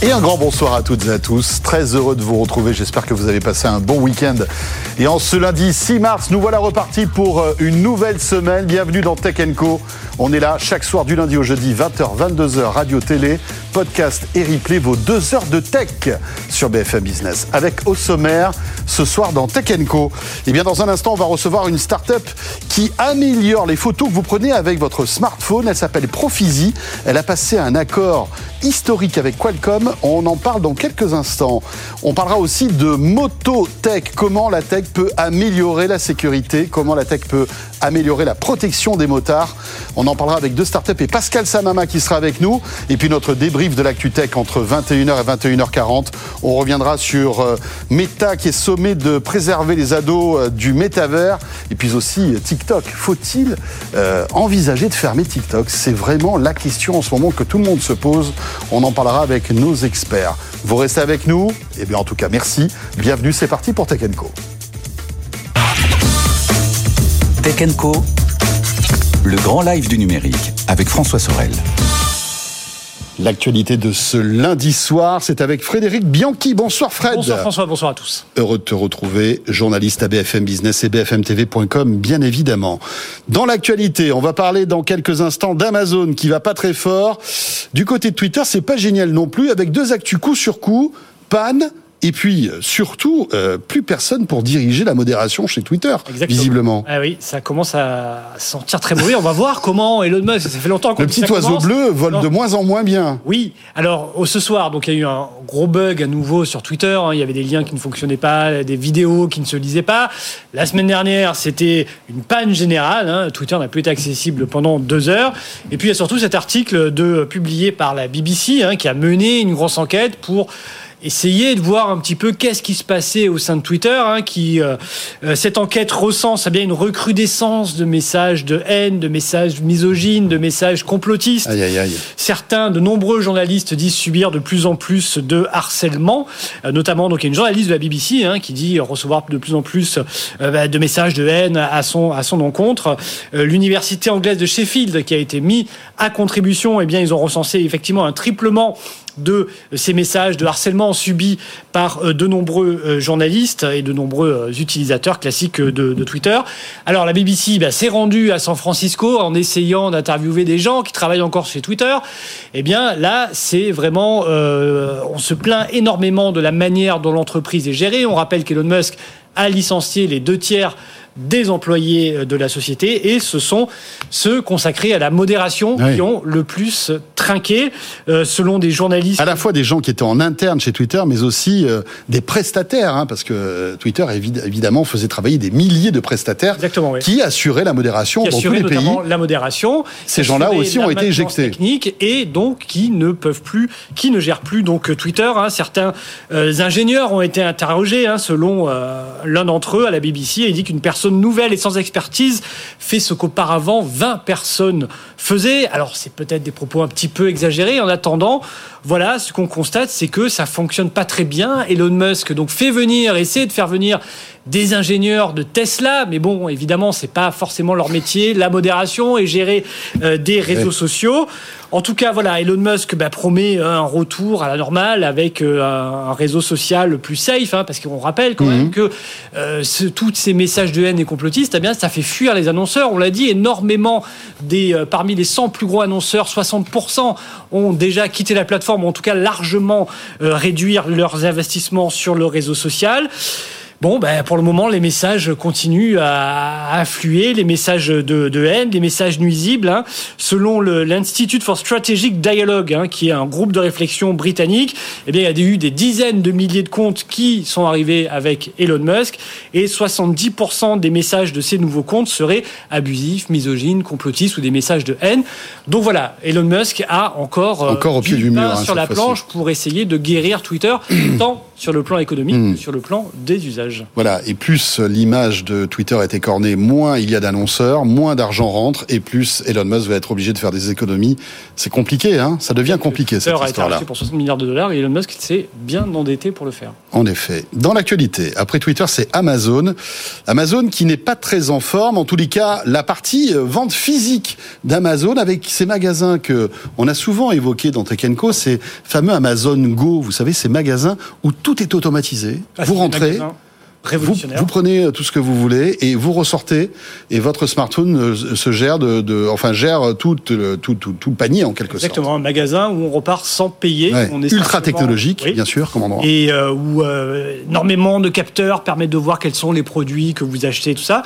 Et un grand bonsoir à toutes et à tous. Très heureux de vous retrouver. J'espère que vous avez passé un bon week-end. Et en ce lundi 6 mars, nous voilà repartis pour euh, une nouvelle semaine. Bienvenue dans Tech Co. On est là chaque soir du lundi au jeudi, 20h, 22h, radio, télé, podcast et replay, vos deux heures de tech sur BFM Business. Avec au sommaire, ce soir dans Tech Co. Et bien dans un instant, on va recevoir une start-up qui améliore les photos que vous prenez avec votre smartphone. Elle s'appelle Profisi. Elle a passé un accord historique avec Qualcomm. On en parle dans quelques instants. On parlera aussi de Mototech. Comment la tech peut améliorer la sécurité, comment la tech peut améliorer la protection des motards? On en parlera avec deux startups et Pascal Samama qui sera avec nous. Et puis notre débrief de l'ActuTech entre 21h et 21h40. On reviendra sur euh, Meta qui est sommé de préserver les ados euh, du métavers. Et puis aussi euh, TikTok. Faut-il envisager de fermer TikTok? C'est vraiment la question en ce moment que tout le monde se pose. On en parlera avec nos experts. Vous restez avec nous Eh bien en tout cas merci. Bienvenue, c'est parti pour Tech Co. Tech Co, le grand live du numérique avec François Sorel. L'actualité de ce lundi soir, c'est avec Frédéric Bianchi. Bonsoir Fred. Bonsoir François, bonsoir à tous. Heureux de te retrouver, journaliste à BFM Business et BFMTV.com, bien évidemment. Dans l'actualité, on va parler dans quelques instants d'Amazon qui va pas très fort. Du côté de Twitter, c'est pas génial non plus, avec deux actus coup sur coup, panne et puis, euh, surtout, euh, plus personne pour diriger la modération chez Twitter, visiblement. Ah oui, ça commence à sentir très mauvais. On va voir comment Elon Musk, ça fait longtemps qu'on Le petit oiseau bleu vole de moins en moins bien. Oui, alors ce soir, donc il y a eu un gros bug à nouveau sur Twitter. Hein. Il y avait des liens qui ne fonctionnaient pas, des vidéos qui ne se lisaient pas. La semaine dernière, c'était une panne générale. Hein. Twitter n'a plus été accessible pendant deux heures. Et puis il y a surtout cet article de, publié par la BBC hein, qui a mené une grosse enquête pour essayer de voir un petit peu qu'est-ce qui se passait au sein de Twitter, hein, qui euh, euh, cette enquête recense eh bien une recrudescence de messages de haine, de messages misogynes, de messages complotistes. Aïe, aïe, aïe. Certains, de nombreux journalistes disent subir de plus en plus de harcèlement, euh, notamment donc il y a une journaliste de la BBC hein, qui dit recevoir de plus en plus bah, de messages de haine à son à son encontre. L'université anglaise de Sheffield qui a été mis à contribution, eh bien ils ont recensé effectivement un triplement de ces messages de harcèlement subis par euh, de nombreux euh, journalistes et de nombreux euh, utilisateurs classiques de, Twitter. Alors la BBC bah, s'est rendue à San Francisco en essayant d'interviewer des gens qui travaillent encore chez Twitter. Eh bien là, c'est vraiment, on se plaint énormément de la manière dont l'entreprise est gérée. On rappelle qu'Elon Musk a licencié les deux tiers des employés euh, de la société et ce sont ceux consacrés à la modération qui ont le plus trinqué, euh, selon des journalistes. À la fois des gens qui étaient en interne chez Twitter, mais aussi euh, des prestataires, hein, parce que Twitter évidemment faisait travailler des milliers de prestataires qui assuraient la modération dans tous les pays. La modération. Ces gens-là aussi ont été éjectés. Technique et donc qui ne peuvent plus, qui ne gèrent plus donc Twitter. Hein. Certains ingénieurs ont été interrogés, hein, selon l'un d'entre eux à la BBC, et il dit qu'une personne nouvelle et sans expertise fait ce qu'auparavant 20 personnes faisaient. Alors c'est peut-être des propos un petit peu exagérés. En attendant, voilà, ce qu'on constate, c'est que ça fonctionne pas très bien. Elon Musk donc fait venir, essaie de faire venir des ingénieurs de Tesla, mais bon, évidemment, c'est pas forcément leur métier, la modération et gérer euh, des réseaux sociaux. En tout cas, voilà, Elon Musk bah, promet un retour à la normale avec euh, un réseau social plus safe, hein, parce qu'on rappelle quand même mhm. que euh, tous ces messages de haine et complotistes, eh bien, ça fait fuir les annonceurs. On l'a dit, énormément des parmi les 100 plus gros annonceurs, 60% ont déjà quitté la plateforme, ou en tout cas largement réduire leurs investissements sur le réseau social. Bon, ben, pour le moment, les messages continuent à affluer, les messages de, de haine, des messages nuisibles. Hein. Selon l'Institute for Strategic Dialogue, hein, qui est un groupe de réflexion britannique, eh bien, il y a eu des dizaines de milliers de comptes qui sont arrivés avec Elon Musk et 70% des messages de ces nouveaux comptes seraient abusifs, misogynes, complotistes ou des messages de haine. Donc voilà, Elon Musk a encore, euh, encore au pied du, mur hein, sur la planche pour essayer de guérir Twitter, tant sur le plan économique que hmm. sur le plan des usages. Voilà, et plus l'image de Twitter est écornée, moins il y a d'annonceurs, moins d'argent rentre, et plus Elon Musk va être obligé de faire des économies. C'est compliqué, hein ça devient compliqué cette histoire-là. A été pour 60 milliards de dollars et Elon Musk s'est bien endetté pour le faire. En effet. Dans l'actualité, après Twitter, c'est Amazon. Amazon qui n'est pas très en forme, en tous les cas, la partie euh, vente physique d'Amazon avec ces magasins que on a souvent évoqués dans Tech Co, ces fameux Amazon Go, vous savez, ces magasins où tout est automatisé. Ah, vous rentrez. Vous, vous, prenez euh, tout ce que vous voulez et vous ressortez et votre smartphone euh, se gère de, enfin gère tout, tout, tout, tout, le panier en quelque sorte. Exactement, un magasin où on repart sans payer. On est Ultra technologique, bien sûr, comme endroit. Et euh, où énormément de capteurs permettent de voir quels sont les produits que vous achetez, tout ça.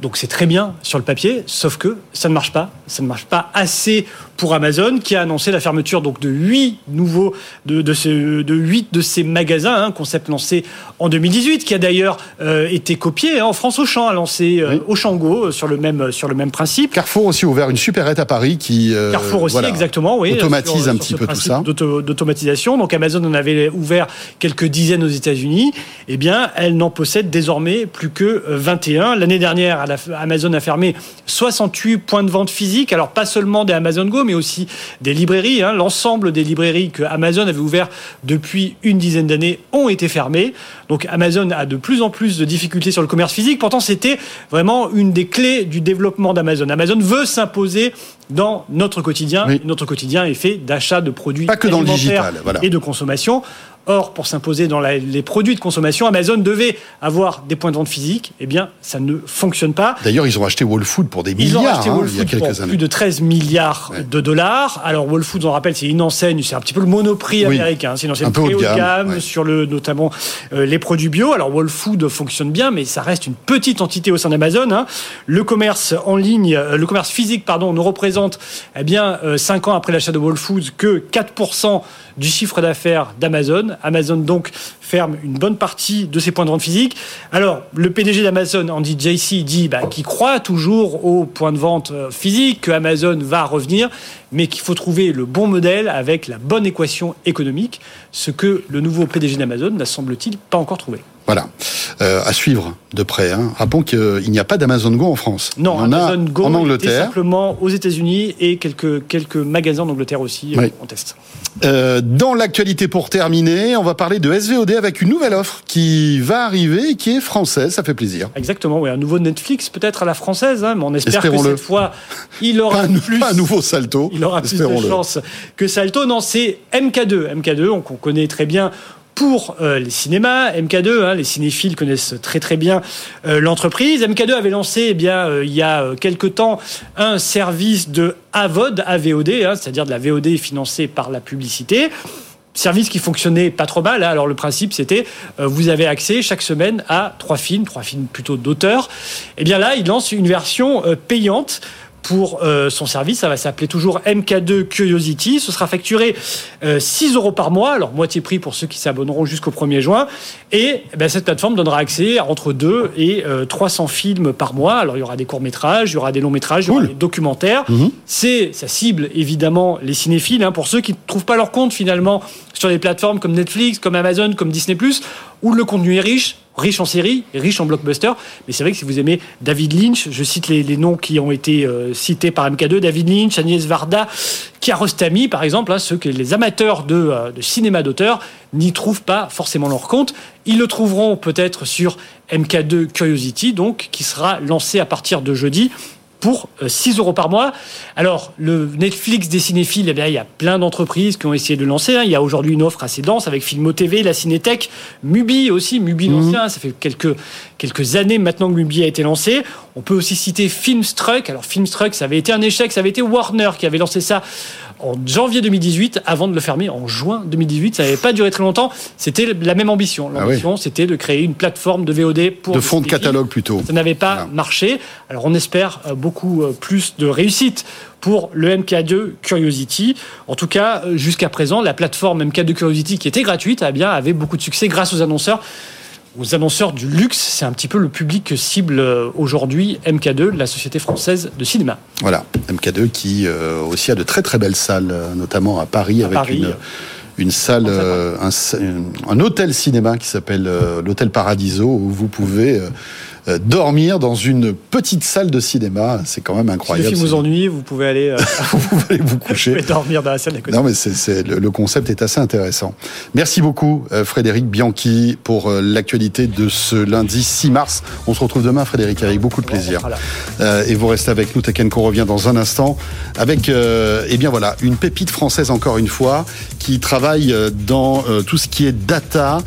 Donc c'est très bien sur le papier, sauf que ça ne marche pas. Ça ne marche pas assez pour Amazon, qui a annoncé la fermeture donc de huit nouveaux, de, de, ce, de 8 de ces magasins, un hein, concept lancé en 2018, qui a d'ailleurs euh, été copié hein, en France. Auchan a lancé euh, Auchango euh, sur le même sur le même principe. Carrefour aussi ouvert une supérette à Paris qui Carrefour aussi exactement, oui, automatise un petit peu tout ça. D'automatisation. Donc Amazon en avait ouvert quelques dizaines aux États-Unis. Eh bien, elle n'en possède désormais plus que 21. L'année dernière, Amazon a fermé 68 points de vente physiques. Alors pas seulement des Amazon Go, mais aussi des librairies. Hein. L'ensemble des librairies que Amazon avait ouvert depuis une dizaine d'années ont été fermées. Donc Amazon a de plus en plus de difficultés sur le commerce physique. Pourtant, c'était vraiment une des clés du développement d'Amazon. Amazon veut s'imposer dans notre quotidien. Notre quotidien est fait d'achats de produits Pas que dans le digital, et de consommation. Or, pour s'imposer dans les produits de consommation, Amazon devait avoir des points de vente physiques. Eh bien, ça ne fonctionne pas. D'ailleurs, ils ont acheté Whole Foods pour des milliards. Ils ont acheté hein, Whole Foods pour plus de 13 milliards de dollars. Alors, Whole Foods, on rappelle, c'est une enseigne, c'est un petit peu le monoprix américain. C'est une enseigne très haut de gamme, sur le, notamment euh, les produits bio. Alors, Whole Foods fonctionne bien, mais ça reste une petite entité au sein d'Amazon. Hein. Le commerce en ligne, euh, le commerce physique, pardon, ne représente, eh bien, 5 euh, ans après l'achat de Whole Foods, que 4% du chiffre d'affaires d'Amazon. Amazon donc ferme une bonne partie de ses points de vente physiques. Alors, le PDG d'Amazon, Andy Jassy, dit bah, qu'il croit toujours aux points de vente euh, physiques, que Amazon va revenir, mais qu'il faut trouver le bon modèle avec la bonne équation économique, ce que le nouveau PDG d'Amazon n'a semble-t-il pas encore trouvé. Voilà, euh, à suivre de près. Hein. Rappelons qu'il n'y a pas d'Amazon Go en France. Non, Amazon Go en Angleterre. simplement aux États-Unis et quelques, quelques magasins en Angleterre aussi euh, en test. Euh, dans l'actualité pour terminer, on va parler de SVOD avec une nouvelle offre qui va arriver et qui est française. Ça fait plaisir. Exactement, oui, un nouveau Netflix peut-être à la française, hein, mais on espère que cette fois il aura un, plus. Pas un nouveau Salto. Il aura plus de chance que Salto. Non, c'est MK2. MK2, on connaît très bien pour euh, les cinémas. MK2, hein, les cinéphiles connaissent très très bien euh, l'entreprise. MK2 avait lancé eh bien, euh, il y a quelque temps un service de AVOD, AVOD, hein, c'est-à-dire de la VOD financée par la publicité service qui fonctionnait pas trop mal. Hein. Alors le principe c'était vous avez accès chaque semaine à trois films, trois films plutôt d'auteur. Et eh bien là, il lance une version payante pour euh, son service. Ça va s'appeler toujours MK2 Curiosity. Ce sera facturé 6 euh, euros par mois, alors moitié prix pour ceux qui s'abonneront jusqu'au 1er juin. Et eh ben, cette plateforme donnera accès à entre 2 et 300 euh, films par mois. Alors il y aura des courts-métrages, il y aura des longs-métrages, il y aura des documentaires. Mhm. C'est, ça cible évidemment les cinéphiles, hein, pour ceux qui ne trouvent pas leur compte finalement sur des plateformes comme Netflix, comme Amazon, comme Disney+, où le contenu est riche, riche en séries, riche en blockbusters. Mais c'est vrai que si vous aimez David Lynch, je cite les, noms qui ont été euh, cités par MK2, David Lynch, Agnès Varda, Kiarostami, par exemple, hein, ceux que les amateurs de, euh, de cinéma d'auteur n'y trouvent pas forcément leur compte. Ils le trouveront peut-être sur MK2 Curiosity, donc, qui sera lancé à partir de jeudi pour 6 euh, euros par mois. Alors, le Netflix des cinéphiles, eh il y a plein d'entreprises qui ont essayé de le lancer. Hein. Il y a aujourd'hui une offre assez dense avec Filmo TV, la Cinétech, Mubi aussi, Mubi l'ancien, mhm. ça fait quelques, quelques années maintenant que Mubi a été lancé. On peut aussi citer Filmstruck. Alors Filmstruck, ça avait été un échec, ça avait été Warner qui avait lancé ça en janvier 2018 avant de le fermer en juin 2018. Ça n'avait pas duré très longtemps. C'était la même ambition. Ah L'ambition, c'était de créer une plateforme de VOD pour de fond de catalogue plutôt. Ça n'avait pas marché. Alors on espère euh, beaucoup euh, plus de réussite pour le MK2 Curiosity. En tout cas, euh, jusqu'à présent, la plateforme MK2 Curiosity, qui était gratuite, eh bien, avait beaucoup de succès grâce aux annonceurs. Aux annonceurs du luxe, c'est un petit peu le public que cible aujourd'hui MK2, la société française de cinéma. Voilà, MK2 qui euh, aussi a de très très belles salles, notamment à Paris, À avec Paris. une une salle, euh, un, un hôtel cinéma qui s'appelle euh, l'hôtel Paradiso où vous pouvez euh, euh, dormir dans une petite salle de cinéma. C'est quand même Si le incroyable. film vous C'est- ennuie, vous pouvez aller euh, vous allez vous vous coucher. pouvez dormir dans la salle d'à. Non, mais c'est- le, le concept est assez intéressant. Merci beaucoup, euh, Frédéric Bianchi, pour euh, l'actualité de ce lundi 6 mars. On se retrouve demain, Frédéric, avec beaucoup de plaisir. Voilà. Euh, et vous restez avec nous, Co revient dans un instant avec, euh, eh bien voilà, une pépite française encore une fois qui travaille euh, dans euh, tout ce qui est data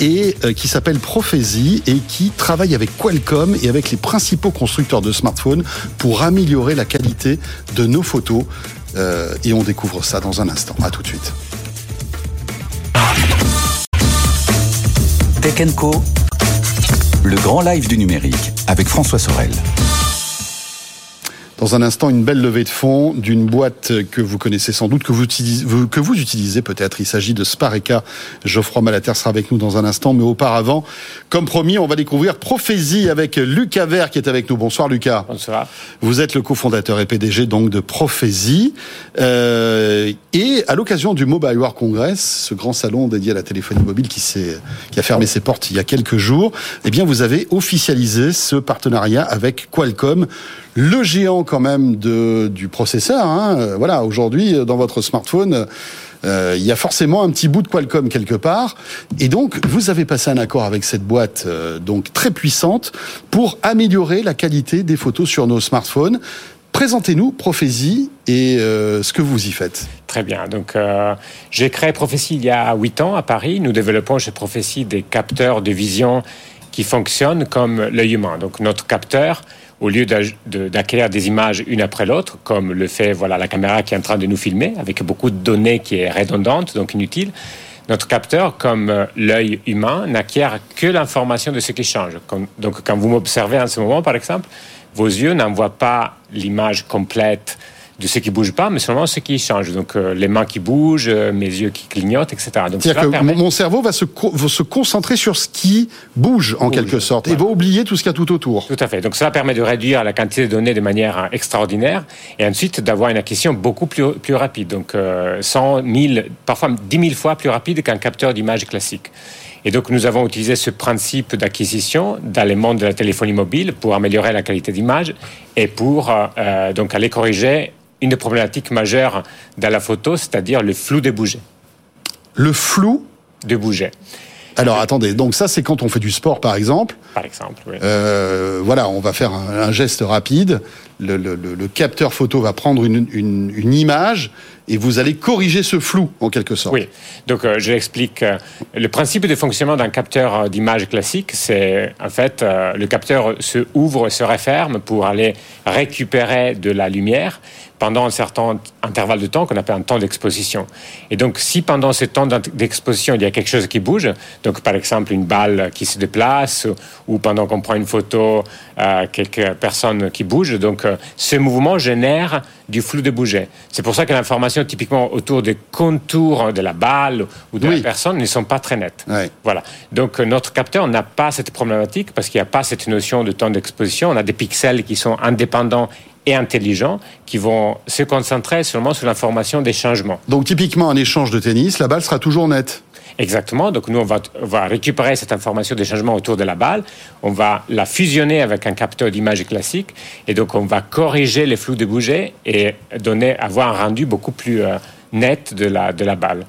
et euh, qui s'appelle Prophésie et qui travaille avec Qualcomm et avec les principaux constructeurs de smartphones pour améliorer la qualité de nos photos. Euh, et on découvre ça dans un instant. À tout de suite. Dans un instant, une belle levée de fonds d'une boîte que vous connaissez sans doute, que vous utilisez, que vous utilisez peut-être. Il s'agit de Spareka. Geoffroy Malater sera avec nous dans un instant. Mais auparavant, comme promis, on va découvrir Prophésie avec Lucas Vert qui est avec nous. Bonsoir Lucas. Bonsoir. Vous êtes le cofondateur et PDG donc de Prophésie. Euh, et à l'occasion du Mobile World Congress, ce grand salon dédié à la téléphonie mobile qui, s'est, qui a fermé ses portes il y a quelques jours, eh bien vous avez officialisé ce partenariat avec Qualcomm, le géant quand même du processeur. Hein. Euh, Voilà, aujourd'hui dans votre smartphone. euh, il y a forcément un petit bout de Qualcomm quelque part, et donc vous avez passé un accord avec cette boîte euh, donc très puissante pour améliorer la qualité des photos sur nos smartphones. Présentez-nous Prophésie et euh, ce que vous y faites. Très bien. Donc, euh, j'ai créé Prophétie il y a huit ans à Paris. Nous développons chez Prophétie des capteurs de vision qui fonctionnent comme l'œil humain. Donc, notre capteur, au lieu d'acquérir des images une après l'autre, comme le fait voilà la caméra qui est en train de nous filmer, avec beaucoup de données qui est redondante, donc inutile, notre capteur, comme euh, l'œil humain, n'acquiert que l'information de ce qui change. Donc, quand vous m'observez en ce moment, par exemple, vos yeux n'envoient pas l'image complète de ce qui bouge pas, mais seulement ce qui change. Donc euh, les mains qui bougent, euh, mes yeux qui clignotent, etc. Donc C'est-à-dire cela que permet- mon, cerveau va se, co- va se concentrer sur ce qui bouge en Bouge, quelque sorte et va oublier tout ce qu'il y a tout autour. Tout à fait. Donc cela permet de réduire la quantité de données de manière euh, extraordinaire et ensuite d'avoir une acquisition beaucoup plus, plus rapide. Donc euh, 100, 1000, parfois 10 000 fois plus rapide qu'un capteur d'image classique. Et donc nous avons utilisé ce principe d'acquisition dans le monde de la téléphonie mobile pour améliorer la qualité d'image et pour euh, euh, donc aller corriger une des problématiques majeures dans la photo, c'est-à-dire le flou des bougets. Le flou. De bouger, Alors attendez, donc ça c'est quand on fait du sport par exemple. par exemple. oui. Euh, voilà, on va faire un, un geste rapide. Le, le- le- le capteur photo va prendre une, une- une image et vous allez corriger ce flou en quelque sorte. Oui, donc euh, je l'explique. euh, le principe de fonctionnement d'un capteur d'image classique, c'est en fait euh, le capteur se ouvre et se referme pour aller récupérer de la lumière pendant un certain intervalle de temps qu'on appelle un temps d'exposition. Et donc si pendant ce temps d'exposition il y a quelque chose qui bouge, donc par exemple une balle qui se déplace ou pendant qu'on prend une photo euh, quelques personnes qui bougent, donc euh, ce mouvement génère du flou de bouger. C'est pour ça que l'information typiquement autour des contours de la balle ou de Oui. la personne ne sont pas très nettes. Voilà. Donc euh, notre capteur n'a pas cette problématique parce qu'il n'y a pas cette notion de temps d'exposition. On a des pixels qui sont indépendants et intelligents qui vont se concentrer seulement sur l'information des changements. Donc typiquement un échange de tennis, la balle sera toujours nette. Exactement. Donc nous, on va, on va récupérer cette information des changements autour de la balle, on va la fusionner avec un capteur d'image classique, et donc on va corriger les flous de bouger et donner, avoir un rendu beaucoup plus euh, net de la, de la balle.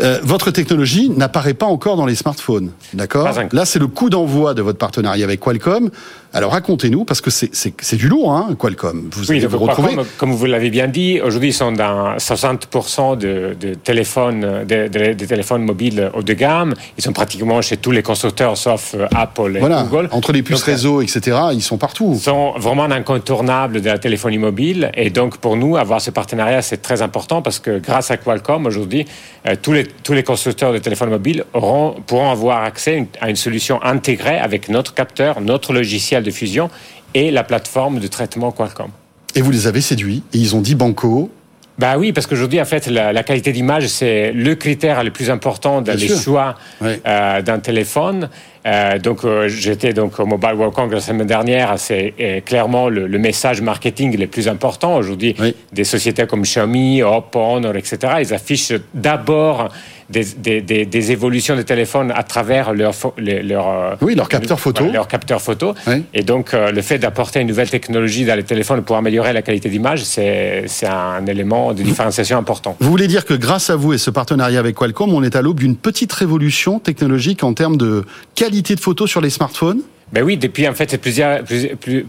Euh, votre technologie n'apparaît pas encore dans les smartphones, d'accord? Là, c'est le coup d'envoi de votre partenariat avec Qualcomm. Alors racontez-nous, parce que c'est du lourd, hein, Qualcomm. Vous oui, vous retrouver. comme vous l'avez bien dit, aujourd'hui, ils sont dans 60% de, de, téléphones, de, de, téléphones mobiles haut de gamme. Ils sont pratiquement chez tous les constructeurs, sauf euh, Apple et voilà. Google. Entre les puces réseau, etc., ils sont partout. Ils sont vraiment incontournables de la téléphonie mobile. Et donc, pour nous, avoir ce partenariat, c'est très important parce que grâce à Qualcomm, aujourd'hui, euh, tous, les, tous les constructeurs de téléphones mobiles auront, pourront avoir accès à une solution intégrée avec notre capteur, notre logiciel de fusion et la plateforme de traitement Qualcomm. Et vous les avez séduits et ils ont dit banco, bah oui, parce qu'aujourd'hui, en fait, la, qualité d'image, c'est le critère le plus important dans les choix euh, d'un téléphone. Euh, donc, euh, j'étais donc au Mobile World Congress la semaine dernière. C'est clairement le, message marketing le plus important. Aujourd'hui, des sociétés comme Xiaomi, Oppo, Honor, etc., ils affichent d'abord des, des, des, évolutions de téléphone à travers leur, leur, euh, oui, leur capteur photo. leur capteur photo. Et donc, euh, le fait d'apporter une nouvelle technologie dans les téléphones pour améliorer la qualité d'image, c'est un élément de différenciation important. Vous voulez dire que grâce à vous et ce partenariat avec Qualcomm, on est à l'aube d'une petite révolution technologique en termes de qualité de photo sur les smartphones? Ben oui, depuis en fait plusieurs,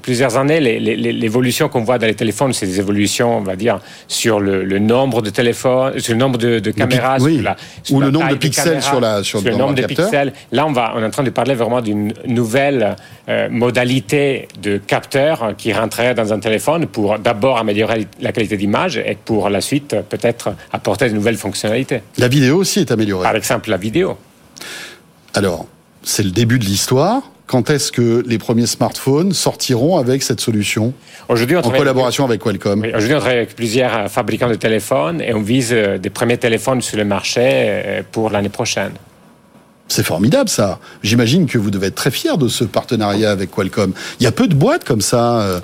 plusieurs années, l'évolution qu'on voit dans les téléphones, c'est des évolutions, on va dire, sur le, nombre de téléphones, sur le nombre de, caméras, ou le nombre de pixels sur la sur, le nombre de pixels. Là, on va, on est en train de parler vraiment d'une nouvelle euh, modalité de capteur qui rentrerait dans un téléphone pour d'abord améliorer la qualité d'image et pour la suite peut-être apporter de nouvelles fonctionnalités. La vidéo aussi est améliorée. Par exemple, la vidéo. Alors, c'est le début de l'histoire quand est-ce que les premiers smartphones sortiront avec cette solution Aujourd'hui, en collaboration avec, Qualcomm Aujourd'hui, on travaille avec plusieurs euh, fabricants de téléphones et on vise euh, des premiers téléphones sur le marché euh, pour l'année prochaine. C'est formidable ça. J'imagine que vous devez être très fier de ce partenariat avec Qualcomm. Il y a peu de boîtes comme ça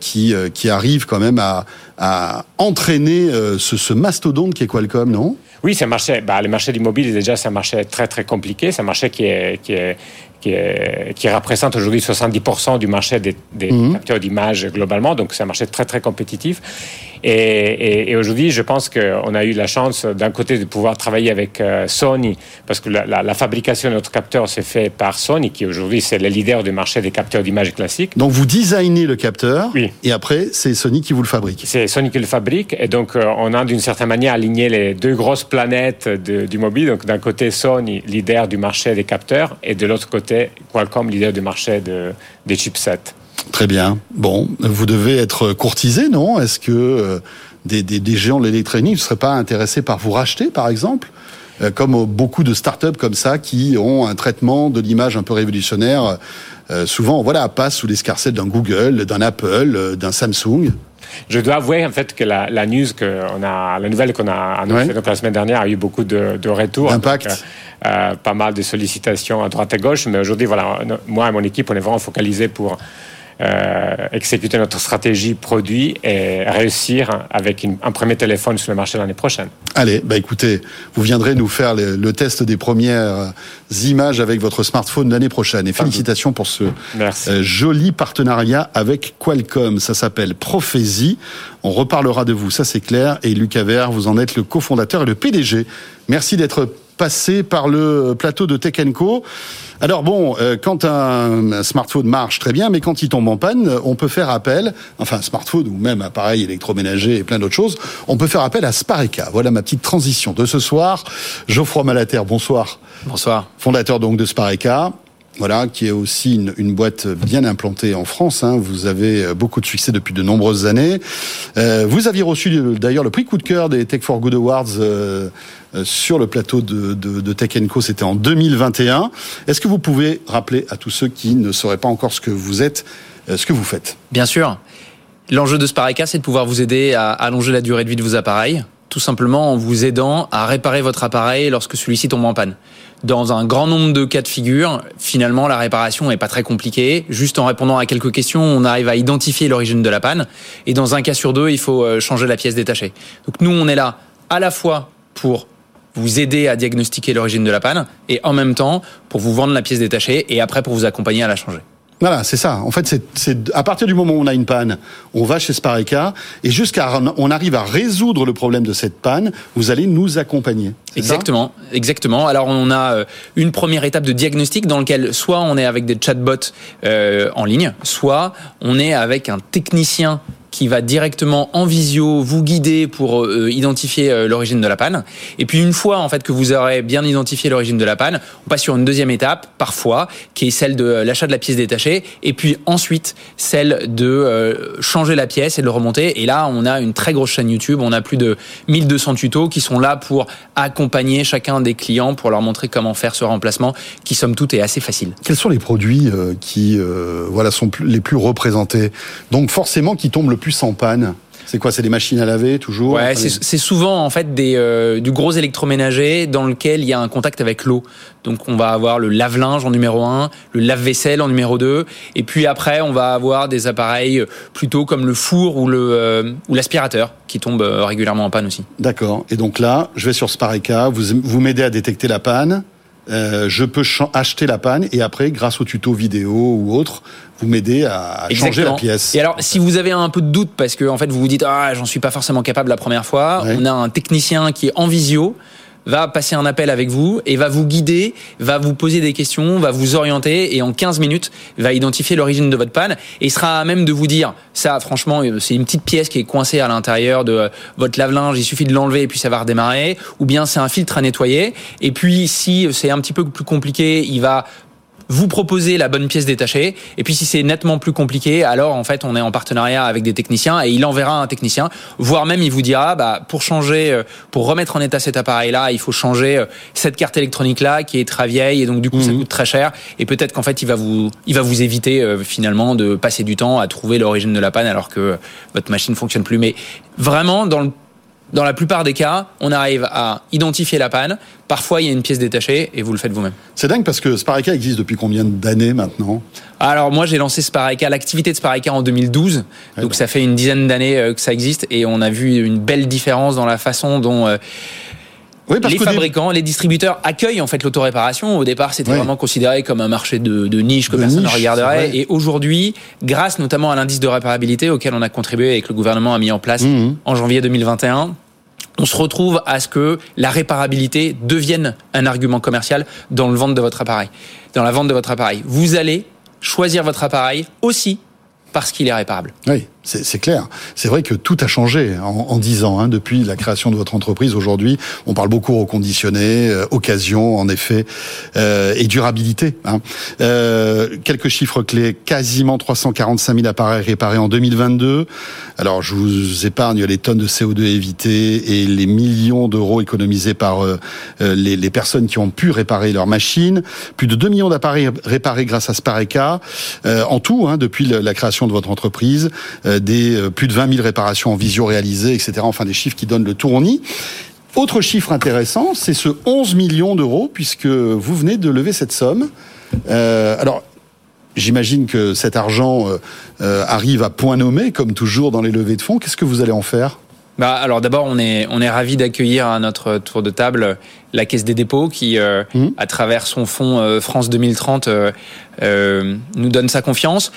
qui, qui arrivent quand même à, à entraîner ce, ce mastodonte qui est Qualcomm, non? Oui, c'est un marché. Bah, le marché du mobile, déjà, c'est un marché très très compliqué. C'est un marché qui est, qui est qui, représente aujourd'hui 70% du marché des, des mhm. capteurs d'image globalement. Donc, c'est un marché très, très compétitif. Et, aujourd'hui, je pense qu'on a eu la chance, d'un côté, de pouvoir travailler avec euh, Sony, parce que la, fabrication de notre capteur s'est faite par Sony, qui aujourd'hui, c'est le leader du marché des capteurs d'image classiques. Donc, vous designez le capteur, et après, c'est Sony qui vous le fabrique. C'est Sony qui le fabrique, et donc, euh, on a d'une certaine manière aligné les deux grosses planètes du mobile. Donc, d'un côté, Sony, leader du marché des capteurs, et de l'autre côté, Qualcomm, leader du marché de, des chipsets. Très bien. Bon, vous devez être courtisé, non? Est-ce que euh, des, des, géants de l'électronique ne seraient pas intéressés par vous racheter, par exemple? Euh, comme beaucoup de startups comme ça qui ont un traitement de l'image un peu révolutionnaire, euh, souvent voilà passe sous l'escarcelle d'un Google, d'un Apple, d'un Samsung. Je dois avouer en fait que la, la news qu'on a, la nouvelle qu'on a annoncée la semaine dernière a eu beaucoup de, de retours. D'impact. Euh, euh, pas mal de sollicitations à droite et gauche, mais aujourd'hui, voilà, moi et mon équipe, on est vraiment focalisés pour euh, exécuter notre stratégie produit et réussir avec un premier téléphone sur le marché l'année prochaine. Allez, bah écoutez, vous viendrez nous faire le, test des premières images avec votre smartphone l'année prochaine. Et félicitations pour ce euh, joli partenariat avec Qualcomm. Ça s'appelle Prophésie. On reparlera de vous, ça c'est clair. Et Lucas Vert, vous en êtes le cofondateur et le PDG. Merci d'être passé par le plateau de Tech Co. Alors bon, euh, quand un, smartphone marche très bien, mais quand il tombe en panne, on peut faire appel, enfin smartphone ou même appareil électroménager et plein d'autres choses, on peut faire appel à Spareka. Voilà ma petite transition de ce soir. Geoffroy Malater, bonsoir. Bonsoir. Fondateur donc de Spareka voilà, qui est aussi une, boîte bien implantée en France. Hein. Vous avez euh, beaucoup de succès depuis de nombreuses années. Euh, vous aviez reçu d'ailleurs le prix coup de cœur des Tech for Good Awards euh, sur le plateau de, de, Tech Co. C'était en 2021. Est-ce que vous pouvez rappeler à tous ceux qui ne sauraient pas encore ce que vous êtes, ce que vous faites? Bien sûr. L'enjeu de Spareka, c'est de pouvoir vous aider à allonger la durée de vie de vos appareils, tout simplement en vous aidant à réparer votre appareil lorsque celui-ci tombe en panne dans un grand nombre de cas de figure, finalement, la réparation n'est pas très compliquée. Juste en répondant à quelques questions, on arrive à identifier l'origine de la panne. Et dans un cas sur deux, il faut euh, changer la pièce détachée. Donc nous, on est là à la fois pour vous aider à diagnostiquer l'origine de la panne et en même temps pour vous vendre la pièce détachée et après pour vous accompagner à la changer. Voilà, c'est ça. En fait, c'est- à partir du moment où on a une panne, on va chez Spareka et jusqu'à on arrive à résoudre le problème de cette panne, vous allez nous accompagner. Exactement, exactement. Alors on a euh, une première étape de diagnostic dans lequel soit on est avec des chatbots euh, en ligne, soit on est avec un technicien qui va directement en visio vous guider pour euh, identifier euh, l'origine de la panne. Et puis une fois en fait que vous aurez bien identifié l'origine de la panne, on passe sur une deuxième étape, parfois, qui est celle de euh, l'achat de la pièce détachée, et puis ensuite celle de changer la pièce et de le remonter. Et là, on a une très grosse chaîne YouTube, on a plus de 1200 tutos qui sont là pour accompagner chacun des clients, pour leur montrer comment faire ce remplacement, qui somme toute est assez facile. Quels sont les produits qui voilà sont plus- les plus représentés? Donc forcément qui tombent le en panne. C'est quoi C'est des machines à laver toujours? Ouais, c'est souvent en fait des, euh, du gros électroménager dans lequel il y a un contact avec l'eau. Donc on va avoir le lave-linge en numéro 1, le lave-vaisselle en numéro 2, et puis après on va avoir des appareils plutôt comme le four ou le euh, ou l'aspirateur qui tombent euh, régulièrement en panne aussi. D'accord. Et donc là, je vais sur Spareka, vous, vous m'aidez à détecter la panne. Euh, je peux acheter la panne et après, grâce au tuto vidéo ou autre, vous m'aidez à changer la pièce. Et alors, si vous avez un peu de doute parce que en fait vous vous dites ah j'en suis pas forcément capable la première fois, Ouais. on a un technicien qui est en visio va passer un appel avec vous et va vous guider, va vous poser des questions, va vous orienter et en 15 minutes va identifier l'origine de votre panne et sera à même de vous dire ça franchement euh, c'est une petite pièce qui est coincée à l'intérieur de euh, votre lave-linge, il suffit de l'enlever et puis ça va redémarrer ou bien c'est un filtre à nettoyer. Et puis si c'est un petit peu plus compliqué, il va vous proposer la bonne pièce détachée. Et puis si c'est nettement plus compliqué, alors en fait on est en partenariat avec des techniciens et il enverra un technicien, voire même il vous dira bah pour changer, euh, pour remettre en état cet appareil-là, il faut changer euh, cette carte électronique-là qui est très vieille et donc du coup ça coûte très cher. Et peut-être qu'en fait il va vous, il va vous éviter euh, finalement de passer du temps à trouver l'origine de la panne alors que votre machine fonctionne plus. Mais vraiment dans le dans la plupart des cas, on arrive à identifier la panne. Parfois, il y a une pièce détachée et vous le faites vous-même. C'est dingue parce que Spareka existe depuis combien d'années maintenant? Alors moi j'ai lancé Spareka, l'activité de Spareka en 2012, donc ça fait une dizaine d'années euh, que ça existe et on a vu une belle différence dans la façon dont euh, Oui, parce les fabricants, les distributeurs accueillent en fait l'autoréparation. Au départ c'était vraiment considéré comme un marché de, de niche que De personne ne regarderait et aujourd'hui, grâce notamment à l'indice de réparabilité auquel on a contribué et que le gouvernement a mis en place Mhm. en janvier 2021, on se retrouve à ce que la réparabilité devienne un argument commercial dans le vente de votre appareil, dans la vente de votre appareil. Vous allez choisir votre appareil aussi parce qu'il est réparable. Oui, c'est clair. C'est vrai que tout a changé en, 10 ans, hein, depuis la création de votre entreprise. Aujourd'hui, on parle beaucoup reconditionné, euh, occasion, en effet, euh, et durabilité. Hein. Euh, quelques chiffres clés quasiment 345 000 appareils réparés en 2022. Alors, je vous épargne les tonnes de CO2 évitées et les millions d'euros économisés par euh, les, personnes qui ont pu réparer leurs machines. Plus de 2 millions d'appareils réparés grâce à Spareka. Euh, en tout, hein, depuis la création de votre entreprise, des euh, plus de 20 000 réparations en visio réalisées, etc. Enfin, des chiffres qui donnent le tournis. Autre chiffre intéressant, c'est ce 11 millions d'euros, puisque vous venez de lever cette somme. Euh, alors, j'imagine que cet argent euh, euh, arrive à point nommé, comme toujours dans les levées de fonds. Qu'est-ce que vous allez en faire? Bah, alors d'abord, on est, on est ravi d'accueillir à notre tour de table la Caisse des dépôts qui, euh, Mhm. à travers son fonds euh, France 2030, euh, euh, nous donne sa confiance.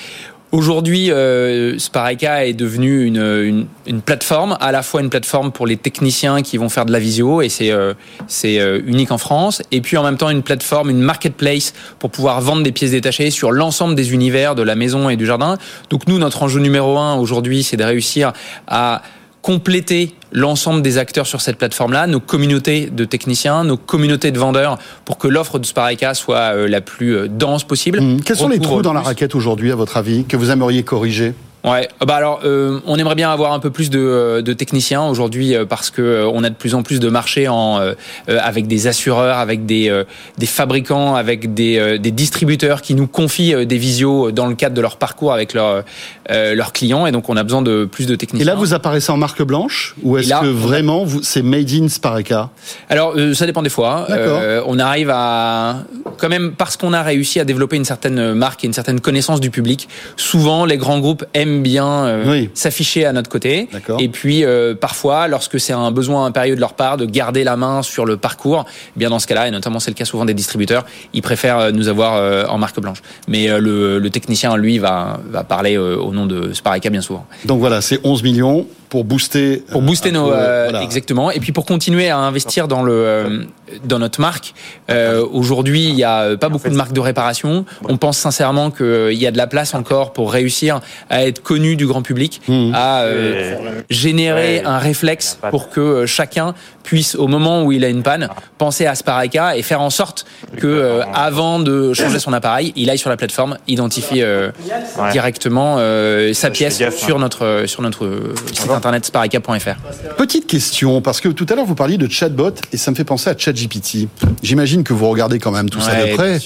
Aujourd'hui, euh, Spareka est devenu une, une, une plateforme, à la fois une plateforme pour les techniciens qui vont faire de la visio, et c'est euh, c'est euh, unique en France, et puis en même temps une plateforme, une marketplace pour pouvoir vendre des pièces détachées sur l'ensemble des univers de la maison et du jardin. Donc nous, notre enjeu numéro un aujourd'hui, c'est de réussir à compléter l'ensemble des acteurs sur cette plateforme-là, nos communautés de techniciens, nos communautés de vendeurs, pour que l'offre de Spareka soit euh, la plus euh, dense possible. Hum, Quels sont les trous dans la raquette aujourd'hui, à votre avis, que vous aimeriez corriger? Ouais, bah alors euh, on aimerait bien avoir un peu plus de, euh, de techniciens aujourd'hui euh, parce que euh, on a de plus en plus de marchés en euh, avec des assureurs, avec des des fabricants, avec des des distributeurs qui nous confient des visios dans le cadre de leur parcours avec leurs leurs clients et donc on a besoin de plus de Et techniciens. là, vous apparaissez en marque blanche Ou est-ce que vraiment, vous- c'est made in Spareka Alors, ça dépend des fois. D'accord. Euh, on arrive à, quand même, parce qu'on a réussi à développer une certaine marque et une certaine connaissance du public. Souvent, les grands groupes aiment aime bien euh, Oui. s'afficher à notre côté. Et puis euh, parfois, lorsque c'est un besoin impérieux de leur part de garder la main sur le parcours, eh bien dans ce cas-là, et notamment c'est le cas souvent des distributeurs, ils préfèrent euh, nous avoir en marque blanche. Mais le, le technicien, lui, va, va parler au nom de Spareka bien souvent. Donc voilà, c'est 11 millions pour booster. Pour euh, booster un nos peu, euh, voilà. exactement et puis pour continuer à investir dans le euh, dans notre marque euh, aujourd'hui il y a pas beaucoup de marques de réparation on pense sincèrement qu'il y a de la place encore pour réussir à être connu du grand public Mhm. à euh, générer Ouais. un réflexe pour que chacun puisse au moment où il a une panne penser à Spareka et faire en sorte que euh, avant de changer son appareil il aille sur la plateforme identifie euh, Ouais. directement euh, sa pièce gaffe, sur notre sur notre site internet spareka.fr Petite question, parce que tout à l'heure vous parliez de chatbot et ça me fait penser à ChatGPT. J'imagine que vous regardez quand même tout ça de près.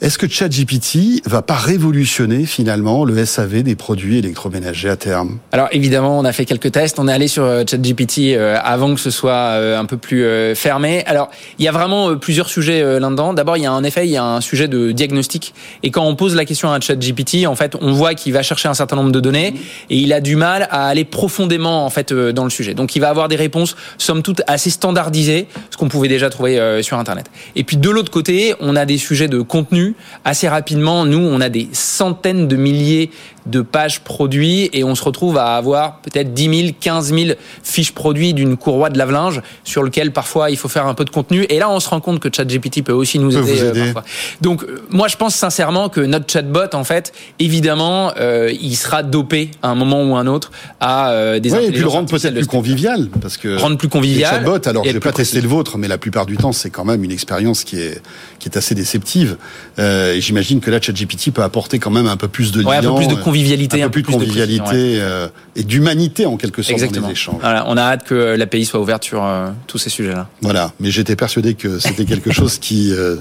Est-ce que ChatGPT va pas révolutionner finalement le SAV des produits électroménagers à terme? Alors évidemment, on a fait quelques tests. On est allé sur ChatGPT avant que ce soit un peu plus euh, fermé. Alors il y a vraiment euh, plusieurs sujets euh, là-dedans. D'abord, il y a en effet il y a un sujet de diagnostic. Et quand on pose la question à ChatGPT, en fait, on voit qu'il va chercher un certain nombre de données et il a du mal à aller profondément en fait euh, dans le sujet. Donc il va avoir des réponses somme toute assez standardisées, ce qu'on pouvait déjà trouver euh, sur Internet. Et puis de l'autre côté, on a des sujets de contenu assez rapidement. Nous, on a des centaines de milliers de pages produits et on se retrouve à avoir peut-être 10 000, 15 000 fiches produits d'une courroie de lave-linge sur lequel parfois il faut faire un peu de contenu. Et là, on se rend compte que ChatGPT peut aussi nous aider, euh, aider. parfois. Donc, euh, moi, je pense sincèrement que notre chatbot, en fait, évidemment, euh, il sera dopé à un moment ou un autre à euh, des Oui, et puis le rendre peut-être plus convivial, parce que Rendre plus les convivial. chatbots, alors je vais pas tester le vôtre, mais la plupart du temps, c'est quand même une expérience qui est qui est assez déceptive. Euh, et j'imagine que là, ChatGPT peut apporter quand même un peu plus de Ouais, un peu plus de euh, convivialité, un peu plus de convivialité euh, et d'humanité en quelque sorte dans les échanges. Voilà, on a hâte que l'API soit ouverte sur euh, tous ces sujets-là. Voilà, mais j'étais persuadé que c'était quelque chose qui euh,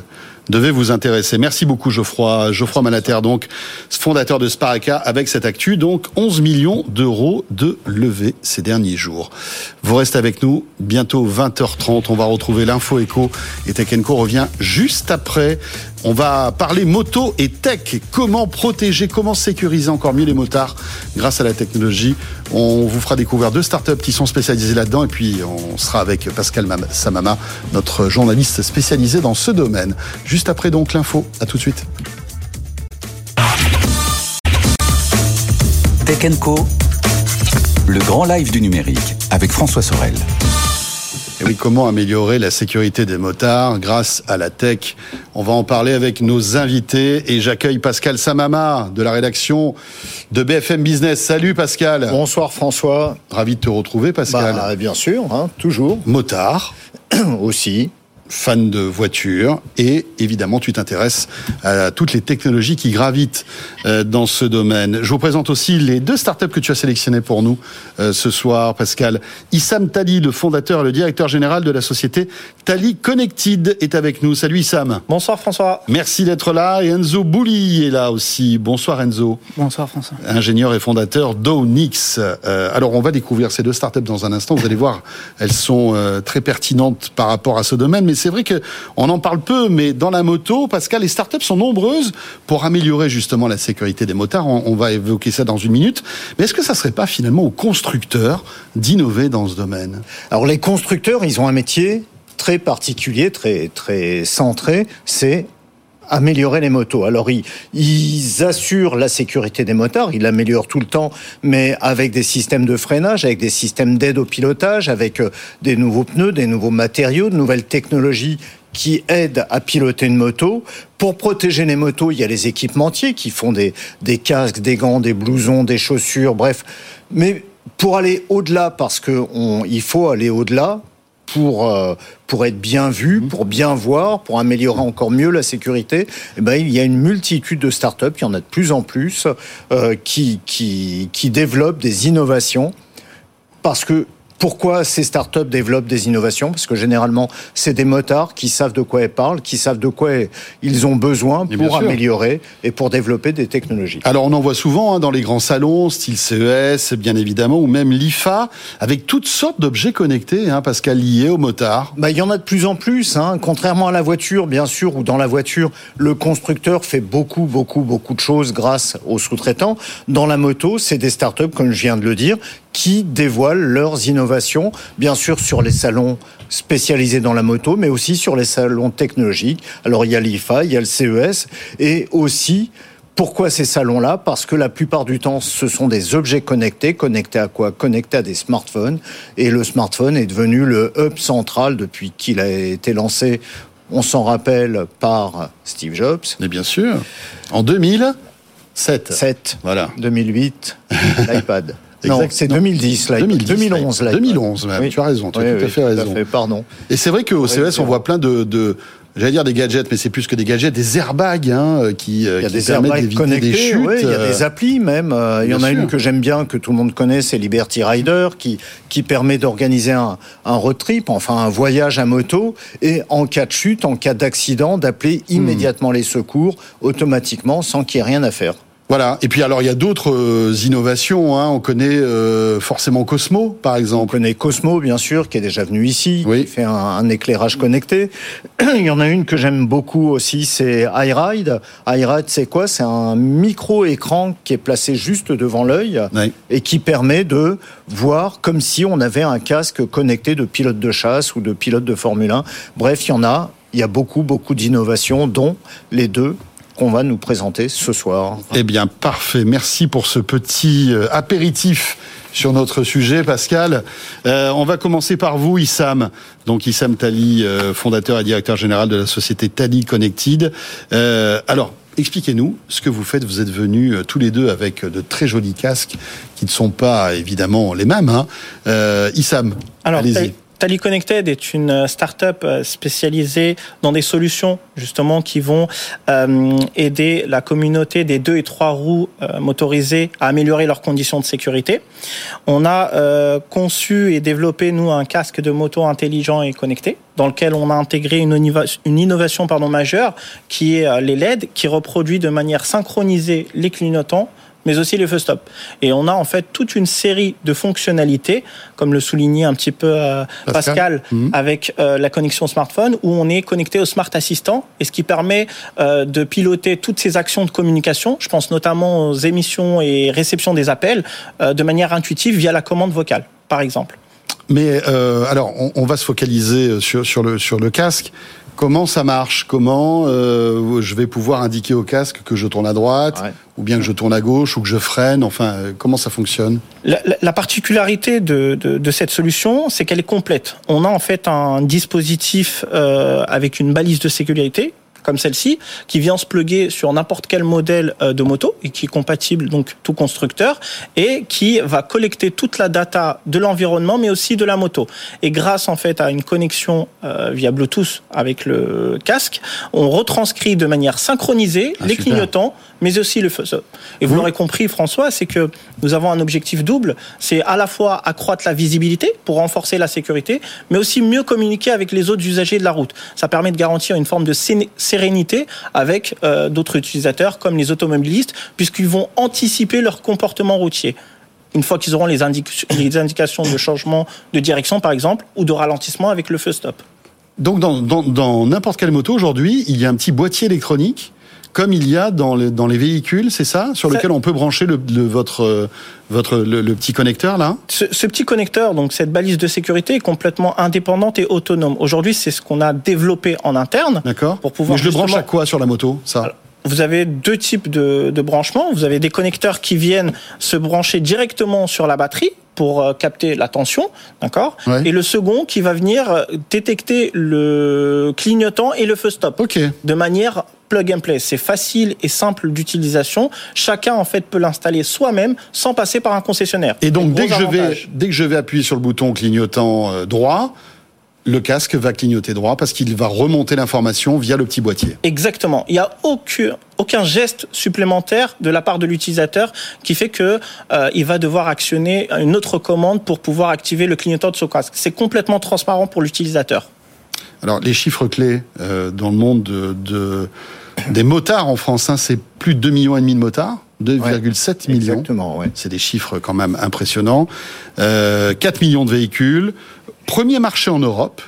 devait vous intéresser. Merci beaucoup Geoffroy, Geoffroy Malater, donc fondateur de Sparaka, avec cette actu, donc 11 millions d'euros de levée ces derniers jours. Vous restez avec nous, bientôt 20h30, on va retrouver l'info éco et Tech Co revient juste après. On va parler moto et tech, comment protéger, comment sécuriser encore mieux les motards grâce à la technologie. On vous fera découvrir deux startups qui sont spécialisées là-dedans et puis on sera avec Pascal Mam- Samama, notre journaliste spécialisé dans ce domaine. Juste après donc l'info. À tout de suite. Tech Co, le grand live du numérique avec François Sorel. Et comment améliorer la sécurité des motards grâce à la tech On va en parler avec nos invités et j'accueille Pascal Samama de la rédaction de BFM Business. Salut Pascal. Bonsoir François. Ravi de te retrouver Pascal. Bah, bien sûr, hein, toujours Motard, aussi. Fan de voitures et évidemment tu t'intéresses à toutes les technologies qui gravitent euh, dans ce domaine. Je vous présente aussi les deux startups que tu as sélectionnées pour nous euh, ce soir, Pascal. Issam Tali, le fondateur et le directeur général de la société Tali Connected est avec nous. Salut Issam. Bonsoir François. Merci d'être là et Enzo Bouli est là aussi. Bonsoir Enzo Bonsoir François. ingénieur et fondateur d'Onix. Euh, alors, on va découvrir ces deux startups dans un instant. Vous allez voir, elles sont très pertinentes par rapport à ce domaine. Mais c'est vrai que on en parle peu, mais dans la moto, Pascal, les startups sont nombreuses pour améliorer justement la sécurité des motards. On, va évoquer ça dans une minute. Mais est-ce que ça serait pas finalement aux constructeurs d'innover dans ce domaine? Alors les constructeurs, ils ont un métier très particulier, très très centré, c'est améliorer les motos. Alors ils, assurent la sécurité des motards, ils l'améliorent tout le temps, mais avec des systèmes de freinage, avec des systèmes d'aide au pilotage, avec euh, des nouveaux pneus, des nouveaux matériaux, de nouvelles technologies qui aident à piloter une moto. Pour protéger les motos, il y a les équipementiers qui font des, des casques, des gants, des blousons, des chaussures, bref. Mais pour aller au-delà, parce que on, il faut aller au-delà, pour euh, pour être bien vu, pour bien voir, pour améliorer encore mieux la sécurité, eh ben, il y a une multitude de startups, il y en a de plus en plus, euh, qui, qui, qui développent des innovations parce que Pourquoi ces startups développent des innovations? Parce que généralement, c'est des motards qui savent de quoi ils parlent, qui savent de quoi ils ont besoin pour améliorer et pour développer des technologies. Alors on en voit souvent hein, dans les grands salons, style CES, bien évidemment, ou même l'IFA, avec toutes sortes d'objets connectés, hein, Pascal, liés aux motards. Bah, il y en a de plus en plus. Hein. Contrairement à la voiture, bien sûr, où dans la voiture, le constructeur fait beaucoup, beaucoup, beaucoup de choses grâce aux sous-traitants. Dans la moto, c'est des startups, comme je viens de le dire, qui dévoilent leurs innovations, bien sûr sur les salons spécialisés dans la moto, mais aussi sur les salons technologiques. Alors il y a l'IFA, il y a le CES, et aussi pourquoi ces salons-là? Parce que la plupart du temps, ce sont des objets connectés. Connectés à quoi? Connectés à des smartphones. Et le smartphone est devenu le hub central depuis qu'il a été lancé, on s'en rappelle, par Steve Jobs. Mais bien sûr. En 2007. 7. Voilà. 2008, l'iPad. Non, c'est 2010, là. 2011, là. 2011, tu as raison, tu as tout à fait raison. pardon. Et c'est vrai qu'au CES, on voit plein de, de j'allais dire des gadgets, mais c'est plus que des gadgets, des airbags hein, euh, qui, euh, il y a des connectés, des chutes. il y a des euh, applis même. il y en a une que j'aime bien, que tout le monde connaît, c'est Liberty Rider, qui, qui permet d'organiser un, un road trip, enfin un voyage à moto, et en cas de chute, en cas d'accident, d'appeler hmm. immédiatement les secours automatiquement sans qu'il y ait rien à faire. Voilà. Et puis alors il y a d'autres euh, innovations. Hein. On connaît euh, forcément Cosmo, par exemple. On connaît Cosmo, bien sûr, qui est déjà venu ici, qui fait un, éclairage connecté. il y en a une que j'aime beaucoup aussi, c'est iRide. iRide, c'est quoi? C'est un micro-écran qui est placé juste devant l'œil et qui permet de voir comme si on avait un casque connecté de pilote de chasse ou de pilote de Formule 1. Bref, il y en a. Il y a beaucoup, beaucoup d'innovations, dont les deux qu'on va nous présenter ce soir. Eh bien, parfait. Merci pour ce petit euh, apéritif sur notre sujet, Pascal. Euh, on va commencer par vous, Issam. Donc Issam Tali, euh, fondateur et directeur général de la société Tali Connected. alors, expliquez-nous ce que vous faites. Vous êtes venus tous les deux avec de très jolis casques qui ne sont pas évidemment les mêmes. Hein. Issam, allez-y. Tally Connected est une euh, start-up euh, spécialisée dans des solutions justement qui vont euh, aider la communauté des deux et trois roues motorisées à améliorer leurs conditions de sécurité. On a conçu et développé nous un casque de moto intelligent et connecté dans lequel on a intégré une, une innovation pardon, majeure qui est les LED qui reproduit de manière synchronisée les clignotants mais aussi les feux stop. Et on a en fait toute une série de fonctionnalités, comme le soulignait un petit peu euh, Pascal, mhm. avec euh, la connexion smartphone, où on est connecté au Smart Assistant, et ce qui permet euh, de piloter toutes ces actions de communication. Je pense notamment aux émissions et réceptions des appels de manière intuitive via la commande vocale, par exemple. Mais alors, on, va se focaliser sur, sur, le, sur le casque. Comment ça marche? Comment euh, je vais pouvoir indiquer au casque que je tourne à droite, ou bien que je tourne à gauche, ou que je freine? Enfin, euh, comment ça fonctionne? La, particularité de, cette solution, c'est qu'elle est complète. On a en fait un dispositif euh, avec une balise de sécurité comme celle-ci, qui vient se plugger sur n'importe quel modèle euh, de moto et qui est compatible donc tout constructeur et qui va collecter toute la data de l'environnement mais aussi de la moto. Et grâce en fait à une connexion euh, via Bluetooth avec le casque, on retranscrit de manière synchronisée ah, les clignotants mais aussi le feu. Et vous l'aurez compris François, c'est que nous avons un objectif double, c'est à la fois accroître la visibilité pour renforcer la sécurité, mais aussi mieux communiquer avec les autres usagers de la route. Ça permet de garantir une forme de sérénité avec euh, d'autres utilisateurs comme les automobilistes, puisqu'ils vont anticiper leur comportement routier une fois qu'ils auront les, les, indications de changement de direction, par exemple, ou de ralentissement avec le feu stop. Donc, dans n'importe quelle moto aujourd'hui, il y a un petit boîtier électronique comme il y a dans, dans les véhicules, c'est ça Sur lequel on peut brancher le, votre, votre, le, petit connecteur, là ce, petit connecteur, donc cette balise de sécurité, est complètement indépendante et autonome. Aujourd'hui, c'est ce qu'on a développé en interne. D'accord. Pour pouvoir. Mais je le branche à quoi sur la moto, ça vous avez deux types de, de branchements. Vous avez des connecteurs qui viennent se brancher directement sur la batterie pour euh, capter la tension, d'accord Et le second qui va venir euh, détecter le clignotant et le feu stop. Ok. De manière plug and play. C'est facile et simple d'utilisation. Chacun en fait peut l'installer soi-même sans passer par un concessionnaire. Et donc dès que je vais dès que je vais appuyer sur le bouton clignotant euh, droit, le casque va clignoter droit parce qu'il va remonter l'information via le petit boîtier. Exactement. Il n'y a aucun, aucun geste supplémentaire de la part de l'utilisateur qui fait que euh, il va devoir actionner une autre commande pour pouvoir activer le clignotant de son casque. C'est complètement transparent pour l'utilisateur. Alors les chiffres clés euh, dans le monde de, de- des motards en France, hein, c'est plus de 2 millions et demi de motards, 2,7 millions. Exactement, ouais. C'est des chiffres quand même impressionnants. Euh, 4 millions de véhicules. Premier marché en Europe.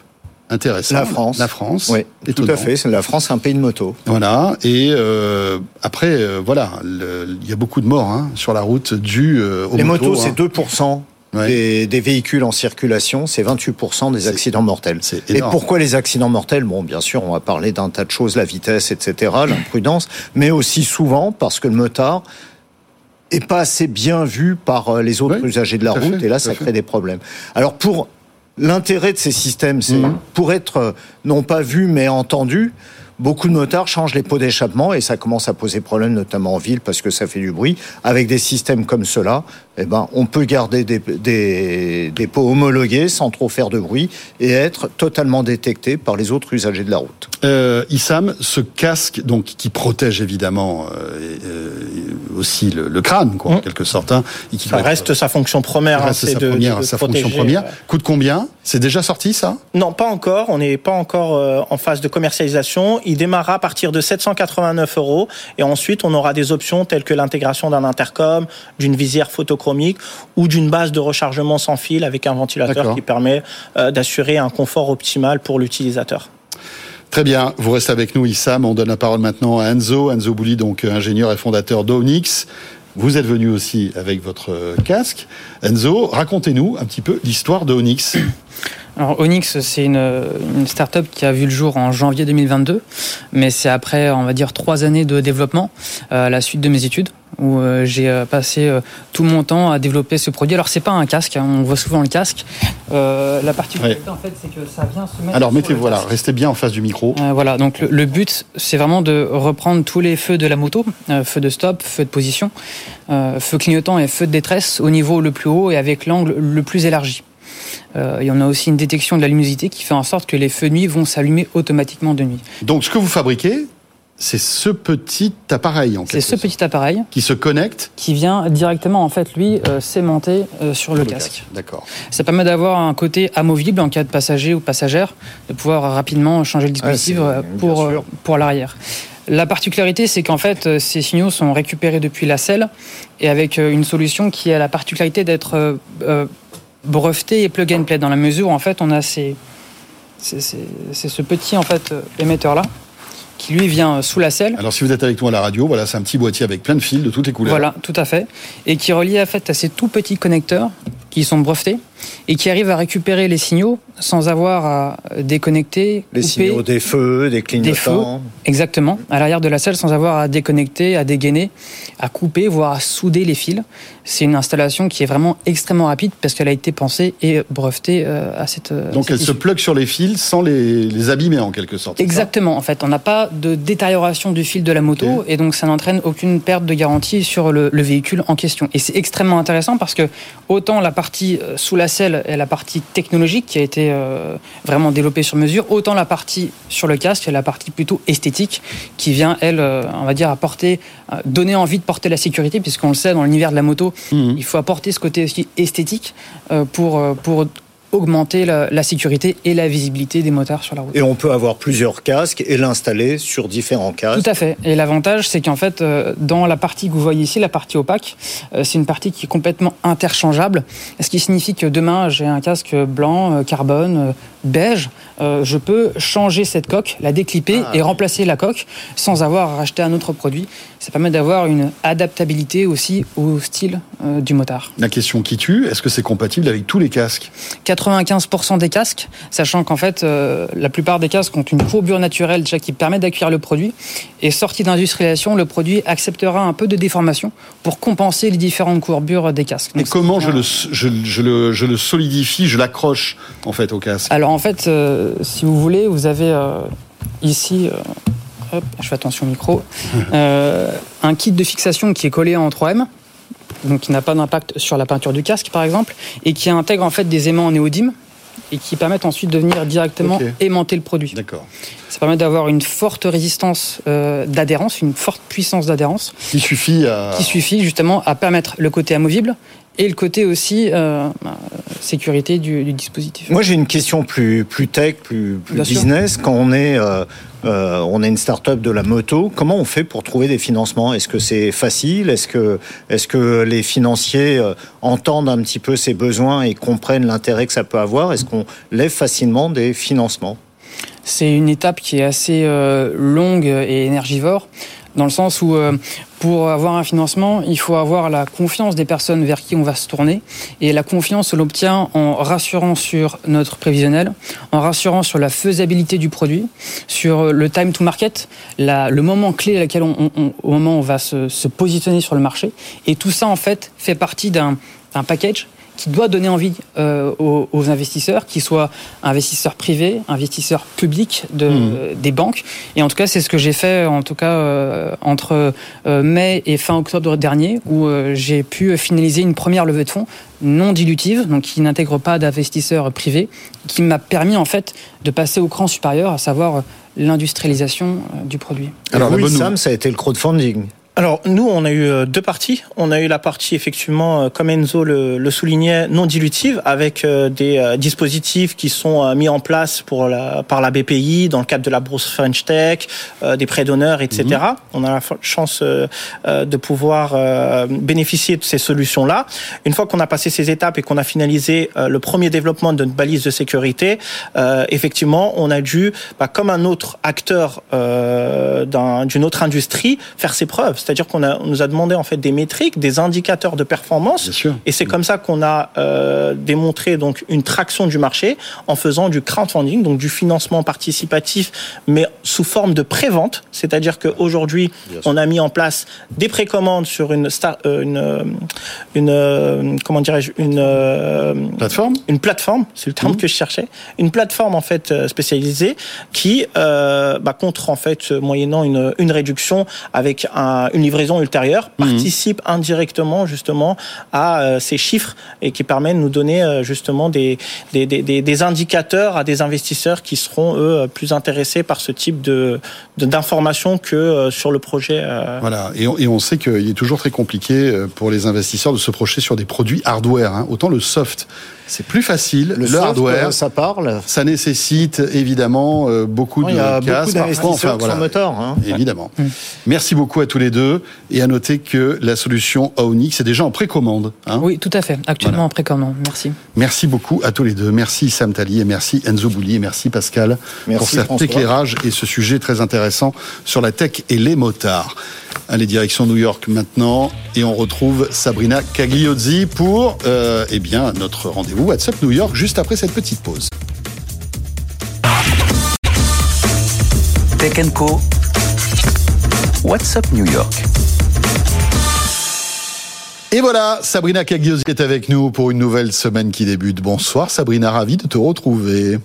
Intéressant. La France. La France. Oui, tout Étonnant. à fait. La France, c'est un pays de moto. Voilà. Et euh, après, euh, voilà, il y a beaucoup de morts hein, sur la route dues euh, aux Les motos, hein. c'est 2% Ouais. des, des véhicules en circulation, c'est 28% des accidents mortels. Et pourquoi les accidents mortels? Bon, bien sûr, on va parler d'un tas de choses, la vitesse, etc., l'imprudence, mais aussi souvent parce que le motard est pas assez bien vu par euh, les autres Oui, usagers de la route, fait, et là, ça fait. crée des problèmes. Alors, pour l'intérêt de ces systèmes, c'est Mhm. pour être euh, non pas vu, mais entendu. Beaucoup de motards changent les pots d'échappement et ça commence à poser problème, notamment en ville, parce que ça fait du bruit. Avec des systèmes comme cela, eh ben, on peut garder des, des, des pots homologués sans trop faire de bruit et être totalement détecté par les autres usagers de la route. Euh, Issam, ce casque donc qui protège évidemment euh, euh, aussi le, le crâne, quoi, en Mm. quelque sorte, hein, et qui Ça être- reste sa fonction première. ça hein, c'est sa, de- première, de sa protéger, fonction première. Coûte combien? C'est déjà sorti ça? Non, pas encore. On n'est pas encore euh, en phase de commercialisation. Il démarrera à partir de 789 euros et ensuite on aura des options telles que l'intégration d'un intercom, d'une visière ou d'une base de rechargement sans fil avec un ventilateur qui permet euh, d'assurer un confort optimal pour l'utilisateur. Très bien, vous restez avec nous Issam. On donne la parole maintenant à Enzo. Enzo Bouli, donc euh, ingénieur et fondateur d'Onyx. Vous êtes venu aussi avec votre euh, casque. Enzo, racontez-nous un petit peu l'histoire d'Onyx. Alors Onyx, c'est une, une start-up qui a vu le jour en janvier 2022, mais c'est après, on va dire, trois années de développement euh, à la suite de mes études, où euh, j'ai euh, passé euh, tout mon temps à développer ce produit. Alors c'est pas un casque, hein, on voit souvent le casque. Euh, la particularité en fait, c'est que ça vient se mettre. Alors mettez voilà, casque. restez bien en face du micro. Euh, voilà, donc le, le but, c'est vraiment de reprendre tous les feux de la moto, euh, feu de stop, feu de position, euh, feu clignotant et feu de détresse au niveau le plus haut et avec l'angle le plus élargi. Euh, et on a aussi une détection de la luminosité qui fait en sorte que les feux de nuit vont s'allumer automatiquement de nuit. Donc ce que vous fabriquez, c'est ce petit appareil en C'est ce sorte, petit appareil qui se connecte qui vient directement en fait lui euh, s'aimanter euh, sur le casque. D'accord. Ça permet d'avoir un côté amovible en cas de passager ou passagère, de pouvoir rapidement changer le dispositif c'est- euh, pour, euh, pour l'arrière. La particularité, c'est qu'en fait, ces signaux sont récupérés depuis la selle et avec une solution qui a la particularité d'être euh, brevetée et plug and play dans la mesure où en fait on a ces, c'est ce petit en fait euh, émetteur là qui lui vient euh, sous la selle. Alors si vous êtes avec nous à la radio, voilà, c'est un petit boîtier avec plein de fils de toutes les couleurs. Voilà, tout à fait. Et qui relie en fait à ces tout petits connecteurs qui sont brevetés et qui arrivent à récupérer les signaux sans avoir à déconnecter, Les couper, signaux des feux, des clignotants. exactement, à l'arrière de la selle sans avoir à déconnecter, à dégainer, à couper, voire à souder les fils. C'est une installation qui est vraiment extrêmement rapide parce qu'elle a été pensée et brevetée euh, à cette. euh, Donc cette elle se plug sur les fils sans les, les abîmer en quelque sorte. Exactement. En fait, on n'a pas de détérioration du fil de la moto et donc ça n'entraîne aucune perte de garantie sur le, le véhicule en question. Et c'est extrêmement intéressant parce que autant la partie euh, sous la selle est la partie technologique qui a été euh, vraiment développée sur mesure, autant la partie sur le casque est la partie plutôt esthétique qui vient, elle, euh, on va dire, apporter, donner envie de porter la sécurité puisqu'on le sait, dans l'univers de la moto, Mhm. il faut apporter ce côté aussi esthétique pour, pour augmenter la, la sécurité et la visibilité des motards sur la route. Et on peut avoir plusieurs casques et l'installer sur différents casques. Tout à fait. Et l'avantage, c'est qu'en fait, euh, dans la partie que vous voyez ici, la partie opaque, euh, c'est une partie qui est complètement interchangeable. Ce qui signifie que demain, j'ai un casque blanc, euh, carbone, beige. Euh, Je peux changer cette coque, la déclipper Ah. et remplacer la coque sans avoir à racheter un autre produit. Ça permet d'avoir une adaptabilité aussi au style euh, du motard. La question qui tue, est-ce que c'est compatible avec tous les casques? 95% des casques, sachant qu'en fait, euh, la plupart des casques ont une courbure naturelle déjà qui permet d'accueillir le produit. Et sorti d'industrialisation, le produit acceptera un peu de déformation pour compenser les différentes courbures des casques. Et Donc, comment c'est je le, je, je le, je le solidifie, je l'accroche en fait au casque? Alors en fait, euh, si vous voulez, vous avez euh, ici, euh, hop, je fais attention au micro, euh, un kit de fixation qui est collé en 3M. Donc qui n'a pas d'impact sur la peinture du casque par exemple et qui intègre en fait des aimants en néodyme et qui permettent ensuite de venir directement aimanter le produit. D'accord. Ça permet d'avoir une forte résistance euh, d'adhérence, une forte puissance d'adhérence, Il suffit à. qui suffit justement à permettre le côté amovible et le côté aussi euh, sécurité du, du dispositif. Moi, j'ai une question plus, plus tech, plus, plus Bien sûr. business. Quand on est, euh, euh, on est une start-up de la moto, comment on fait pour trouver des financements? Est-ce que c'est facile? Est-ce que, est-ce que les financiers entendent un petit peu ces besoins et comprennent l'intérêt que ça peut avoir? Est-ce qu'on lève facilement des financements? C'est une étape qui est assez longue et énergivore, dans le sens où euh, pour avoir un financement, il faut avoir la confiance des personnes vers qui on va se tourner. Et la confiance, on l'obtient en rassurant sur notre prévisionnel, en rassurant sur la faisabilité du produit, sur le time to market, le moment clé à laquelle on, au moment où on va se, se positionner sur le marché. Et tout ça, en fait, fait partie d'un package qui doit donner envie euh, aux, aux investisseurs, qu'ils soient investisseurs privés, investisseurs publics de, euh, des banques. Et en tout cas, c'est ce que j'ai fait en tout cas euh, entre euh, mai et fin octobre dernier, où euh, j'ai pu finaliser une première levée de fonds non dilutive, donc qui n'intègre pas d'investisseurs privés, qui m'a permis en fait de passer au cran supérieur, à savoir l'industrialisation du produit. Alors, Alors, la bonne Sam, ça a été le crowdfunding. Alors nous, on a eu euh, deux parties. On a eu la partie effectivement, euh, comme Enzo le, le soulignait, non dilutive, avec euh, des dispositifs qui sont mis en place pour la, par la BPI dans le cadre de la bourse French Tech, des prêts d'honneur, etc. On a la chance de pouvoir bénéficier de ces solutions-là. Une fois qu'on a passé ces étapes et qu'on a finalisé le premier développement de notre balise de sécurité, effectivement, on a dû, bah, comme un autre acteur d'un- d'une autre industrie, faire ses preuves. C'est-à-dire qu'on a, on nous a demandé en fait des métriques, des indicateurs de performance. Bien sûr. Et c'est comme ça qu'on a euh, démontré donc une traction du marché en faisant du crowdfunding, donc du financement participatif, mais sous forme de prévente. C'est-à-dire qu'aujourd'hui, on a mis en place des précommandes sur une star, euh, une, une euh, comment dirais-je, une Plateforme une plateforme, c'est le terme que je cherchais, une plateforme en fait spécialisée qui bah, contre en fait moyennant une, une réduction avec un- une livraison ultérieure participe indirectement justement à euh, ces chiffres et qui permet de nous donner euh, justement des, des, des, des- indicateurs à des investisseurs qui seront eux plus intéressés par ce type de d'informations que euh, sur le projet. Voilà, et on, et on sait qu'il est toujours très compliqué pour les investisseurs de se projeter sur des produits hardware. hein. Autant le soft, c'est plus facile. Le, soft, hardware, ça parle. ça nécessite évidemment euh, beaucoup Il y a de beaucoup moteurs. Hein. Évidemment. Merci beaucoup à tous les deux. Et à noter que la solution Onyx est déjà en précommande. hein. Oui, tout à fait. Actuellement Voilà. en précommande. Merci. Merci beaucoup à tous les deux. Merci Sam Tali et merci Enzo Bouli et merci Pascal Merci pour cet François. éclairage et ce sujet très intéressant sur la tech et les motards. Allez, direction New York maintenant et on retrouve Sabrina Cagliozzi pour euh, eh bien, notre rendez-vous WhatsApp New York juste après cette petite pause. Tech Co. What's up New York Et voilà, Sabrina Cagliozzi est avec nous pour une nouvelle semaine qui débute. Bonsoir Sabrina, ravi de te retrouver.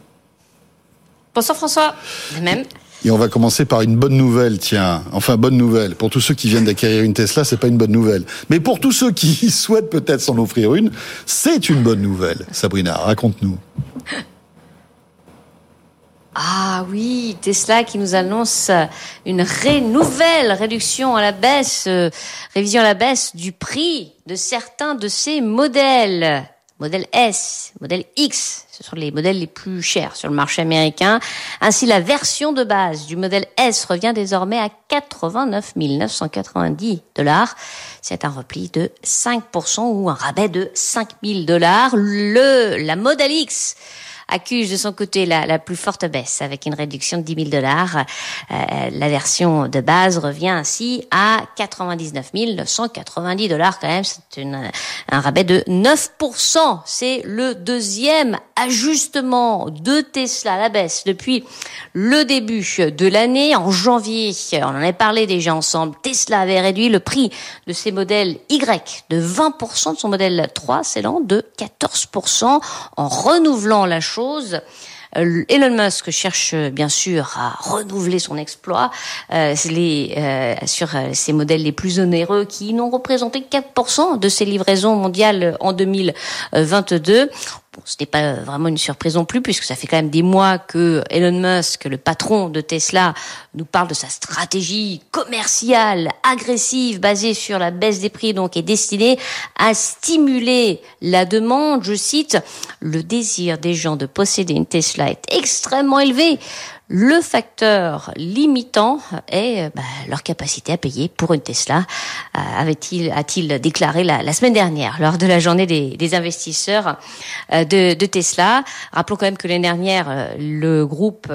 Bonsoir François. De même. Et on va commencer par une bonne nouvelle, tiens. Enfin, bonne nouvelle. Pour tous ceux qui viennent d'acquérir une Tesla, c'est pas une bonne nouvelle. Mais pour tous ceux qui souhaitent peut-être s'en offrir une, c'est une bonne nouvelle. Sabrina, raconte-nous. Ah oui, Tesla qui nous annonce une ré- nouvelle réduction à la baisse, euh, révision à la baisse du prix de certains de ses modèles. Modèle S, modèle X, ce sont les modèles les plus chers sur le marché américain. Ainsi, la version de base du modèle S revient désormais à 89 990 dollars. C'est un repli de 5% ou un rabais de 5 000 dollars. Le, la modèle X accuse de son côté la, la plus forte baisse avec une réduction de 10 000 dollars. Euh, la version de base revient ainsi à 99 990 dollars quand même. C'est une- un rabais de 9%. C'est le deuxième ajustement de Tesla à la baisse depuis le début de l'année. En janvier, on en avait parlé déjà ensemble, Tesla avait réduit le prix de ses modèles Y de 20% de son modèle 3, s'élant de 14% en renouvelant la. Euh, Elon Musk cherche euh, bien sûr à renouveler son exploit euh, sur ces modèles les plus onéreux qui n'ont représenté que 4% de ses livraisons mondiales en 2022. Bon, ce n'est pas vraiment une surprise non plus, puisque ça fait quand même des mois que Elon Musk, le patron de Tesla, nous parle de sa stratégie commerciale agressive basée sur la baisse des prix, donc est destinée à stimuler la demande. Je cite, le désir des gens de posséder une Tesla est extrêmement élevé. Le facteur limitant est bah, leur capacité à payer pour une Tesla, euh, avait-il a-t-il déclaré la, semaine dernière lors de la journée des, investisseurs euh, de, Tesla. Rappelons quand même que l'année dernière, euh, le groupe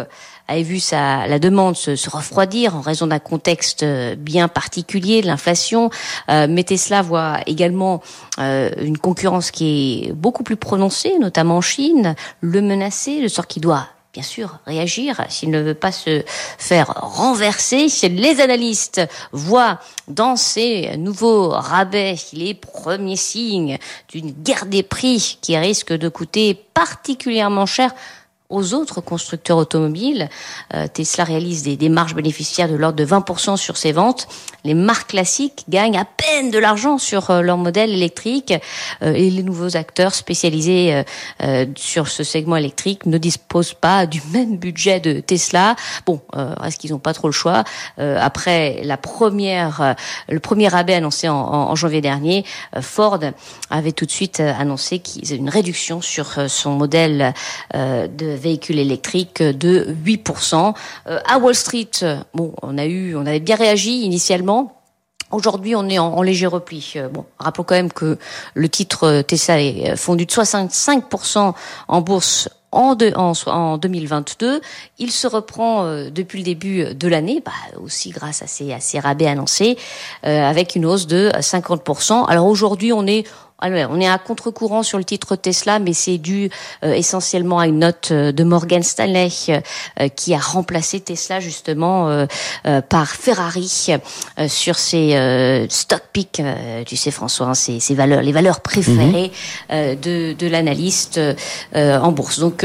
avait vu sa, la demande se, se refroidir en raison d'un contexte bien particulier, de l'inflation. mais Tesla voit également une concurrence qui est beaucoup plus prononcée, notamment en Chine, le menacer, de sorte qu'il doit bien sûr, réagir s'il ne veut pas se faire renverser. Les analystes voient dans ces nouveaux rabais les premiers signes d'une guerre des prix qui risque de coûter particulièrement cher aux autres constructeurs automobiles. Euh, Tesla réalise des, des, marges bénéficiaires de l'ordre de 20% sur ses ventes. Les marques classiques gagnent à peine de l'argent sur euh, leur modèle électrique euh, et les nouveaux acteurs spécialisés euh, euh, sur ce segment électrique ne disposent pas du même budget de Tesla. Bon, est-ce qu'ils n'ont pas trop le choix? Après la première, le premier rabais annoncé en, en, janvier dernier, Ford avait tout de suite annoncé qu'ils une réduction sur son modèle de véhicules électriques de 8%. Euh, à Wall Street, bon, on a eu, on avait bien réagi initialement. Aujourd'hui, on est en, léger repli. Euh, bon, rappelons quand même que le titre Tesla est fondu de 65% en bourse en, de, en, en, 2022. Il se reprend euh, depuis le début de l'année, bah, aussi grâce à ces, rabais annoncés, euh, avec une hausse de 50%. Alors aujourd'hui, on est on est à contre-courant sur le titre Tesla, mais c'est dû euh, essentiellement à une note euh, de Morgan Stanley euh, qui a remplacé Tesla justement euh, par Ferrari sur ses stock picks, tu sais François, hein, ses, ses, valeurs, les valeurs préférées mhm. de, de l'analyste en bourse. Donc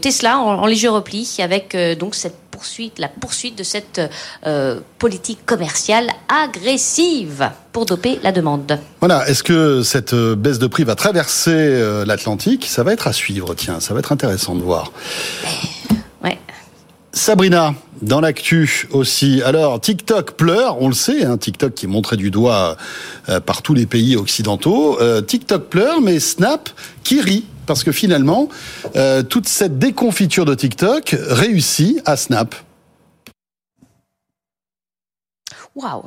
Tesla en, en, léger repli avec donc cette poursuite, la poursuite de cette euh, politique commerciale agressive pour doper la demande. Voilà, est-ce que cette euh, baisse de prix va traverser euh, l'Atlantique? Ça va être à suivre, tiens, ça va être intéressant de voir. Ouais. Sabrina, dans l'actu aussi. Alors, TikTok pleure, on le sait, hein, TikTok qui est montré du doigt euh, par tous les pays occidentaux. Euh, TikTok pleure, mais Snap qui rit parce que finalement, euh, toute cette déconfiture de TikTok réussit à Snap. Waouh,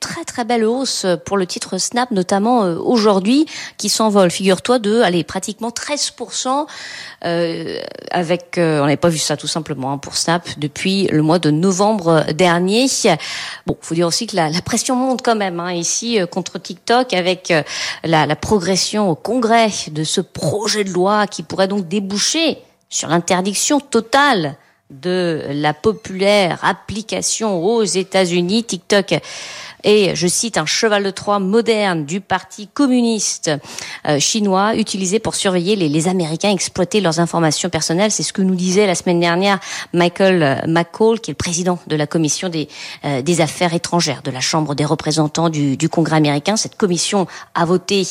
très très belle hausse pour le titre Snap, notamment euh, aujourd'hui, qui s'envole. Figure-toi de, allez, pratiquement 13%, euh, avec, euh, on n'avait pas vu ça tout simplement hein, pour Snap depuis le mois de novembre dernier. Bon, faut dire aussi que la, la pression monte quand même hein, ici euh, contre TikTok, avec euh, la, la progression au Congrès de ce projet de loi qui pourrait donc déboucher sur l'interdiction totale de la populaire application aux États-Unis, TikTok est, je cite, un cheval de Troie moderne du Parti communiste euh, chinois utilisé pour surveiller les, Américains exploiter leurs informations personnelles. C'est ce que nous disait la semaine dernière Michael McCall, qui est le président de la commission des, euh, affaires étrangères de la Chambre des représentants du Congrès américain. Cette commission a voté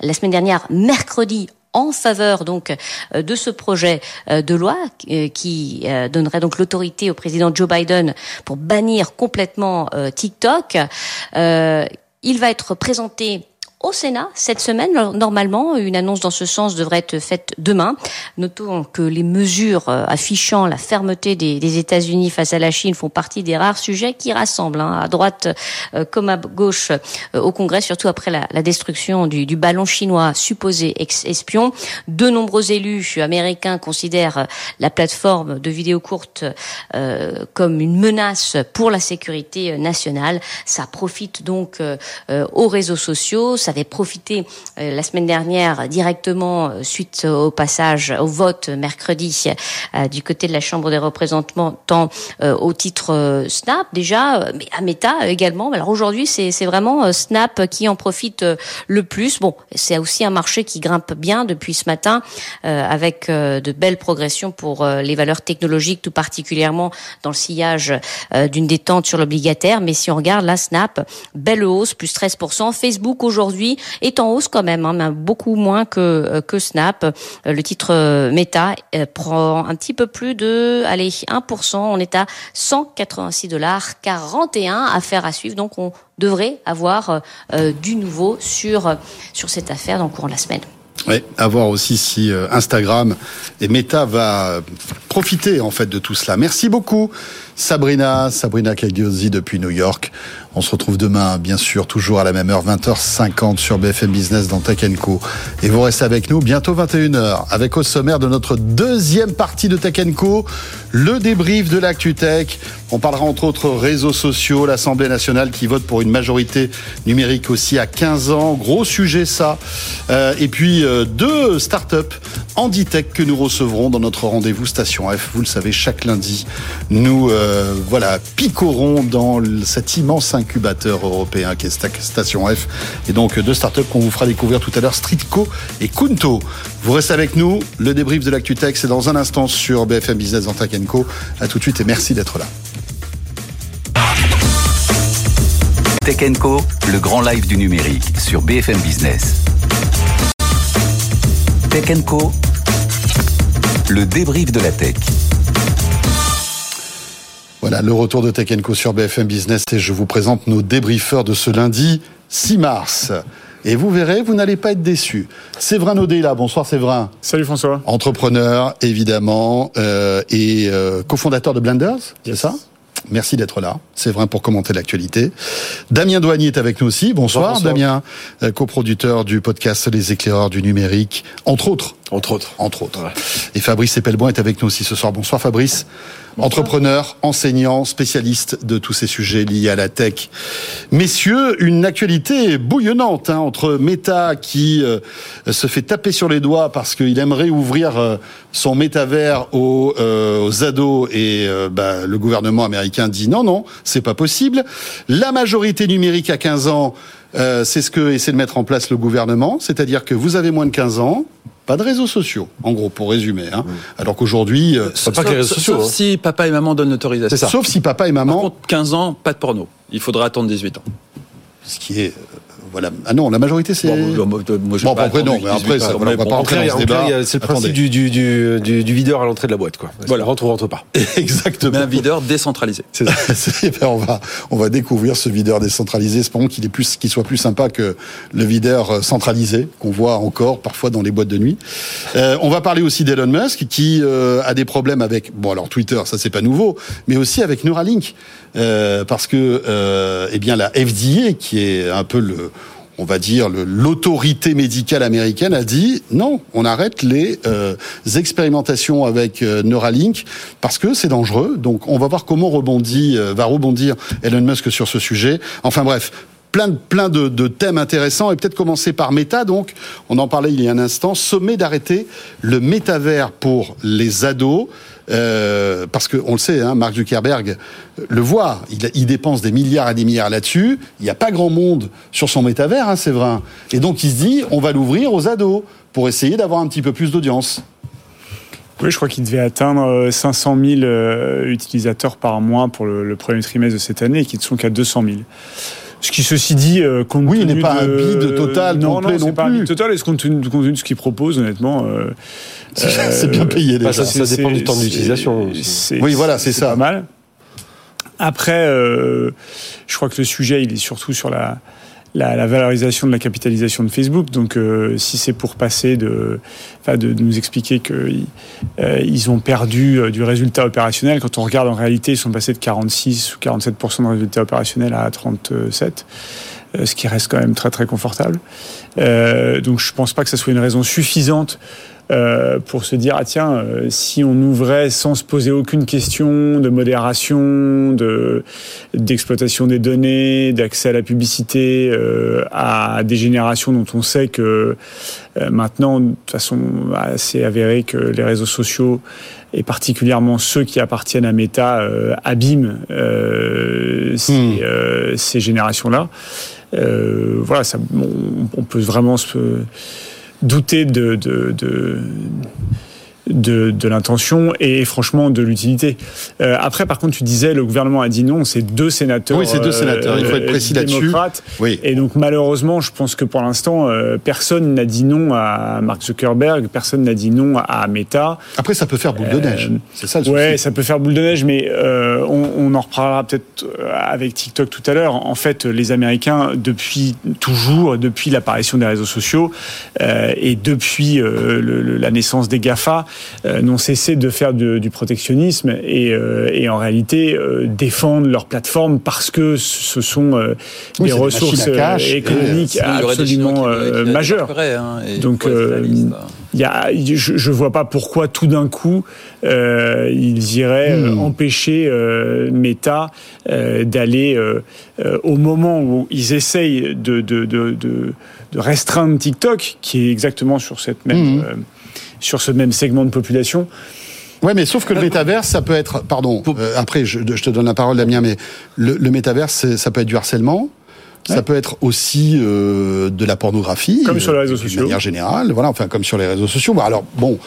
la semaine dernière, mercredi, en faveur donc euh, de ce projet euh, de loi euh, qui donnerait donc l'autorité au président Joe Biden pour bannir complètement TikTok. Il va être présenté au Sénat cette semaine. Normalement, une annonce dans ce sens devrait être faite demain. Notons que les mesures euh, affichant la fermeté des, États-Unis face à la Chine font partie des rares sujets qui rassemblent, hein, à droite euh, comme à gauche, euh, au Congrès, surtout après la, destruction du, ballon chinois supposé ex-espion. De nombreux élus américains considèrent la plateforme de vidéos courtes comme une menace pour la sécurité nationale. Ça profite donc aux réseaux sociaux. Avait profité euh, la semaine dernière directement euh, suite au passage au vote mercredi euh, du côté de la Chambre des représentants tant au titre Snap déjà mais à Meta également. Alors aujourd'hui c'est vraiment Snap qui en profite le plus. Bon c'est aussi un marché qui grimpe bien depuis ce matin avec de belles progressions pour les valeurs technologiques tout particulièrement dans le sillage d'une détente sur l'obligataire. Mais si on regarde la Snap belle hausse plus 13% Facebook aujourd'hui est en hausse quand même, hein, beaucoup moins que que Snap. Le titre Meta prend un petit peu plus de, allez, 1%. On est à 186 dollars 41. Affaire à suivre. Donc on devrait avoir du nouveau sur sur cette affaire dans le courant de la semaine. Oui, à voir aussi si euh, Instagram et Meta va profiter en fait de tout cela. Merci beaucoup Sabrina, Sabrina Cagliosi depuis New York. On se retrouve demain, bien sûr, toujours à la même heure, 20h50 sur BFM Business dans Tech Co. Et vous restez avec nous bientôt 21h, avec au sommaire de notre deuxième partie de Tech Co, le débrief de l'actu tech. On parlera entre autres réseaux sociaux, l'Assemblée nationale qui vote pour une majorité numérique aussi à 15 ans. Gros sujet ça. Euh, et puis euh, deux startups Tech que nous recevrons dans notre rendez-vous Station F. Vous le savez, chaque lundi, nous euh, voilà picorons dans cet immense incubateur européen qui est Station F. Et donc deux startups qu'on vous fera découvrir tout à l'heure, Streetco et Kunto. Vous restez avec nous. Le débrief de l'actu tech, c'est dans un instant sur BFM Business dans Tech Co. À tout de suite et merci d'être là. Tech Co, le grand live du numérique sur BFM Business. Tech Co, le débrief de la tech. Voilà, le retour de Tech Co sur BFM Business et je vous présente nos débriefeurs de ce lundi 6 mars. Et vous verrez, vous n'allez pas être déçus. Séverin Naudet là. Bonsoir Séverin. Salut François. Entrepreneur, évidemment, euh, et euh, cofondateur de Blenders, c'est ça? Merci d'être là. C'est vrai pour commenter l'actualité. Damien Douanier est avec nous aussi. Bonsoir, Damien, euh, coproducteur du podcast Les éclaireurs du numérique, entre autres. Entre autres. Entre autres. Et Fabrice Epelboin est avec nous aussi ce soir. Bonsoir Fabrice. Entrepreneur, enseignant, spécialiste de tous ces sujets liés à la tech. Messieurs, une actualité bouillonnante hein, entre Meta qui euh, se fait taper sur les doigts parce qu'il aimerait ouvrir euh, son métavers aux, aux ados et bah, le gouvernement américain dit non, non, c'est pas possible. La majorité numérique à 15 ans, euh, c'est ce que essaie de mettre en place le gouvernement, c'est-à-dire que vous avez moins de 15 ans, pas de réseaux sociaux, en gros, pour résumer. Hein. Alors qu'aujourd'hui, euh, pas que les réseaux sociaux. Sauf hein. si papa et maman donnent l'autorisation. Sauf si papa et maman. Par contre, 15 ans, pas de porno. Il faudra attendre 18 ans. Ce qui est voilà. Ah non, la majorité c'est. Bon, moi, bon, après non, mais après ça, on va pas rentrer dans ce débat. C'est le principe du, du, du, du, videur à l'entrée de la boîte, quoi. Voilà, rentre ou rentre pas. Exactement. Mais un videur décentralisé. C'est ça. Ben, on va on va découvrir ce videur décentralisé. Espérons qu'il est plus qu'il soit plus sympa que le videur euh, centralisé qu'on voit encore parfois dans les boîtes de nuit. Euh, on va parler aussi d'Elon Musk qui euh, a des problèmes avec bon alors Twitter, ça c'est pas nouveau, mais aussi avec Neuralink. Euh, parce que euh, eh bien la FDA, qui est un peu le on va dire l'autorité médicale américaine a dit non, on arrête les euh, expérimentations avec Neuralink parce que c'est dangereux. Donc on va voir comment rebondit va rebondir Elon Musk sur ce sujet. Enfin bref, plein de, plein thèmes intéressants et peut-être commencer par Meta. Donc, on en parlait il y a un instant, sommet d'arrêter le métavers pour les ados. Euh, parce qu'on le sait, hein, Mark Zuckerberg le voit, il, dépense des milliards et des milliards là-dessus. Il n'y a pas grand monde sur son métavers, hein, c'est vrai. Et donc il se dit, on va l'ouvrir aux ados pour essayer d'avoir un petit peu plus d'audience. Oui, je crois qu'il devait atteindre 500 000 euh, utilisateurs par mois pour le, premier trimestre de cette année et qui ne sont qu'à 200 000. Ce qui, ceci dit, euh, compte oui, il n'est pas un bid total, non, non, c'est pas un bid total. Et ce compte tenu, de ce qu'il propose, honnêtement, euh, c'est bien payé déjà. ça, ça dépend du temps d'utilisation. Oui, voilà, c'est ça. Pas mal. Après, euh, je crois que le sujet, il est surtout sur la, la, la, valorisation de la capitalisation de Facebook. Donc, euh, si c'est pour passer de, de, de, nous expliquer qu'ils euh, ils ont perdu euh, du résultat opérationnel, quand on regarde en réalité, ils sont passés de 46 ou 47 de résultat opérationnel à 37 euh, ce qui reste quand même très très confortable. Euh, donc je pense pas que ça soit une raison suffisante euh, pour se dire ah tiens euh, si on ouvrait sans se poser aucune question de modération, de d'exploitation des données, d'accès à la publicité euh, à des générations dont on sait que euh, maintenant de façon assez avérée que les réseaux sociaux et particulièrement ceux qui appartiennent à Meta euh, abîment ces, mmh. ces générations-là. voilà, ça, on, on peut vraiment se douter de, de, de l'intention et franchement de l'utilité. Euh, après, par contre, tu disais, le gouvernement a dit non, c'est deux sénateurs. Oui, c'est deux sénateurs, il faut être précis là-dessus. Oui. Et donc, malheureusement, je pense que pour l'instant, euh, personne n'a dit non à Mark Zuckerberg, personne n'a dit non à Meta. Après, ça peut faire boule de neige. C'est ça le souci. Ouais, ça peut faire boule de neige, mais euh, on, on en reparlera peut-être euh, avec TikTok tout à l'heure. En fait, les Américains, depuis toujours, depuis l'apparition des réseaux sociaux euh, et depuis euh, le- le- la naissance des GAFA, euh, n'ont cessé de faire du protectionnisme et, euh, et en réalité euh, défendent leur plateforme parce que ce sont euh, Oui, des ressources cash euh, économiques absolument euh, majeures. hein, Donc, il euh, y a, je, je vois pas pourquoi tout d'un coup euh, ils iraient euh, Hmm. empêcher euh, Meta euh, d'aller euh, euh, au moment où ils essayent de, de, de, de, de restreindre TikTok, qui est exactement sur cette même Hmm. Euh, sur ce même segment de population. Ouais, mais sauf que le métaverse, ça peut être. Pardon. euh, après, je, je te donne la parole, Damien, mais le, le métaverse, ça peut être du harcèlement. Ça peut être aussi euh, de la pornographie. Comme sur les réseaux sociaux. manière générale, voilà, enfin comme sur les réseaux sociaux. Bon, alors bon,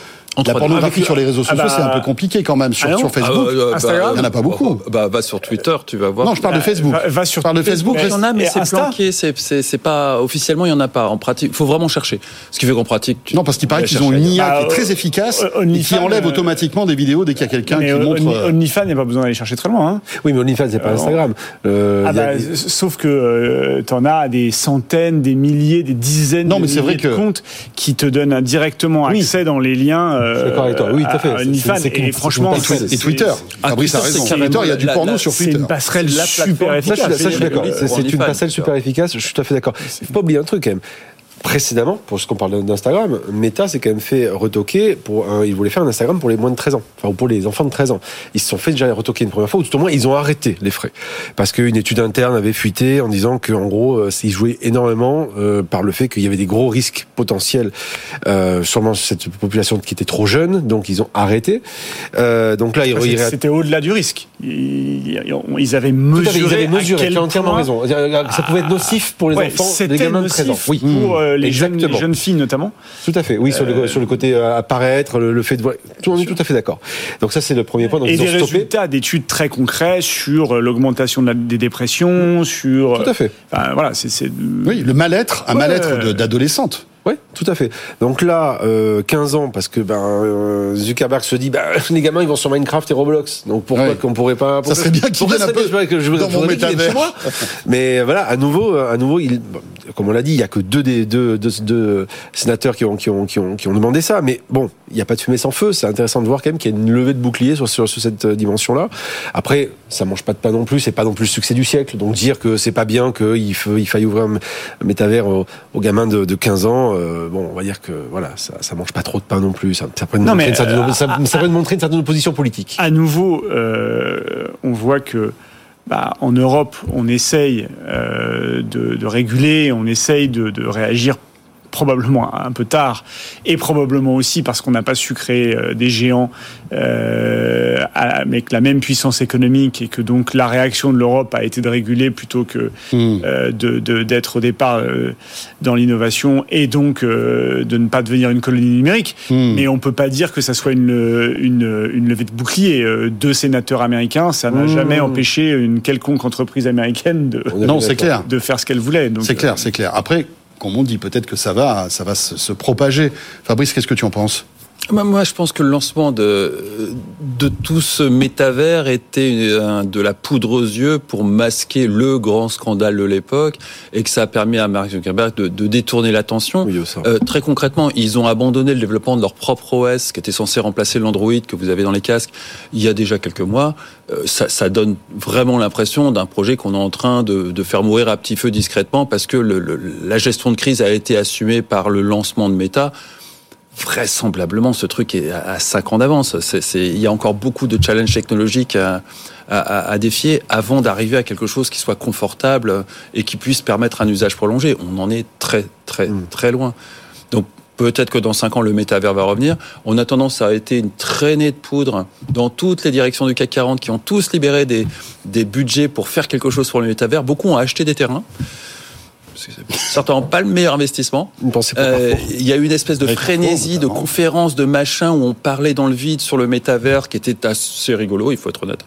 la pornographie sur les réseaux Ah sociaux, bah- c'est un peu compliqué quand même. Sur, Ah sur Facebook, Ah, bah, Instagram il y en a pas beaucoup. Bah, va sur Twitter, tu vas voir. non, je parle de Bah, Facebook. va- va sur je parle de Facebook. Il y en a, mais c'est planqué. C'est, pas officiellement, il y en a pas. En pratique, faut vraiment chercher. Ce qui fait qu'en pratique, tu- Non, parce qu'il paraît tu qu'ils ont une IA Bah, qui est très euh, efficace euh, et qui enlève euh, automatiquement des vidéos dès qu'il y a quelqu'un qui montre. Only- OnlyFans, il n'y a pas besoin d'aller chercher très loin. Hein. Oui, mais OnlyFans, c'est pas Euh, Instagram. Euh, Ah bah, Sauf que euh, t'en as des centaines, des milliers, des dizaines de comptes qui te donnent directement accès dans les liens. Euh, Je suis d'accord avec toi. Oui, tout à fait. C'est- OnlyFans. c'est- c'est Et franchement, c'est c'est- et Twitter. Ah, Fabrice a c'est raison. Twitter, il y a du porno sur c'est Twitter. une passerelle super efficace. je, ça, je suis d'accord. C'est c'est une passerelle super efficace. Je suis tout à fait d'accord. Il faut pas oublier un truc quand même. Précédemment, pour ce qu'on parle d'Instagram, Meta s'est quand même fait retoquer pour un, ils voulaient faire un Instagram pour les moins de 13 ans, enfin ou pour les enfants de 13 ans. Ils se sont fait déjà retoquer une première fois, ou tout au moins ils ont arrêté les frais parce qu'une étude interne avait fuité en disant qu'en gros euh, ils jouaient énormément euh, par le fait qu'il y avait des gros risques potentiels, euh, sûrement sur cette population qui était trop jeune, donc ils ont arrêté. Euh, donc là ils, C'était- C'était au-delà du risque. Ils, avaient mesuré. ils avaient mesuré, tu as entièrement raison. Ça pouvait être nocif pour les Ouais, enfants, c'était les gamins de 13 ans. nocif Oui, pour euh, les, jeunes, les Exactement. jeunes filles notamment. Tout à fait, oui, sur, le, Euh, sur le côté euh, apparaître, le, le fait de voir. Tout, on est tout à fait d'accord. Donc ça, c'est le premier point. Donc Et des stoppé. résultats d'études très concrets sur euh, l'augmentation de la- des dépressions, sur. Tout à fait. Enfin, voilà, c'est. Oui, le mal-être, un Ouais. mal-être d'adolescente. Oui, tout à fait. Donc là, euh, 15 ans, parce que ben, euh, Zuckerberg se dit, ben, les gamins, ils vont sur Minecraft et Roblox. Donc pourquoi Ouais. qu'on pourrait pas Ça serait bien qu'ils viennent un peu que je dans mon chez métavers. moi Mais voilà, à nouveau, à nouveau, il, bon, comme on l'a dit, il y a que deux des deux, deux, deux sénateurs qui ont, qui ont qui ont qui ont demandé ça. Mais bon, il n'y a pas de fumée sans feu. C'est intéressant de voir quand même qu'il y a une levée de bouclier sur sur, sur cette dimension-là. Après, ça mange pas de pain non plus. C'est pas non plus le succès du siècle. Donc dire que c'est pas bien qu'il il faille ouvrir un, métavers aux, aux gamins de, de 15 ans, euh, bon, on va dire que voilà, ça, ça mange pas trop de pain non plus. Ça, ça peut Non, montrer mais, une certaine, euh, ça, ça peut montrer une certaine opposition politique. à nouveau, euh, on voit que bah, en Europe, on essaye euh, de, réguler, on essaye de réagir probablement un peu tard, et probablement aussi parce qu'on n'a pas su créer euh, des géants euh, avec la même puissance économique, et que donc la réaction de l'Europe a été de réguler plutôt que Hmm. euh, de- de- d'être au départ euh, dans l'innovation, et donc euh, de ne pas devenir une colonie numérique. Hmm. Mais on peut pas dire que ça soit une, une, une levée de bouclier. Deux sénateurs américains, ça n'a Mmh. jamais empêché une quelconque entreprise américaine de, Non, c'est clair. de faire ce qu'elle voulait. Donc, C'est clair, c'est clair. Après, comme on dit, peut-être que ça va, ça va se, propager. Fabrice, qu'est-ce que tu en penses? Moi, je pense que le lancement de, de tout ce métavers était de la poudre aux yeux pour masquer le grand scandale de l'époque et que ça a permis à Mark Zuckerberg de, de détourner l'attention. Oui. Euh, très concrètement, ils ont abandonné le développement de leur propre OS qui était censé remplacer l'Android que vous avez dans les casques il y a déjà quelques mois. Euh, ça, ça donne vraiment l'impression d'un projet qu'on est en train de, de faire mourir à petit feu discrètement parce que le- le- la gestion de crise a été assumée par le lancement de Meta vraisemblablement, ce truc est à 5 ans d'avance. Il y a encore beaucoup de challenges technologiques à, à- à- à défier avant d'arriver à quelque chose qui soit confortable et qui puisse permettre un usage prolongé. On en est très, très, très loin. Donc, Peut-être que dans 5 ans, le métavers va revenir. En attendant, ça a été une traînée de poudre dans toutes les directions du CAC 40 qui ont tous libéré des, des budgets pour faire quelque chose pour le métavers. Beaucoup ont acheté des terrains. C'est certainement pas le meilleur investissement. Une pensée pour Euh. Il y a eu une espèce de frénésie, de conférences, de machin où on parlait dans le vide sur le métavers qui était assez rigolo, il faut être honnête.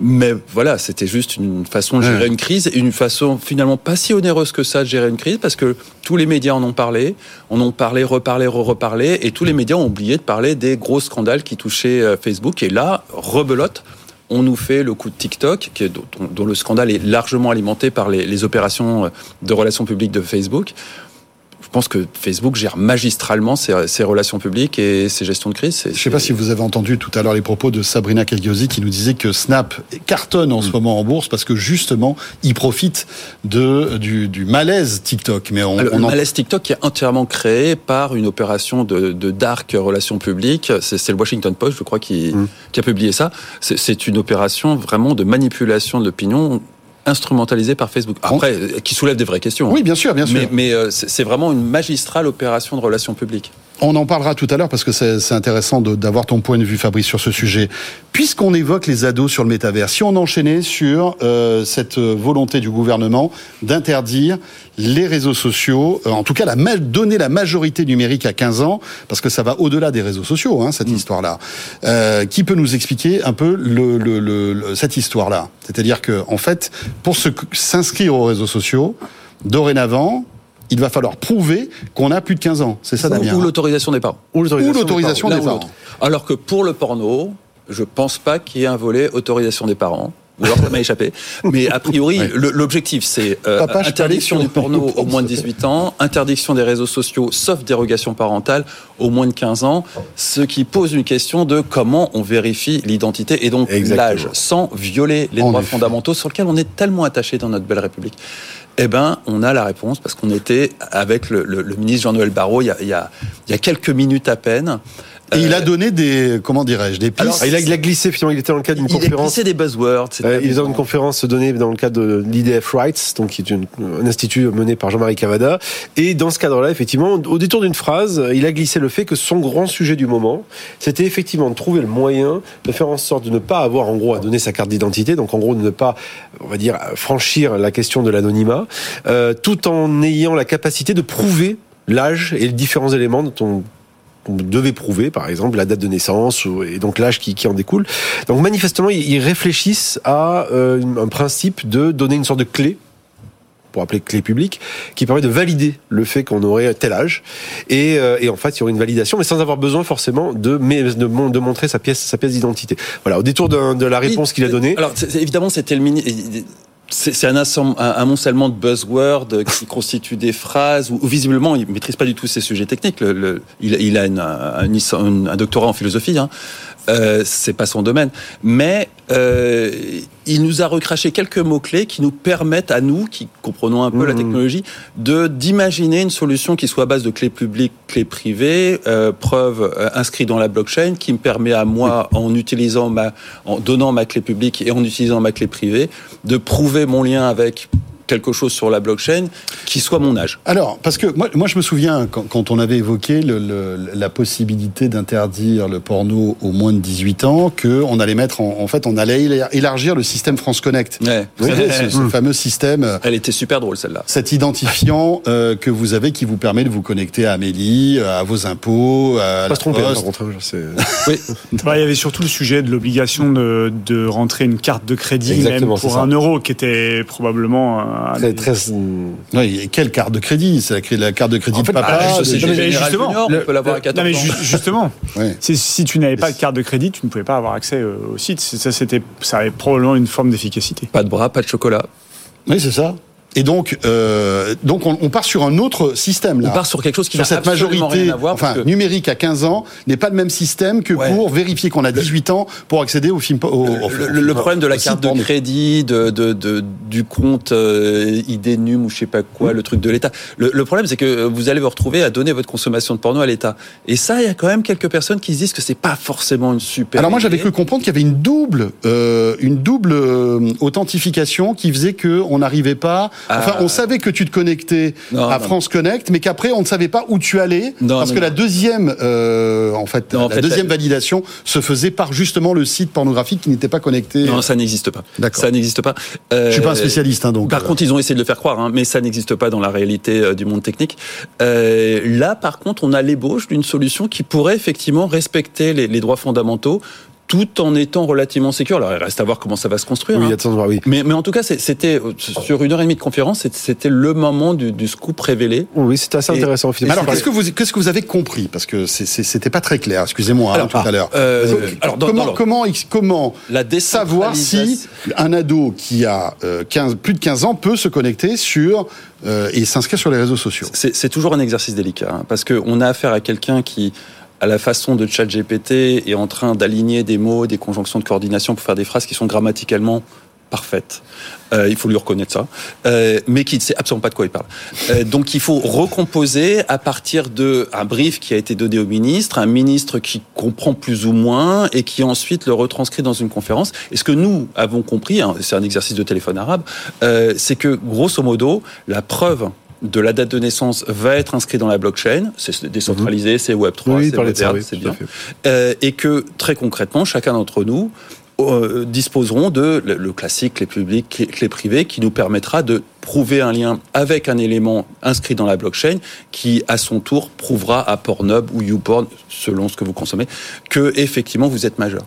Mais voilà, c'était juste une façon de gérer Ouais. une crise, une façon finalement pas si onéreuse que ça de gérer une crise, parce que tous les médias en ont parlé, en ont parlé, reparlé, re-reparlé, et tous les médias ont oublié de parler des gros scandales qui touchaient euh, Facebook. Et là, rebelote, on nous fait le coup de TikTok, dont, le scandale est largement alimenté par les, opérations de relations publiques de Facebook. Je pense que Facebook gère magistralement ses, ses relations publiques et ses gestions de crise. Je ne sais pas si vous avez entendu tout à l'heure les propos de Sabrina Kelgiosi qui nous disait que Snap cartonne en ce moment en bourse parce que justement, il profite de, du, du malaise TikTok. Mais on, le malaise TikTok qui est entièrement créé par une opération de, de dark relations publiques. C'est le Washington Post, je crois, qui, qui a publié ça. C'est une opération vraiment de manipulation de l'opinion instrumentalisée par Facebook. Après, euh, qui soulève des vraies questions. Oui, bien sûr, bien sûr. Mais, mais, euh, c'est vraiment une magistrale opération de relations publiques. On en parlera tout à l'heure parce que c'est intéressant d'avoir ton point de vue, Fabrice, sur ce sujet. Puisqu'on évoque les ados sur le métavers, si on enchaînait sur euh, cette volonté du gouvernement d'interdire les réseaux sociaux, euh, en tout cas la, ma- donner la majorité numérique à 15 ans, parce que ça va au-delà des réseaux sociaux, hein, cette histoire-là. Euh, qui peut nous expliquer un peu le, le- le- le- cette histoire-là? C'est-à-dire que, en fait, pour s'inscrire aux réseaux sociaux, dorénavant, il va falloir prouver qu'on a plus de 15 ans. C'est ça, Damien Ou l'autorisation des parents. Ou l'autorisation des parents. Alors que pour le porno, je pense pas qu'il y ait un volet autorisation des parents. Ou alors ça m'a échappé. Mais a priori, l'objectif, c'est euh, interdiction du porno au moins de 18 ans, interdiction des réseaux sociaux, sauf dérogation parentale, au moins de 15 ans, ce qui pose une question de comment on vérifie l'identité et donc l'âge, sans violer les En droits effet. fondamentaux sur lesquels on est tellement attaché dans notre belle République. Eh ben, on a la réponse parce qu'on était avec le, ministre Jean-Noël Barrot il y a quelques minutes à peine. Et il Euh, a donné des, comment dirais-je, des pistes. Alors, il, a, il a glissé, finalement, il était dans le cadre d'une il a conférence. glissé des buzzwords. Euh, il est dans une conférence donnée dans le cadre de l'IDF Rights, donc qui est une- un institut mené par Jean-Marie Cavada. Et dans ce cadre-là, effectivement, au détour d'une phrase, il a glissé le fait que son grand sujet du moment, c'était effectivement de trouver le moyen de faire en sorte de ne pas avoir, en gros, à donner sa carte d'identité, donc en gros de ne pas, on va dire, franchir la question de l'anonymat, euh, tout en ayant la capacité de prouver l'âge et les différents éléments dont on on devait prouver, par exemple, la date de naissance et donc l'âge qui, qui en découle. Donc manifestement, ils réfléchissent à euh, un principe de donner une sorte de clé pour appeler clé publique, qui permet de valider le fait qu'on aurait tel âge. Et, euh, et en fait, il y aurait une validation, mais sans avoir besoin forcément de, mais- de, de montrer sa pièce, sa pièce d'identité. Voilà, au détour d'un- de la réponse Oui, qu'il a donnée. Alors, évidemment, c'était le mini. C'est un, un, amoncellement de buzzwords qui constituent des phrases où, visiblement il maîtrise pas du tout ces sujets techniques. Le, le- il, il a une- un, un- un doctorat en philosophie. Hein. Euh, c'est pas son domaine, mais euh, il nous a recraché quelques mots clés qui nous permettent à nous, qui comprenons un peu la Mhm. technologie, de d'imaginer une solution qui soit à base de clés publiques, clés privées, euh, preuve euh, inscrite dans la blockchain, qui me permet à moi, en utilisant ma, en donnant ma clé publique et en utilisant ma clé privée, de prouver mon lien avec quelque chose sur la blockchain qui soit mon âge. Alors, parce que moi, moi je me souviens quand, quand on avait évoqué le, le- la possibilité d'interdire le porno aux moins de 18 ans, que on allait mettre en, en fait, on allait éla- élargir le système France Connect. Ouais. Vous savez, ce, ce fameux système. euh, Elle était super drôle celle-là. Cet identifiant euh, que vous avez qui vous permet de vous connecter à Amélie, à vos impôts, à Pas la se tromper, poste. par contre. hein, c'est- Oui. Bah, il y avait surtout le sujet de l'obligation de, de rentrer une carte de crédit, Exactement, même c'est pour ça. un euro, qui était probablement un Très, Oui, et quelle carte de crédit? C'est la, carte de crédit En de fait, papa. bah, de- mais justement, Junior, le- on peut l'avoir à 14 Non mais ju- justement, Ouais. si tu n'avais pas de carte de crédit, tu ne pouvais pas avoir accès euh, au site. Ça, c'était, ça avait probablement une forme d'efficacité. Pas de bras, pas de chocolat. Oui, c'est ça. Et donc, euh, donc on, on part sur un autre système là. On part sur quelque chose qui n'a cette majorité, rien à voir. enfin que- numérique à 15 ans, n'est pas le même système que Ouais. pour vérifier qu'on a 18 ans pour accéder au film. Au, au- le, au- le- le problème de la carte de porno. crédit, de, de, de- du compte euh, IDNUM ou je sais pas quoi, le truc de l'État. Le, le problème, c'est que vous allez vous retrouver à donner votre consommation de porno à l'État. Et ça, il y a quand même quelques personnes qui se disent que c'est pas forcément une super. Alors moi j'avais cru comprendre qu'il y avait une double, euh, une double euh, authentification qui faisait que on n'arrivait pas Enfin, on savait que tu te connectais Non, à non. France Connect, mais qu'après on ne savait pas où tu allais, Non, parce que la deuxième, euh, en fait, en deuxième validation se faisait par justement le site pornographique qui n'était pas connecté. Non, ça n'existe pas. D'accord. Ça n'existe pas. Euh, Je suis pas un spécialiste, hein, donc. Par euh, contre, ils ont essayé de le faire croire, hein, mais ça n'existe pas dans la réalité euh, du monde technique. Euh, là, par contre, on a l'ébauche d'une solution qui pourrait effectivement respecter les, les droits fondamentaux tout en étant relativement sécure. Alors, il reste à voir comment ça va se construire. Oui, hein. attends, oui. Mais, mais en tout cas, c'était euh, sur une heure et demie de conférence, c'était le moment du, du scoop révélé. Oui, c'était assez Et- intéressant. Mais alors, qu'est-ce que vous, qu'est-ce que vous avez compris? Parce que c'était pas très clair. Excusez-moi hein, tout ah, à l'heure. euh, Vas-y. alors, dans- comment, dans comment, La savoir si un ado qui a euh, 15, plus de 15 ans peut se connecter sur euh, et s'inscrire sur les réseaux sociaux? C'est c'est toujours un exercice délicat, hein, parce qu'on a affaire à quelqu'un qui, à la façon de ChatGPT, est en train d'aligner des mots, des conjonctions de coordination pour faire des phrases qui sont grammaticalement parfaites. Euh, il faut lui reconnaître ça, Euh, mais qui ne sait absolument pas de quoi il parle. Euh, donc il faut recomposer à partir de un brief qui a été donné au ministre, un ministre qui comprend plus ou moins et qui ensuite le retranscrit dans une conférence. Et ce que nous avons compris, hein, c'est un exercice de téléphone arabe, euh, c'est que grosso modo, la preuve de la date de naissance va être inscrite dans la blockchain. C'est décentralisé, c'est Web3, Mhm. Oui, c'est parlez de ça, moderne, c'est bien. Euh, et que très concrètement, chacun d'entre nous euh, disposeront de le, le classique, clé publique, clé, clé privée, qui nous permettra de prouver un lien avec un élément inscrit dans la blockchain, qui à son tour prouvera à Pornhub ou YouPorn, selon ce que vous consommez, que effectivement vous êtes majeur.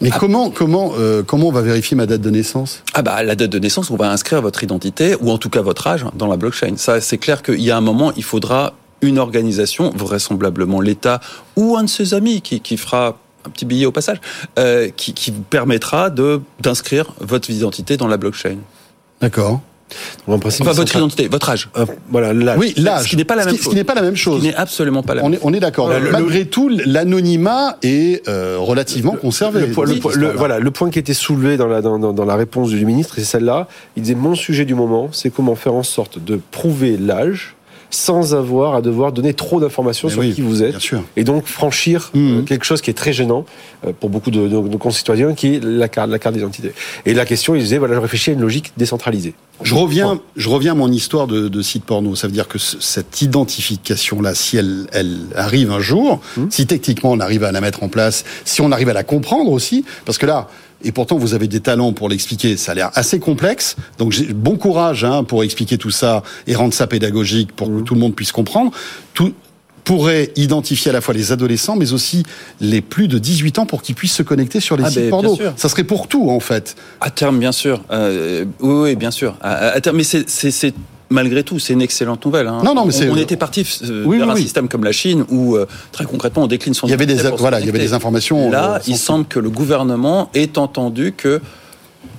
Mais comment, comment, euh, comment on va vérifier ma date de naissance? Ah bah la date de naissance, on va inscrire votre identité ou en tout cas votre âge dans la blockchain. Ça, c'est clair qu'il y a un moment, il faudra une organisation, vraisemblablement l'État ou un de ses amis qui, qui fera un petit billet au passage, euh, qui, qui vous permettra de d'inscrire votre identité dans la blockchain. D'accord. En principe, Enfin, ils votre identité, votre âge. Euh, voilà, l'âge. Oui, l'âge. Ce qui n'est pas la Ce même Ce chose. qui n'est pas la même Ce qui n'est absolument pas la On même est, on est d'accord. Le- le- Malgré tout, l'anonymat est euh, relativement conservé. Point- point- voilà, le point qui était soulevé dans la, dans, dans- dans la réponse du ministre, c'est celle-là. Il disait Mon sujet du moment, c'est comment faire en sorte de prouver l'âge sans avoir à devoir donner trop d'informations sur oui, qui vous êtes. Bien sûr. Et donc franchir Mhm. euh, quelque chose qui est très gênant euh, pour beaucoup de, de concitoyens, qui est la carte, la carte d'identité. Et la question, il disait voilà, je réfléchis à une logique décentralisée. Je reviens, je reviens à mon histoire de, de site porno. Ça veut dire que ce- cette identification-là, si elle, elle arrive un jour, si techniquement on arrive à la mettre en place, si on arrive à la comprendre aussi, parce que là, et pourtant vous avez des talents pour l'expliquer, ça a l'air assez complexe. Donc bon courage hein, pour expliquer tout ça et rendre ça pédagogique pour que tout le monde puisse comprendre. Tout pourrait identifier à la fois les adolescents, mais aussi les plus de 18 ans pour qu'ils puissent se connecter sur les Ah, sites ben, porno. Ça serait pour tout en fait. À terme, bien sûr. Euh, oui, oui, bien sûr. À, terme, mais c'est- malgré tout, c'est une excellente nouvelle. hein. Non, non, mais on, on était parti euh, Oui, vers oui, un oui. système comme la Chine où euh, très concrètement on décline son. Il y avait des voilà, il y avait des informations. Là, euh, il semble que le gouvernement ait entendu que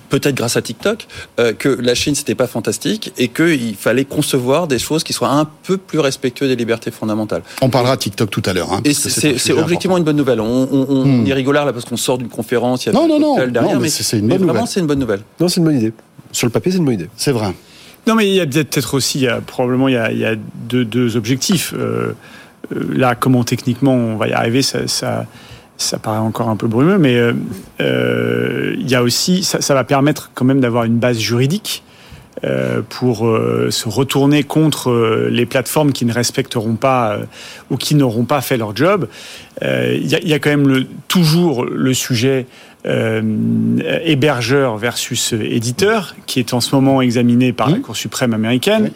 peut-être grâce à TikTok, euh, que la Chine c'était pas fantastique et qu'il fallait concevoir des choses qui soient un peu plus respectueuses des libertés fondamentales. On parlera TikTok tout à l'heure. Hein, Et c'est objectivement une bonne nouvelle. On, on, on Hmm. y rigole là parce qu'on sort d'une conférence. Il y a Non, non, non, derrière, non, mais mais, c'est- une bonne vraiment nouvelle. c'est une bonne nouvelle. Non, c'est une bonne idée. Sur le papier, c'est une bonne idée. C'est vrai. Non, mais il y a peut-être aussi, probablement, il y a, deux, objectifs. Euh, euh, là, comment techniquement on va y arriver, ça, ça, paraît encore un peu brumeux, mais euh, il y a aussi, ça, va permettre quand même d'avoir une base juridique pour se retourner contre les plateformes qui ne respecteront pas ou qui n'auront pas fait leur job. Il y, a, quand même toujours le sujet euh, hébergeur versus éditeur, qui est en ce moment examiné par la Cour suprême américaine.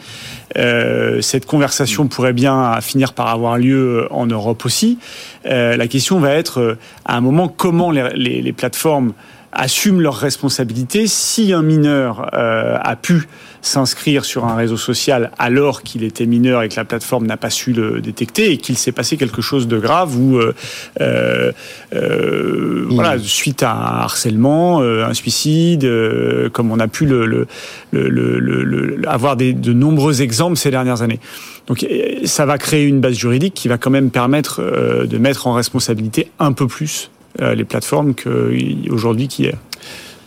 Euh, cette conversation pourrait bien finir par avoir lieu en Europe aussi. Euh, la question va être, euh, à un moment, comment les, les- les plateformes assument leurs responsabilités si un mineur euh, a pu s'inscrire sur un réseau social alors qu'il était mineur et que la plateforme n'a pas su le détecter et qu'il s'est passé quelque chose de grave ou euh, euh, euh, voilà suite à un harcèlement, euh, un suicide, euh, comme on a pu le, le, le, le- le- le- avoir des, de nombreux exemples ces dernières années. Donc ça va créer une base juridique qui va quand même permettre de mettre en responsabilité un peu plus les plateformes qu'aujourd'hui qu'hier.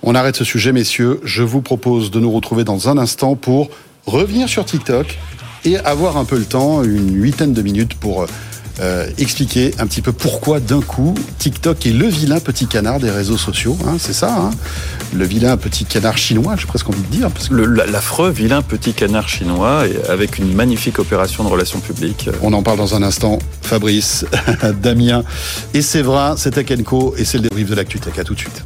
On arrête ce sujet, messieurs. Je vous propose de nous retrouver dans un instant pour revenir sur TikTok et avoir un peu le temps, une huitaine de minutes pour euh, euh, expliquer un petit peu pourquoi d'un coup TikTok est le vilain petit canard des réseaux sociaux. Hein, c'est ça, hein le vilain petit canard chinois, j'ai presque envie de dire. Parce que... L'affreux vilain petit canard chinois et avec une magnifique opération de relations publiques. On en parle dans un instant. Fabrice, Damien et Séverin, c'est Tech Co et c'est le débrief de l'actu Tech. À tout de suite.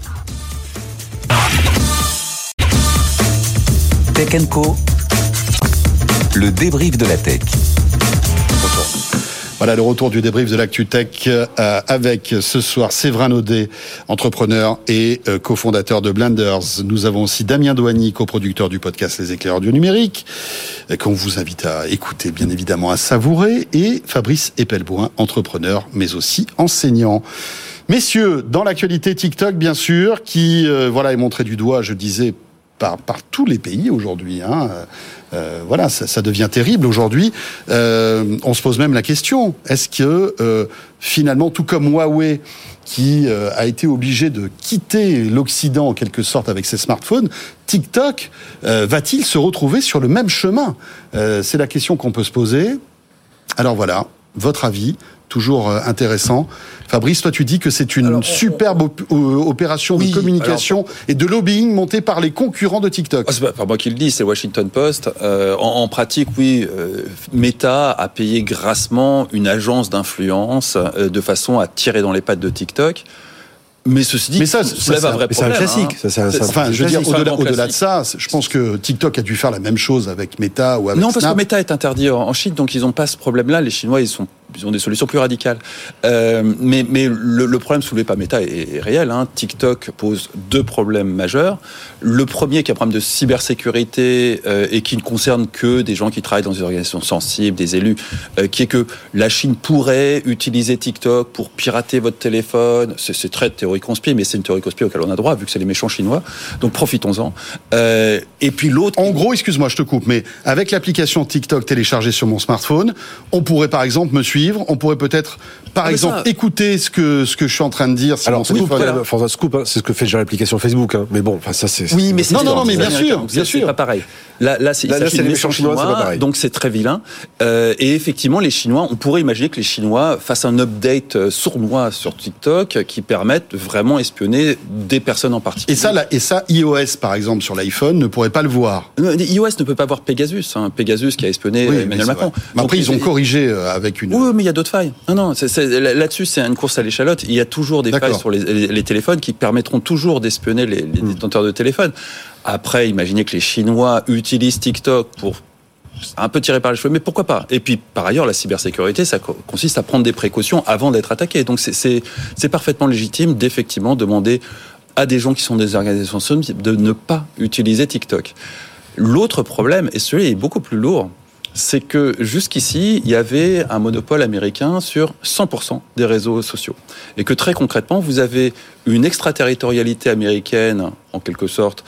Tech Co. Le débrief de la tech. Voilà le retour du débrief de l'actu Tech euh, avec ce soir Séverin Audet, entrepreneur et euh, cofondateur de Blenders. Nous avons aussi Damien Douany, coproducteur du podcast Les éclaireurs du numérique, euh, qu'on vous invite à écouter, bien évidemment, à savourer, et Fabrice Epelboin, entrepreneur, mais aussi enseignant. Messieurs, dans l'actualité TikTok, bien sûr, qui voilà est montré du doigt, je disais, par, tous les pays aujourd'hui. Hein. Euh, voilà, ça, devient terrible aujourd'hui. Euh, on se pose même la question est-ce que euh, finalement, tout comme Huawei, qui euh, a été obligé de quitter l'Occident en quelque sorte avec ses smartphones, TikTok euh, va-t-il se retrouver sur le même chemin? Euh, C'est la question qu'on peut se poser. Alors voilà, votre avis, toujours euh, intéressant. Fabrice, toi tu dis que c'est une superbe op- euh, opération de communication et de lobbying montée par les concurrents de TikTok. Ah, c'est pas, pas moi qui le dis, c'est Washington Post. Euh, en, en pratique, oui, euh, Meta a payé grassement une agence d'influence euh, de façon à tirer dans les pattes de TikTok. Mais ceci dit, Mais ça, ça, ça, soulève un vrai problème. hein. Enfin, je veux dire, C'est un au-delà, de classique. ça, je pense que TikTok a dû faire la même chose avec Meta ou avec Non, parce Snap. que Meta est interdit en en Chine, donc ils n'ont pas ce problème-là. Les Chinois, ils, sont, ils ont des solutions plus radicales. Euh, mais mais le, problème soulevé par Meta est, réel. Hein. TikTok pose deux problèmes majeurs. Le premier, qui est un problème de cybersécurité euh, et qui ne concerne que des gens qui travaillent dans des organisations sensibles, des élus, euh, qui est que la Chine pourrait utiliser TikTok pour pirater votre téléphone. C'est très théorie conspire, mais c'est une théorie conspire auquel on a droit, vu que c'est les méchants chinois. Donc profitons-en. Et puis l'autre... En gros, excuse-moi, je te coupe, mais avec l'application TikTok téléchargée sur mon smartphone, on pourrait par exemple me suivre, on pourrait peut-être, par Ah, exemple, ça- écouter ce que ce que je suis en train de dire sur Alors, scoop, voilà, François Scoop, hein, c'est ce que fait déjà l'application Facebook. hein. Mais bon, enfin, ça, c'est. Oui, mais c'est Non, non, non, mais bien sûr, bien sûr. pas pareil. Là, là, c'est les méchants chinois, c'est pas pareil. donc c'est très vilain. Euh, et effectivement, les Chinois, on pourrait imaginer que les Chinois fassent un update euh, sournois sur TikTok qui permette vraiment espionner des personnes en particulier. Et ça, là, et ça, iOS par exemple sur l'iPhone ne pourrait pas le voir. Euh, iOS ne peut pas voir Pegasus, hein, Pegasus qui a espionné Oui, Emmanuel Macron. Mais après, Donc, ils ont corrigé avec une. Oui, mais il y a d'autres failles. Non, non, là-dessus, c'est une course à l'échalote. Il y a toujours des failles sur les, les- les téléphones qui permettront toujours d'espionner les, les détenteurs de téléphones. Après, imaginez que les Chinois utilisent TikTok pour un peu tirer par les cheveux, mais pourquoi pas? Et puis, par ailleurs, la cybersécurité, ça co- consiste à prendre des précautions avant d'être attaqué. Donc, c'est- parfaitement légitime d'effectivement demander à des gens qui sont des organisations de ne pas utiliser TikTok. L'autre problème, et celui est beaucoup plus lourd, c'est que jusqu'ici, il y avait un monopole américain sur 100% des réseaux sociaux. Et que très concrètement, vous avez une extraterritorialité américaine, en quelque sorte,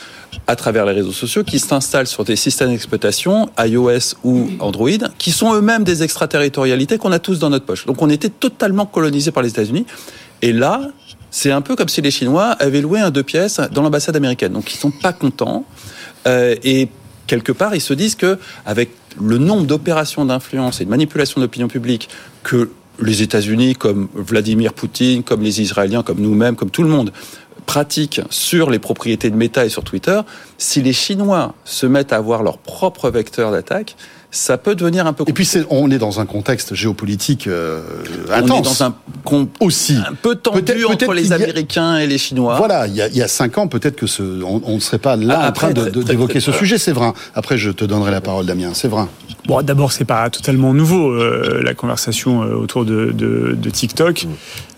à travers les réseaux sociaux, qui s'installe sur des systèmes d'exploitation, iOS ou Android, qui sont eux-mêmes des extraterritorialités qu'on a tous dans notre poche. Donc on était totalement colonisé par les États-Unis. Et là, c'est un peu comme si les Chinois avaient loué un deux pièces dans l'ambassade américaine. Donc ils sont pas contents. Euh, et quelque part, ils se disent que avec le nombre d'opérations d'influence et de manipulation de l'opinion publique que les États-Unis, comme Vladimir Poutine, comme les Israéliens, comme nous-mêmes, comme tout le monde, pratiquent sur les propriétés de Meta et sur Twitter, si les Chinois se mettent à avoir leur propre vecteur d'attaque, ça peut devenir un peu Et puis on est dans un contexte géopolitique euh, On intense. est dans un aussi un peu tendu entre les a- Américains et les Chinois. Voilà, il y a, il y a cinq ans, peut-être que ce, on ne serait pas là Ah, en train d'évoquer ce sujet, c'est vrai. Après, je te donnerai la parole, Damien, c'est vrai. Bon, d'abord, c'est pas totalement nouveau euh, la conversation euh, autour de, de, de TikTok.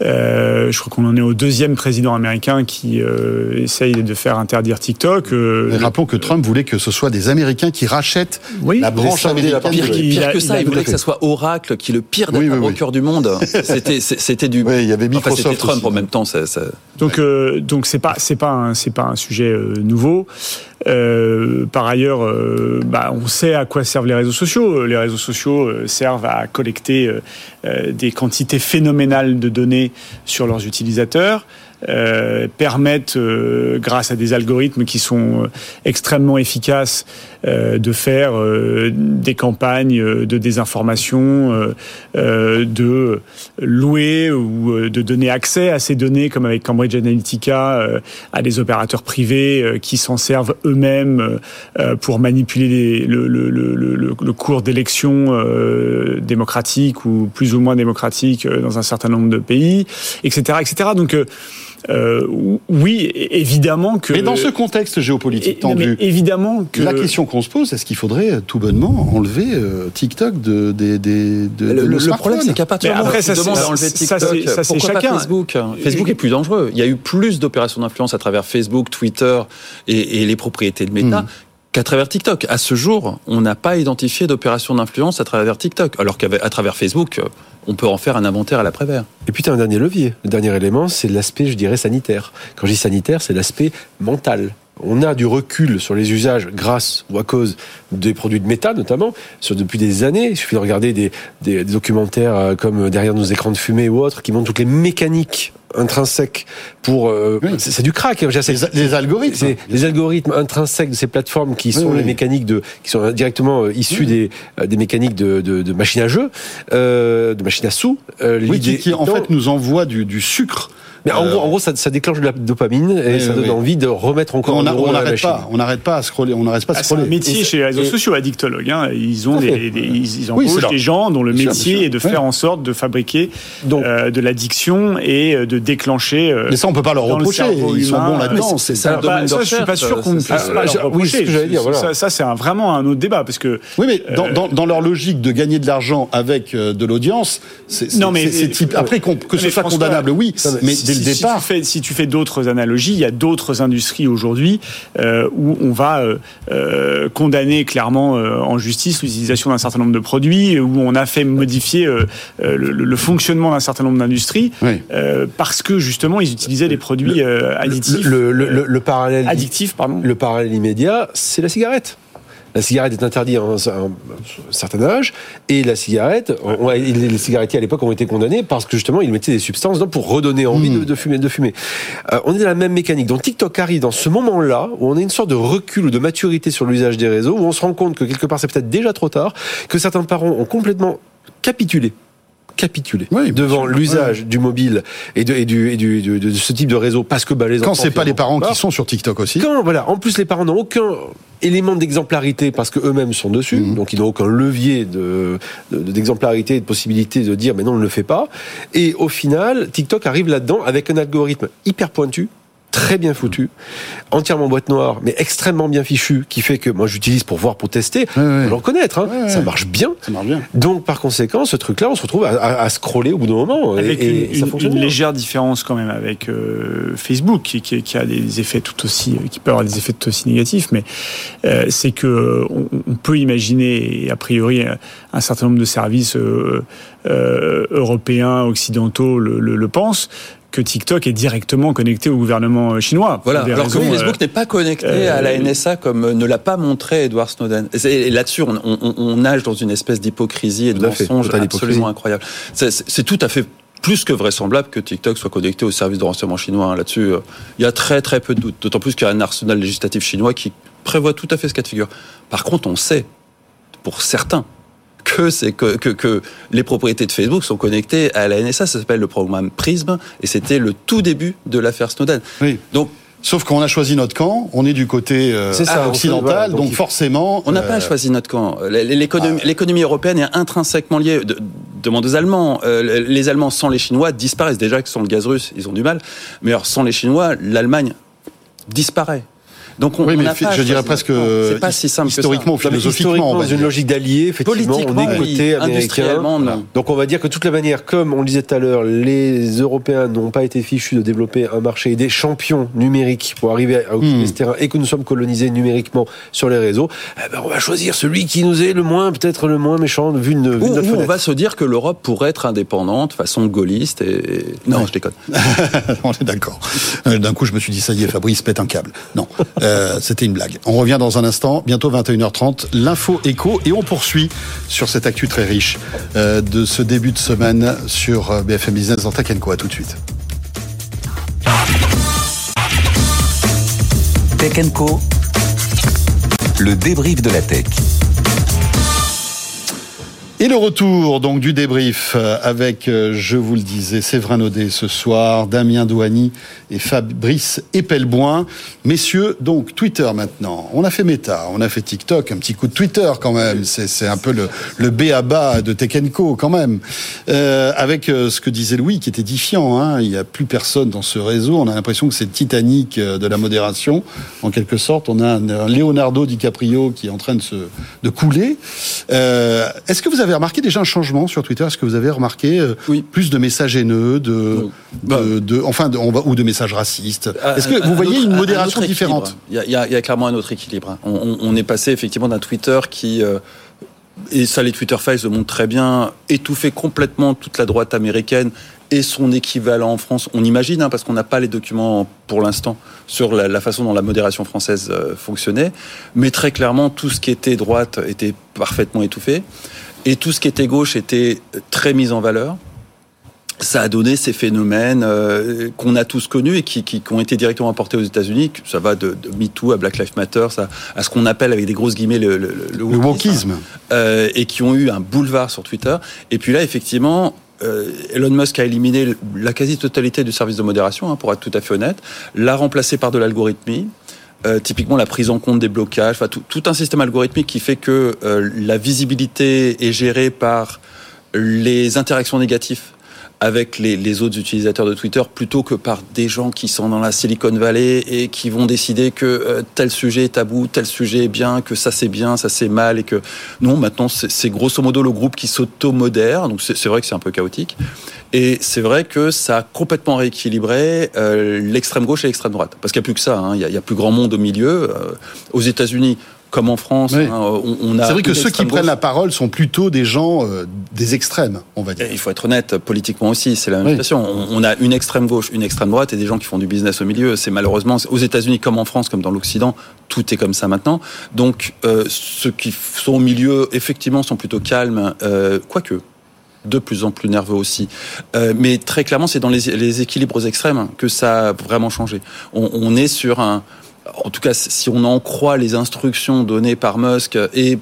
Euh, je crois qu'on en est au deuxième président américain qui euh, essaye de faire interdire TikTok. Euh, Mais rappelons que Trump voulait que ce soit des Américains qui rachètent la branche américaine. Pire, que ça, il voulait que ça soit Oracle, qui est le pire Oui, oui, oui. broker du monde. C'était, c'était du. Oui, il y avait Enfin, Microsoft c'était Trump aussi. en même temps. Ça, ça- Donc, euh, donc c'est pas c'est pas un, c'est pas un sujet euh, nouveau. Euh, par ailleurs, euh, bah, on sait à quoi servent les réseaux sociaux. Les réseaux sociaux euh, servent à collecter des quantités phénoménales de données sur leurs utilisateurs. Euh, permettent, euh, grâce à des algorithmes qui sont euh, extrêmement efficaces, euh, de faire des campagnes de désinformation, de louer ou de donner accès à ces données, comme avec Cambridge Analytica, à des opérateurs privés qui s'en servent eux-mêmes pour manipuler les- le, le, le, le, cours d'élections démocratiques ou plus ou moins démocratiques dans un certain nombre de pays, etc., etc. Donc euh, oui, évidemment que. Mais dans ce contexte géopolitique non, mais tendu, évidemment que la question qu'on se pose, est-ce qu'il faudrait euh, tout bonnement enlever euh, TikTok de, des, des, de, Le, de le- problème, c'est qu'à partir du Mais moment après, où ça, demandes c'est- à enlever ça, TikTok, ça, c'est pourquoi chacun. pas Facebook Facebook est plus dangereux. Il y a eu plus d'opérations d'influence à travers Facebook, Twitter et, et les propriétés de Meta. Hmm. Qu'à travers TikTok. À ce jour, on n'a pas identifié d'opération d'influence à travers TikTok. Alors qu'à travers Facebook, euh, on peut en faire un inventaire à l'après-vert. Et puis tu as un dernier levier. Le dernier élément, c'est l'aspect, je dirais, sanitaire. Quand je dis sanitaire, c'est l'aspect mental. On a du recul sur les usages grâce ou à cause des produits de méta, notamment, sur, depuis des années. Il suffit de regarder des, des- des documentaires euh, comme Derrière nos écrans de fumée ou autres qui montrent toutes les mécaniques intrinsèques pour... euh, c'est, c'est du crack. hein. Les, les algorithmes. c'est les algorithmes intrinsèques de ces plateformes qui sont Oui, les mécaniques de, qui sont directement euh, issues des, euh, des mécaniques de, de, de machines à jeu, euh, de machines à sous. Euh, Oui, qui, en fait nous envoie du, du sucre. Mais en Euh, gros, en gros, ça, ça déclenche de la dopamine et Oui, ça donne oui. envie de remettre encore on n'arrête pas, on n'arrête pas à scroller, on n'arrête pas à Ah, c'est un scroller. métier Et- chez les réseaux et- sociaux, addictologues. Hein. Ils ont des, ils, ils Oui, c'est embauchent des gens dont le Bien métier bien sûr. est de faire Ouais. en sorte de fabriquer Donc- euh, de l'addiction et euh, de déclencher. euh, Mais ça, on peut pas leur le reprocher. cerveau Ils sont bons euh, là-dedans. C'est Bah, ça, je suis pas sûr qu'on puisse leur oui, reprocher. Ça, c'est vraiment un autre débat parce que Oui, mais dans, Euh, leur logique de gagner de l'argent avec euh, de l'audience, c'est Non, mais- c'est- c'est type- après que ce soit condamnable, oui, mais si, le tu fais, si tu fais d'autres analogies, il y a d'autres industries aujourd'hui euh, où on va euh, euh, condamner clairement euh, en justice l'utilisation d'un certain nombre de produits, où on a fait modifier le, le fonctionnement d'un certain nombre d'industries Oui. parce que justement ils utilisaient des produits additifs, Le, le, le, le parallèle, addictifs, pardon. le parallèle immédiat, c'est la cigarette. La cigarette est interdite à un, certain âge, et la cigarette, on- les, cigarettiers à l'époque ont été condamnés parce que justement ils mettaient des substances dedans pour redonner envie Hmm. de, de fumer. De fumer. Euh, on est dans la même mécanique. Donc TikTok arrive dans ce moment-là où on a une sorte de recul ou de maturité sur l'usage des réseaux, où on se rend compte que quelque part c'est peut-être déjà trop tard, que certains parents ont complètement capitulé capitulé Oui, devant l'usage du mobile et, de, et, du, et du, de, de ce type de réseau parce que bah, les Quand c'est pas les parents qui sont sur TikTok aussi. quand, voilà, en plus les parents n'ont aucun élément d'exemplarité parce que eux-mêmes sont dessus, Mhm. donc ils n'ont aucun levier de de- d'exemplarité, de, possibilité de dire mais non on ne le fait pas. Et au final, TikTok arrive là-dedans avec un algorithme hyper pointu très bien foutu, entièrement boîte noire, mais extrêmement bien fichu, qui fait que moi j'utilise pour voir, pour tester, Ouais, pour ouais. le reconnaître, hein. Ouais, ça marche bien. Ça marche bien. Donc par conséquent, ce truc-là, on se retrouve à, à- à scroller au bout d'un moment, et- Avec et, une, et ça une- fonctionne une bien. légère différence quand même avec euh, Facebook, qui, qui- qui a des effets tout aussi, qui peut avoir des effets tout aussi négatifs, mais euh, c'est que euh, on, on peut imaginer, et a priori, euh, un certain nombre de services euh, euh, européens, occidentaux le, le, le pensent, que TikTok est directement connecté au gouvernement euh, chinois. Voilà. Alors que Facebook euh, n'est pas connecté euh, à la NSA comme ne l'a pas montré Edward Snowden. Et là-dessus, on, on- on nage dans une espèce d'hypocrisie et de mensonge absolument incroyable. C'est- tout à fait plus que vraisemblable que TikTok soit connecté au service de renseignement chinois. hein. Là-dessus, euh, il y a très très peu de doutes. D'autant plus qu'il y a un arsenal législatif chinois qui prévoit tout à fait ce cas de figure. Par contre, on sait, pour certains, que c'est que, que, que les propriétés de Facebook sont connectées à la NSA. Ça s'appelle le programme PRISM et c'était le tout début de l'affaire Snowden. Oui. Donc, Sauf qu'on a choisi notre camp, on est du côté euh, ça, occidental, voilà, donc forcément. On n'a euh, pas choisi notre camp. L'économie l'économie européenne est intrinsèquement liée. De, demande aux Allemands. Euh, les Allemands sans les Chinois disparaissent. Déjà que sans le gaz russe, ils ont du mal. Mais alors sans les Chinois, l'Allemagne disparaît. Donc on, Oui, mais pas je dirais presque, euh, C'est pas si simple que ça. historiquement, Non, mais philosophiquement, on historiquement, va dans une dire. logique d'alliés, effectivement, on est côté oui. américain. Industriellement, non. Voilà. Donc on va dire que de toute la manière, comme on le disait tout à l'heure, les Européens n'ont pas été fichus de développer un marché et des champions numériques pour arriver à occuper Hmm. ce terrain et que nous sommes colonisés numériquement sur les réseaux, eh ben on va choisir celui qui nous est le moins, peut-être le moins méchant vu, une, vu Ou, on va se dire que l'Europe pourrait être indépendante, façon gaulliste. Et... Non, je déconne. on est d'accord. Euh, D'un coup, je me suis dit, ça y est, Fabrice pète un câble. Non, euh, c'était une blague. On revient dans un instant, bientôt 21h30, l'info écho, et on poursuit sur cette actu très riche euh, de ce début de semaine sur euh, BFM Business dans Tech Co. À tout de suite. Tech Co. Le débrief de la tech. Et le retour donc du débrief euh, avec, euh, je vous le disais, Séverin Naudet ce soir, Damien Douani et Fabrice Epelboin. Messieurs, donc Twitter maintenant. On a fait Meta, on a fait TikTok, un petit coup de Twitter quand même. C'est un peu le, le B à bas de Co quand même. Euh, avec euh, ce que disait Louis qui est édifiant. Hein. Il n'y a plus personne dans ce réseau. On a l'impression que c'est Titanic de la modération. En quelque sorte, on a un, un Leonardo DiCaprio qui est en train de, se, de couler. Euh, Est-ce que vous avez remarqué déjà un changement sur Twitter? Est-ce que vous avez remarqué euh, plus de messages haineux, de, de, de- enfin, de, on va, ou de messages racistes? Est-ce que Un- vous voyez autre- une un- un modération différente? Il y, a, il y clairement un autre équilibre. hein. On, on- on est passé effectivement d'un Twitter qui, euh, et ça les Twitter Files le montrent très bien, étouffait complètement toute la droite américaine et son équivalent en France. On imagine, hein, parce qu'on n'a pas les documents pour l'instant sur la, la façon dont la modération française euh, fonctionnait, mais très clairement, tout ce qui était droite était parfaitement étouffé, et tout ce qui était gauche était très mis en valeur ça a donné ces phénomènes euh, qu'on a tous connus et qui, qui, qui ont été directement apportés aux États-Unis. Ça va de, de MeToo à Black Lives Matter, ça, à ce qu'on appelle avec des grosses guillemets le, le, le, Le wokisme. euh, et qui ont eu un boulevard sur Twitter. Et puis là, effectivement, euh, Elon Musk a éliminé la quasi-totalité du service de modération, hein, pour être tout à fait honnête, l'a remplacé par de l'algorithmie. Euh, typiquement la prise en compte des blocages, enfin, tout, un système algorithmique qui fait que euh, la visibilité est gérée par les interactions négatives avec les, autres utilisateurs de Twitter plutôt que par des gens qui sont dans la Silicon Valley et qui vont décider que euh, tel sujet est tabou, tel sujet est bien, que ça c'est bien, ça c'est mal et que non, maintenant c'est grosso modo le groupe qui s'auto-modère, donc c'est vrai que c'est un peu chaotique. Et c'est vrai que ça a complètement rééquilibré euh, l'extrême gauche et l'extrême droite. Parce qu'il n'y a plus que ça, hein. il y, a- il y a plus grand monde au milieu. Euh, aux États-Unis, comme en France, Oui. hein, on, on. C'est vrai que ceux qui prennent la parole sont plutôt des gens euh, des extrêmes, on va dire. Il faut être honnête, politiquement aussi, c'est la même Oui. situation. On, on a une extrême gauche, une extrême droite et des gens qui font du business au milieu. C'est malheureusement aux États-Unis comme en France, comme dans l'Occident, tout est comme ça maintenant. Donc euh, ceux qui sont au milieu, effectivement, sont plutôt calmes, euh, quoique de plus en plus nerveux aussi. Euh, mais très clairement, c'est dans les, les équilibres extrêmes que ça a vraiment changé. On, on est sur un, en tout cas, si on en croit les instructions données par Musk et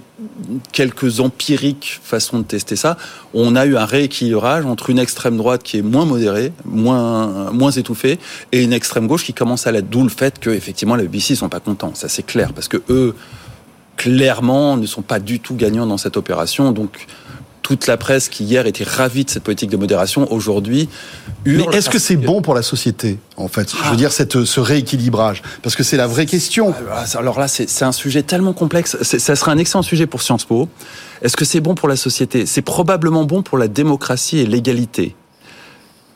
quelques empiriques façons de tester ça, on a eu un rééquilibrage entre une extrême droite qui est moins modérée, moins, moins étouffée, et une extrême gauche qui commence à l'être. D'où le fait que, effectivement, les BBC sont pas contents. Ça, c'est clair. Parce que eux, clairement, ne sont pas du tout gagnants dans cette opération. Donc, toute la presse qui hier était ravie de cette politique de modération, aujourd'hui, Mais est-ce que c'est bon pour la société, en fait? Je veux dire, cette, ce rééquilibrage. Parce que c'est la vraie question. Ah, Alors là, c'est un sujet tellement complexe. Ça serait un excellent sujet pour Sciences Po. Est-ce que c'est bon pour la société? C'est probablement bon pour la démocratie et l'égalité.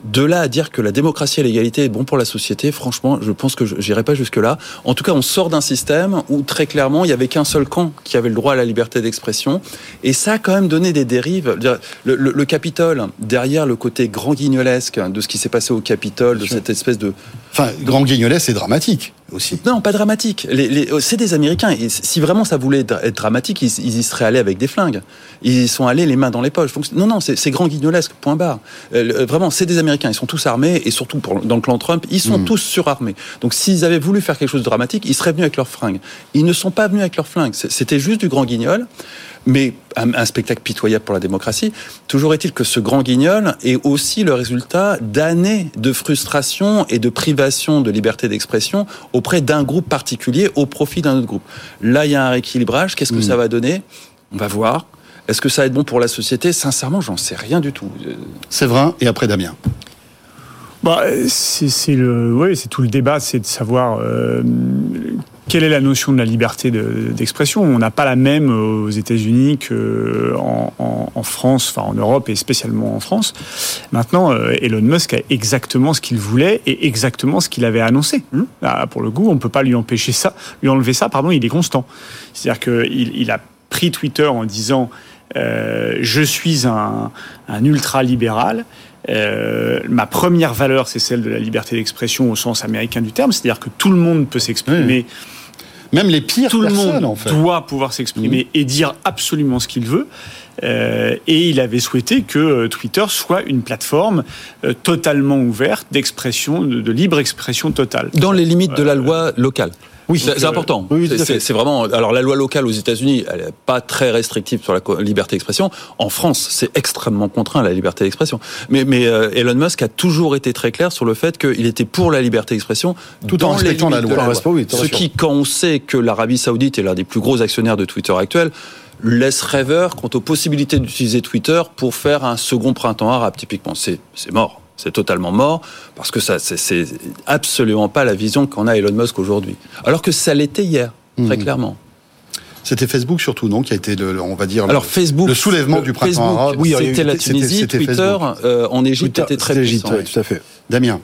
De là à dire que la démocratie et l'égalité est bon pour la société, franchement, je pense que je n'irai pas jusque-là. En tout cas, on sort d'un système où très clairement, il y avait qu'un seul camp qui avait le droit à la liberté d'expression. Et ça a quand même donné des dérives. Le, le- le Capitole, derrière le côté grand guignolesque de ce qui s'est passé au Capitole, de cette espèce de... Enfin, grand guignolet, c'est dramatique aussi. Non, pas dramatique. Les, les- euh, c'est des Américains. Et si vraiment ça voulait être dramatique, ils, ils y seraient allés avec des flingues. Ils y sont allés les mains dans les poches. Donc, non, non, c'est c'est grand guignolesque, point barre. Euh, le- vraiment, c'est des Américains. Ils sont tous armés et surtout pour, dans le clan Trump, ils sont tous surarmés. Donc s'ils avaient voulu faire quelque chose de dramatique, ils seraient venus avec leurs fringues. Ils ne sont pas venus avec leurs flingues. C'était juste du grand guignol. Mais un, un spectacle pitoyable pour la démocratie. Toujours est-il que ce grand guignol est aussi le résultat d'années de frustration et de privation de liberté d'expression auprès d'un groupe particulier au profit d'un autre groupe. Là, il y a un rééquilibrage. Qu'est-ce que ça va donner? On va voir. Est-ce que ça va être bon pour la société? Sincèrement, j'en sais rien du tout. Séverin et après Damien. Bah, c'est c'est le, ouais, c'est tout le débat, c'est de savoir euh, quelle est la notion de la liberté de- d'expression? On n'a pas la même aux États-Unis qu'en en, en France, enfin en Europe et spécialement en France. Maintenant, euh, Elon Musk a exactement ce qu'il voulait et exactement ce qu'il avait annoncé. Là, pour le coup, on peut pas lui empêcher ça, lui enlever ça. Pardon, il est constant. C'est-à-dire qu'il il a pris Twitter en disant euh, je suis un, un ultra libéral. Euh, ma première valeur, c'est celle de la liberté d'expression au sens américain du terme, c'est-à-dire que tout le monde peut s'exprimer Même les pires Tout le monde en fait. doit pouvoir s'exprimer et dire absolument ce qu'il veut. Euh, et il avait souhaité que euh, Twitter soit une plateforme euh, totalement ouverte d'expression, de, de libre expression totale. Dans les limites de la loi locale. Oui, c'est euh, important. oui, C'est- vraiment. Alors la loi locale aux États-Unis, elle est pas très restrictive sur la liberté d'expression. En France, c'est extrêmement contraint la liberté d'expression. Mais, mais euh, Elon Musk a toujours été très clair sur le fait qu'il était pour la liberté d'expression Tout en dans respectant la loi. Oui, Ce qui, quand on sait que l'Arabie Saoudite est l'un des plus gros actionnaires de Twitter actuel, laisse rêveur quant aux possibilités d'utiliser Twitter pour faire un second printemps arabe. Typiquement, c'est c'est mort. C'est totalement mort parce que ça, c'est- absolument pas la vision qu'en a Elon Musk aujourd'hui. Alors que ça l'était hier, très Mhm. clairement. C'était Facebook surtout, non Qui a été, le, on va dire, le- Alors Facebook, le soulèvement du printemps Facebook, arabe. Oui, c'était la Tunisie, Twitter euh, en Égypte était très puissant. tout à fait. Damien.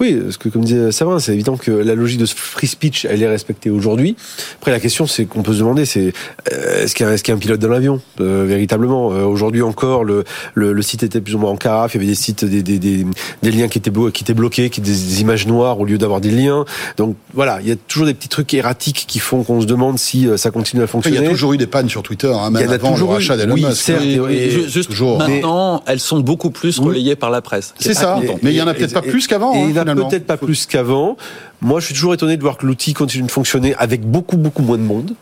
Oui, parce que comme disait Savin, c'est évident que la logique de ce free speech, elle est respectée aujourd'hui. Après, la question, c'est qu'on peut se demander, c'est euh, est-ce qu'il y, a- y un pilote dans l'avion? Euh, véritablement Euh, Aujourd'hui encore, le, le, le site était plus ou moins en carafe. Il y avait des sites, des, des, des, des liens qui étaient, blo- qui étaient bloqués, qui des, des images noires au lieu d'avoir des liens. Donc voilà, il y a toujours des petits trucs erratiques qui font qu'on se demande si ça continue à Après, fonctionner. il y a toujours eu des pannes sur Twitter, hein, Il y même a avant toujours le rachat d'Elon Oui, Musk. certes, et- Et et- juste toujours. maintenant, elles sont beaucoup plus relayées par la presse. C'est ça. Mais il y en a peut-être pas plus qu'avant, hein, il peut-être pas plus qu'avant. Moi, je suis toujours étonné de voir que l'outil continue de fonctionner avec beaucoup, beaucoup moins de monde.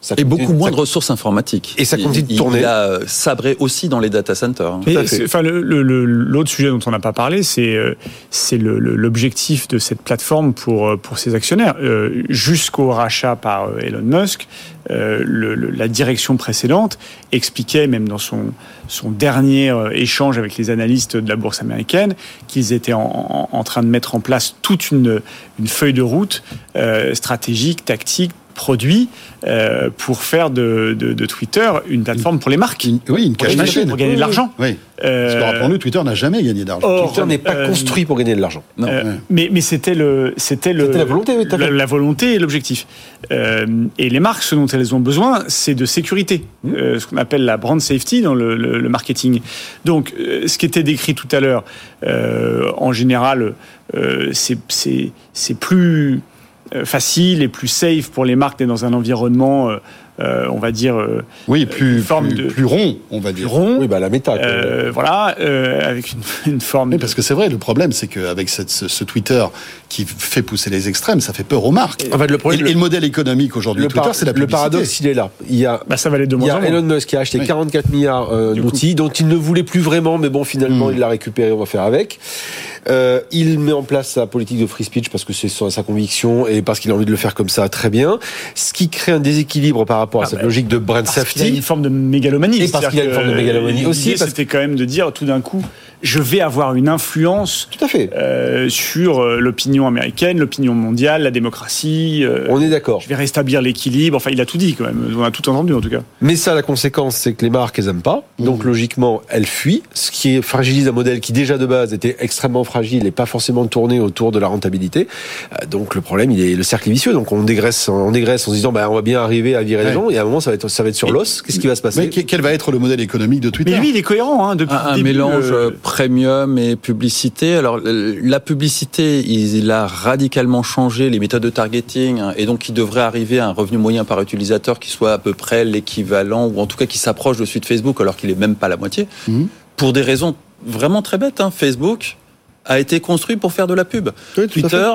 Ça Et beaucoup moins ça- de ressources informatiques. Et ça continue de tourner. Il a euh, sabré aussi dans les data centers. hein. Enfin, le- le- le- l'autre sujet dont on n'a pas parlé, c'est euh, c'est l'objectif de cette plateforme pour euh, pour ses actionnaires. Euh, Jusqu'au rachat par euh, Elon Musk, euh, le- le- la direction précédente expliquait, même dans son son dernier euh, échange avec les analystes de la bourse américaine, qu'ils étaient en, en- en train de mettre en place toute une une feuille de route euh, stratégique, tactique produit euh, pour faire de, de- de Twitter une plateforme pour les marques. Une- oui, une Pour cash gagner- machine. pour gagner de l'argent. Oui. Euh, Parce que rappelons-nous, Twitter n'a jamais gagné d'argent. Twitter n'est pas euh, construit pour gagner de l'argent. Non. euh, Ouais. mais mais c'était le c'était le la volonté, oui, tout à la, la volonté et l'objectif. Euh, et les marques, ce dont elles ont besoin, c'est de sécurité, Mmh. Euh, ce qu'on appelle la brand safety dans le, le- le marketing. Donc, euh, ce qui était décrit tout à l'heure, euh, en général, euh, c'est c'est c'est plus euh, facile et plus safe pour les marques d'être dans un environnement, euh, on va dire, euh, Oui, plus, forme plus, de- plus rond, on va plus dire. rond. Oui, bah la méta. Euh, voilà, euh, avec une, une forme. De- parce que c'est vrai, le problème, c'est qu'avec ce, ce Twitter qui fait pousser les extrêmes, ça fait peur aux marques. En fait, le Et, problème, et le modèle économique aujourd'hui de le, Twitter, par- c'est la le publicité. paradoxe, il est là. Il y a bah, ça va aller de Il moins y en a moins. Elon Musk qui a acheté Oui. 44 milliards euh, d'outils dont il ne voulait plus vraiment, mais bon, finalement, Mm. il l'a récupéré, on va faire avec. Euh, il met en place sa politique de free speech parce que c'est sa, sa conviction et parce qu'il a envie de le faire comme ça, très bien. Ce qui crée un déséquilibre par rapport à Ah cette bah, logique de brand Parce qu'il y a une safety. forme de mégalomanie. Et parce qu'il y a une forme de mégalomanie aussi, C'était quand même de dire tout d'un coup, je vais avoir une influence Tout à fait. euh, sur euh, l'opinion américaine, l'opinion mondiale, la démocratie. euh, On est d'accord. je vais rétablir l'équilibre. Enfin, il a tout dit quand même. On a tout entendu en tout cas. Mais ça, la conséquence, c'est que les marques, elles aiment pas. Donc, logiquement, elles fuient. Ce qui fragilise un modèle qui, déjà de base, était extrêmement fragile et pas forcément tourné autour de la rentabilité. Donc, le problème, il est le cercle est vicieux. Donc, on dégraisse, on dégraisse en se disant, bah, on va bien arriver à virer les Ouais. gens. Et à un moment, ça va être, ça va être sur l'os. Qu'est-ce qui va se passer Mais que- quel va être le modèle économique de Twitter? Mais lui, il est cohérent hein, depuis un, le un début, mélange euh, premium et publicité. Alors le- la publicité, il, a radicalement changé les méthodes de targeting hein, et donc il devrait arriver à un revenu moyen par utilisateur qui soit à peu près l'équivalent ou en tout cas qui s'approche de celui de Facebook alors qu'il est même pas la moitié. Mhm. Pour des raisons vraiment très bêtes. hein. Facebook a été construit pour faire de la pub. Oui. Twitter,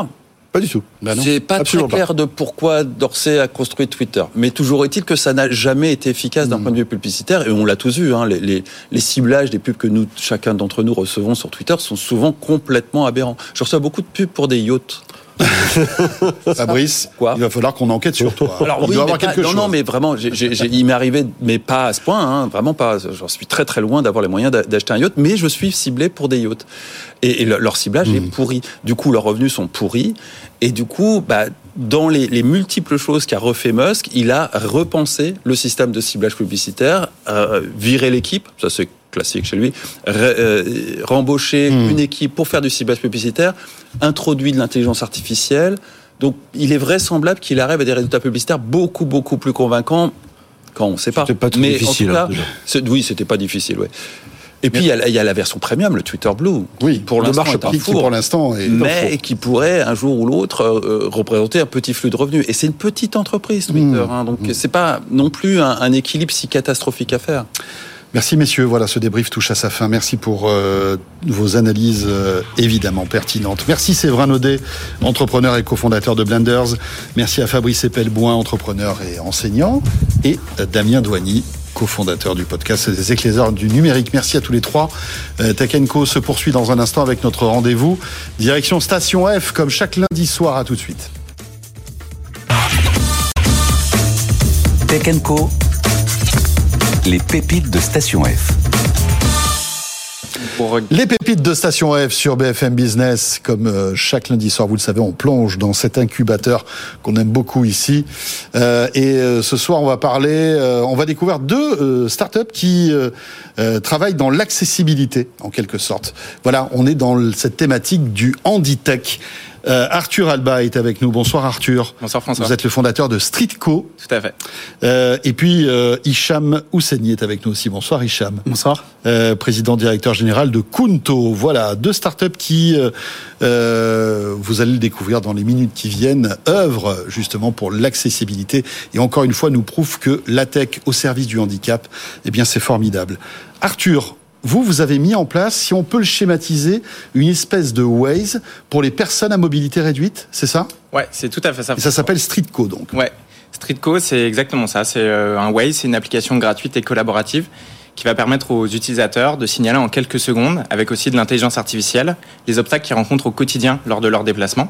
Pas du tout. Non. c'est pas absolument très clair de pourquoi Dorsey a construit Twitter. Mais toujours est-il que ça n'a jamais été efficace d'un Mm. point de vue publicitaire. Et on l'a tous vu, hein, les, les, les ciblages des pubs que nous, chacun d'entre nous recevons sur Twitter sont souvent complètement aberrants. Je reçois beaucoup de pubs pour des yachts. Fabrice, Quoi il va falloir qu'on enquête sur toi. Alors il oui, doit mais avoir pas- quelque non, chose. non, mais vraiment, il m'est arrivé, mais pas à ce point, hein, vraiment pas. J'en suis très très loin d'avoir les moyens d'a- d'acheter un yacht, mais je suis ciblé pour des yachts. Et, et le- leur ciblage Mmh. est pourri. Du coup, leurs revenus sont pourris. Et du coup, bah, dans les, les multiples choses qu'a refait Musk, il a repensé le système de ciblage publicitaire, euh, viré l'équipe, ça c'est classique chez lui, euh, rembaucher Mmh. une équipe pour faire du ciblage publicitaire, introduit de l'intelligence artificielle. Donc, il est vraisemblable qu'il arrive à des résultats publicitaires beaucoup, beaucoup plus convaincants quand on ne sait pas. C'était pas trop Mais difficile, En tout hein, cas, oui, c'était pas difficile, ouais. Et puis il y, a, la- il y a la version premium, le Twitter Blue. Oui, pour l'instant est un qui four, pour l'instant est mais qui pourrait un jour ou l'autre euh, représenter un petit flux de revenus. Et c'est une petite entreprise Twitter, Mmh. hein, donc c'est pas non plus un, un équilibre si catastrophique à faire. Merci messieurs, voilà ce débrief touche à sa fin. Merci pour euh, vos analyses euh, évidemment pertinentes. Merci Séverin Naudet, entrepreneur et cofondateur de Blenders. Merci à Fabrice Epelboin, entrepreneur et enseignant. Et euh, Damien Douany, cofondateur du podcast des éclaireurs du numérique. Merci à tous les trois. Euh, se poursuit dans un instant avec notre rendez-vous. Direction Station F, comme chaque lundi soir. À tout de suite. Co. Les pépites de Station F. Les pépites de Station F sur BFM Business, comme euh, chaque lundi soir, vous le savez, on plonge dans cet incubateur qu'on aime beaucoup ici. Euh, et euh, ce soir, on va parler, on va découvrir deux startups qui travaillent dans l'accessibilité, en quelque sorte. Voilà, on est dans cette thématique du handitech. Euh, Arthur Alba est avec nous. Bonsoir Arthur. Bonsoir François. Vous êtes le fondateur de Streetco. Tout à fait. Euh, et puis euh, Hicham Ousseni est avec nous aussi. Bonsoir Hicham. Bonsoir. Euh, président directeur général de Kunto. Voilà, deux startups qui, euh, euh, vous allez le découvrir dans les minutes qui viennent, œuvrent justement pour l'accessibilité et encore une fois nous prouvent que la tech au service du handicap, eh bien c'est formidable. Arthur, vous, vous avez mis en place, si on peut le schématiser, une espèce de Waze pour les personnes à mobilité réduite, c'est ça? Ouais, c'est tout à fait ça. Et ça s'appelle Streetco donc. Ouais. Streetco, c'est exactement ça. C'est euh, un Waze, c'est une application gratuite et collaborative qui va permettre aux utilisateurs de signaler en quelques secondes, avec aussi de l'intelligence artificielle, les obstacles qu'ils rencontrent au quotidien lors de leur déplacement.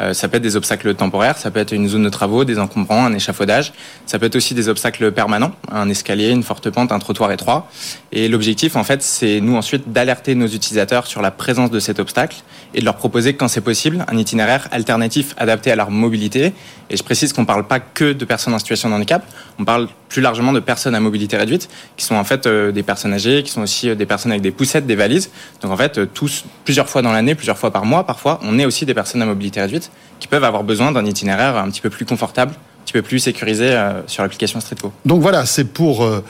Euh, ça peut être des obstacles temporaires, ça peut être une zone de travaux, des encombrants, un échafaudage. Ça peut être aussi des obstacles permanents, un escalier, une forte pente, un trottoir étroit. Et l'objectif, en fait, c'est nous ensuite d'alerter nos utilisateurs sur la présence de cet obstacle et de leur proposer, quand c'est possible, un itinéraire alternatif adapté à leur mobilité. Et je précise qu'on ne parle pas que de personnes en situation de handicap, on parle plus largement de personnes à mobilité réduite, qui sont en fait euh, des personnes âgées, qui sont aussi euh, des personnes avec des poussettes, des valises. Donc en fait, euh, tous, plusieurs fois dans l'année, plusieurs fois par mois, parfois, on est aussi des personnes à mobilité réduite qui peuvent avoir besoin d'un itinéraire un petit peu plus confortable, un petit peu plus sécurisé sur l'application Streetco. Donc voilà, c'est pour. euh,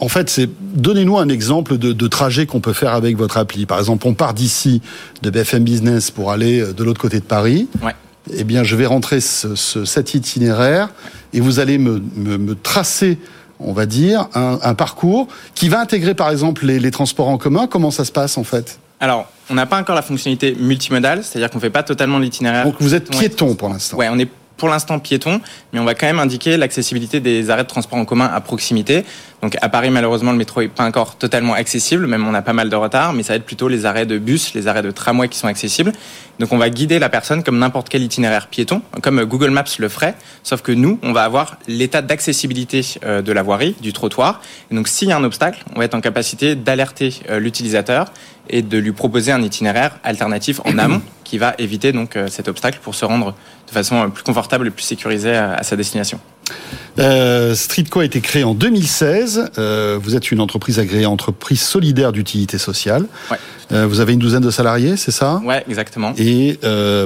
en fait, c'est donnez-nous un exemple de, de trajet qu'on peut faire avec votre appli. Par exemple, on part d'ici de BFM Business pour aller de l'autre côté de Paris. Ouais. Eh bien, je vais rentrer ce, ce- cet itinéraire et vous allez me, me- me tracer, on va dire, un, un parcours qui va intégrer, par exemple, les, les transports en commun. Comment ça se passe en fait? Alors, on n'a pas encore la fonctionnalité multimodale, c'est-à-dire qu'on fait pas totalement l'itinéraire. Donc vous êtes piéton pour l'instant. Ouais, on est pour l'instant piéton, mais on va quand même indiquer l'accessibilité des arrêts de transport en commun à proximité. Donc à Paris, malheureusement, le métro est pas encore totalement accessible, même on a pas mal de retard, mais ça va être plutôt les arrêts de bus, les arrêts de tramway qui sont accessibles. Donc on va guider la personne comme n'importe quel itinéraire piéton, comme Google Maps le ferait, sauf que nous, on va avoir l'état d'accessibilité euh, de la voirie, du trottoir. Donc s'il y a un obstacle, on va être en capacité d'alerter euh, l'utilisateur et de lui proposer un itinéraire alternatif en amont qui va éviter donc euh, cet obstacle pour se rendre de façon plus confortable et plus sécurisée à, sa destination. Euh, Streetco a été créé en 2016. Euh, vous êtes une entreprise agréée, entreprise solidaire d'utilité sociale. Ouais. Euh, vous avez une douzaine de salariés, c'est ça? Ouais, exactement. Et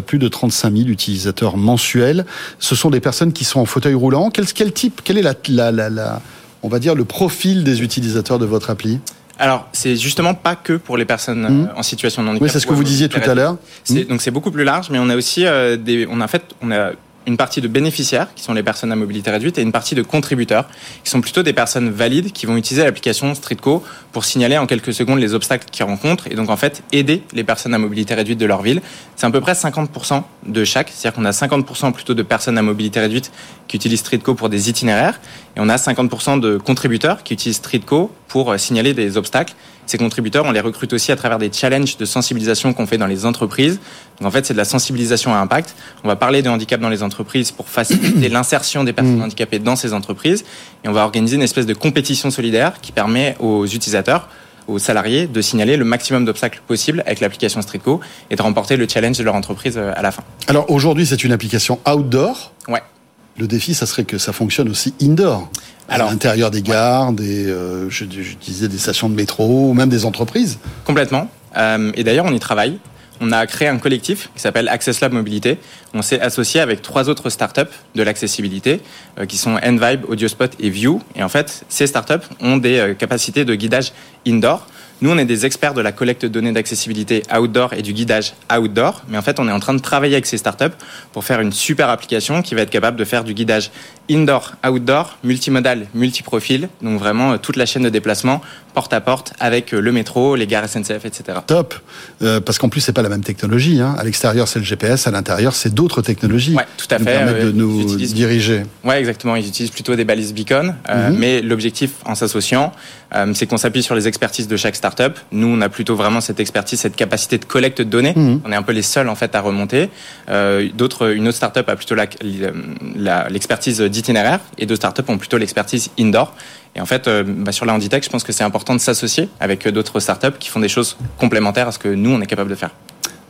plus de 35 000 utilisateurs mensuels. Ce sont des personnes qui sont en fauteuil roulant. Quel, quel type, quel est la, la, la, la- on va dire le profil des utilisateurs de votre appli? Alors, c'est justement pas que pour les personnes Mhm. euh, en situation de handicap. Oui, c'est ce que vous disiez tout à l'heure. C'est- Donc c'est beaucoup plus large, mais on a aussi euh, des, on a en fait, on a une partie de bénéficiaires qui sont les personnes à mobilité réduite et une partie de contributeurs qui sont plutôt des personnes valides qui vont utiliser l'application Streetco pour signaler en quelques secondes les obstacles qu'ils rencontrent et donc en fait aider les personnes à mobilité réduite de leur ville. C'est à peu près 50% de chaque, c'est-à-dire qu'on a 50% plutôt de personnes à mobilité réduite qui utilisent Streetco pour des itinéraires et on a 50% de contributeurs qui utilisent Streetco pour euh, signaler des obstacles. Ces contributeurs, on les recrute aussi à travers des challenges de sensibilisation qu'on fait dans les entreprises. Donc en fait, c'est de la sensibilisation à impact. On va parler de handicap dans les entreprises pour faciliter l'insertion des personnes handicapées dans ces entreprises. Et on va organiser une espèce de compétition solidaire qui permet aux utilisateurs aux salariés de signaler le maximum d'obstacles possibles avec l'application Streetco et de remporter le challenge de leur entreprise euh, à la fin. Alors aujourd'hui, c'est une application outdoor. Ouais. Le défi, ça serait que ça fonctionne aussi indoor. Alors- à l'intérieur des gares, des, euh, je, je disais des stations de métro, ou même des entreprises. Complètement. Euh, et d'ailleurs, on y travaille. On a créé un collectif qui s'appelle Access Lab Mobilité. On s'est associé avec trois autres startups de l'accessibilité euh, qui sont Envibe, Audiospot et View. Et en fait, ces startups ont des euh, capacités de guidage indoor. Nous, on est des experts de la collecte de données d'accessibilité outdoor et du guidage outdoor. Mais en fait, on est en train de travailler avec ces startups pour faire une super application qui va être capable de faire du guidage indoor, outdoor, multimodal, multiprofil. Donc vraiment euh, toute la chaîne de déplacement, porte à porte, avec euh, le métro, les gares SNCF, etc. Top, Euh, parce qu'en plus c'est pas la même technologie. Hein. À l'extérieur c'est le GPS, à l'intérieur c'est d'autres technologies. Ouais, tout à qui nous fait. permettent Euh, de nous utilisent- diriger. Ouais, exactement. Ils utilisent plutôt des balises beacon, euh, Mhm. mais l'objectif en s'associant, c'est qu'on s'appuie sur les expertises de chaque startup. Nous, on a plutôt vraiment cette expertise, cette capacité de collecte de données. Mhm. On est un peu les seuls en fait à remonter. Euh, d'autres, une autre startup a plutôt l'expertise d'itinéraire, et d'autres startups ont plutôt l'expertise indoor. Et en fait, euh, bah, sur la Handitech, je pense que c'est important de s'associer avec euh, d'autres startups qui font des choses complémentaires à ce que nous on est capable de faire.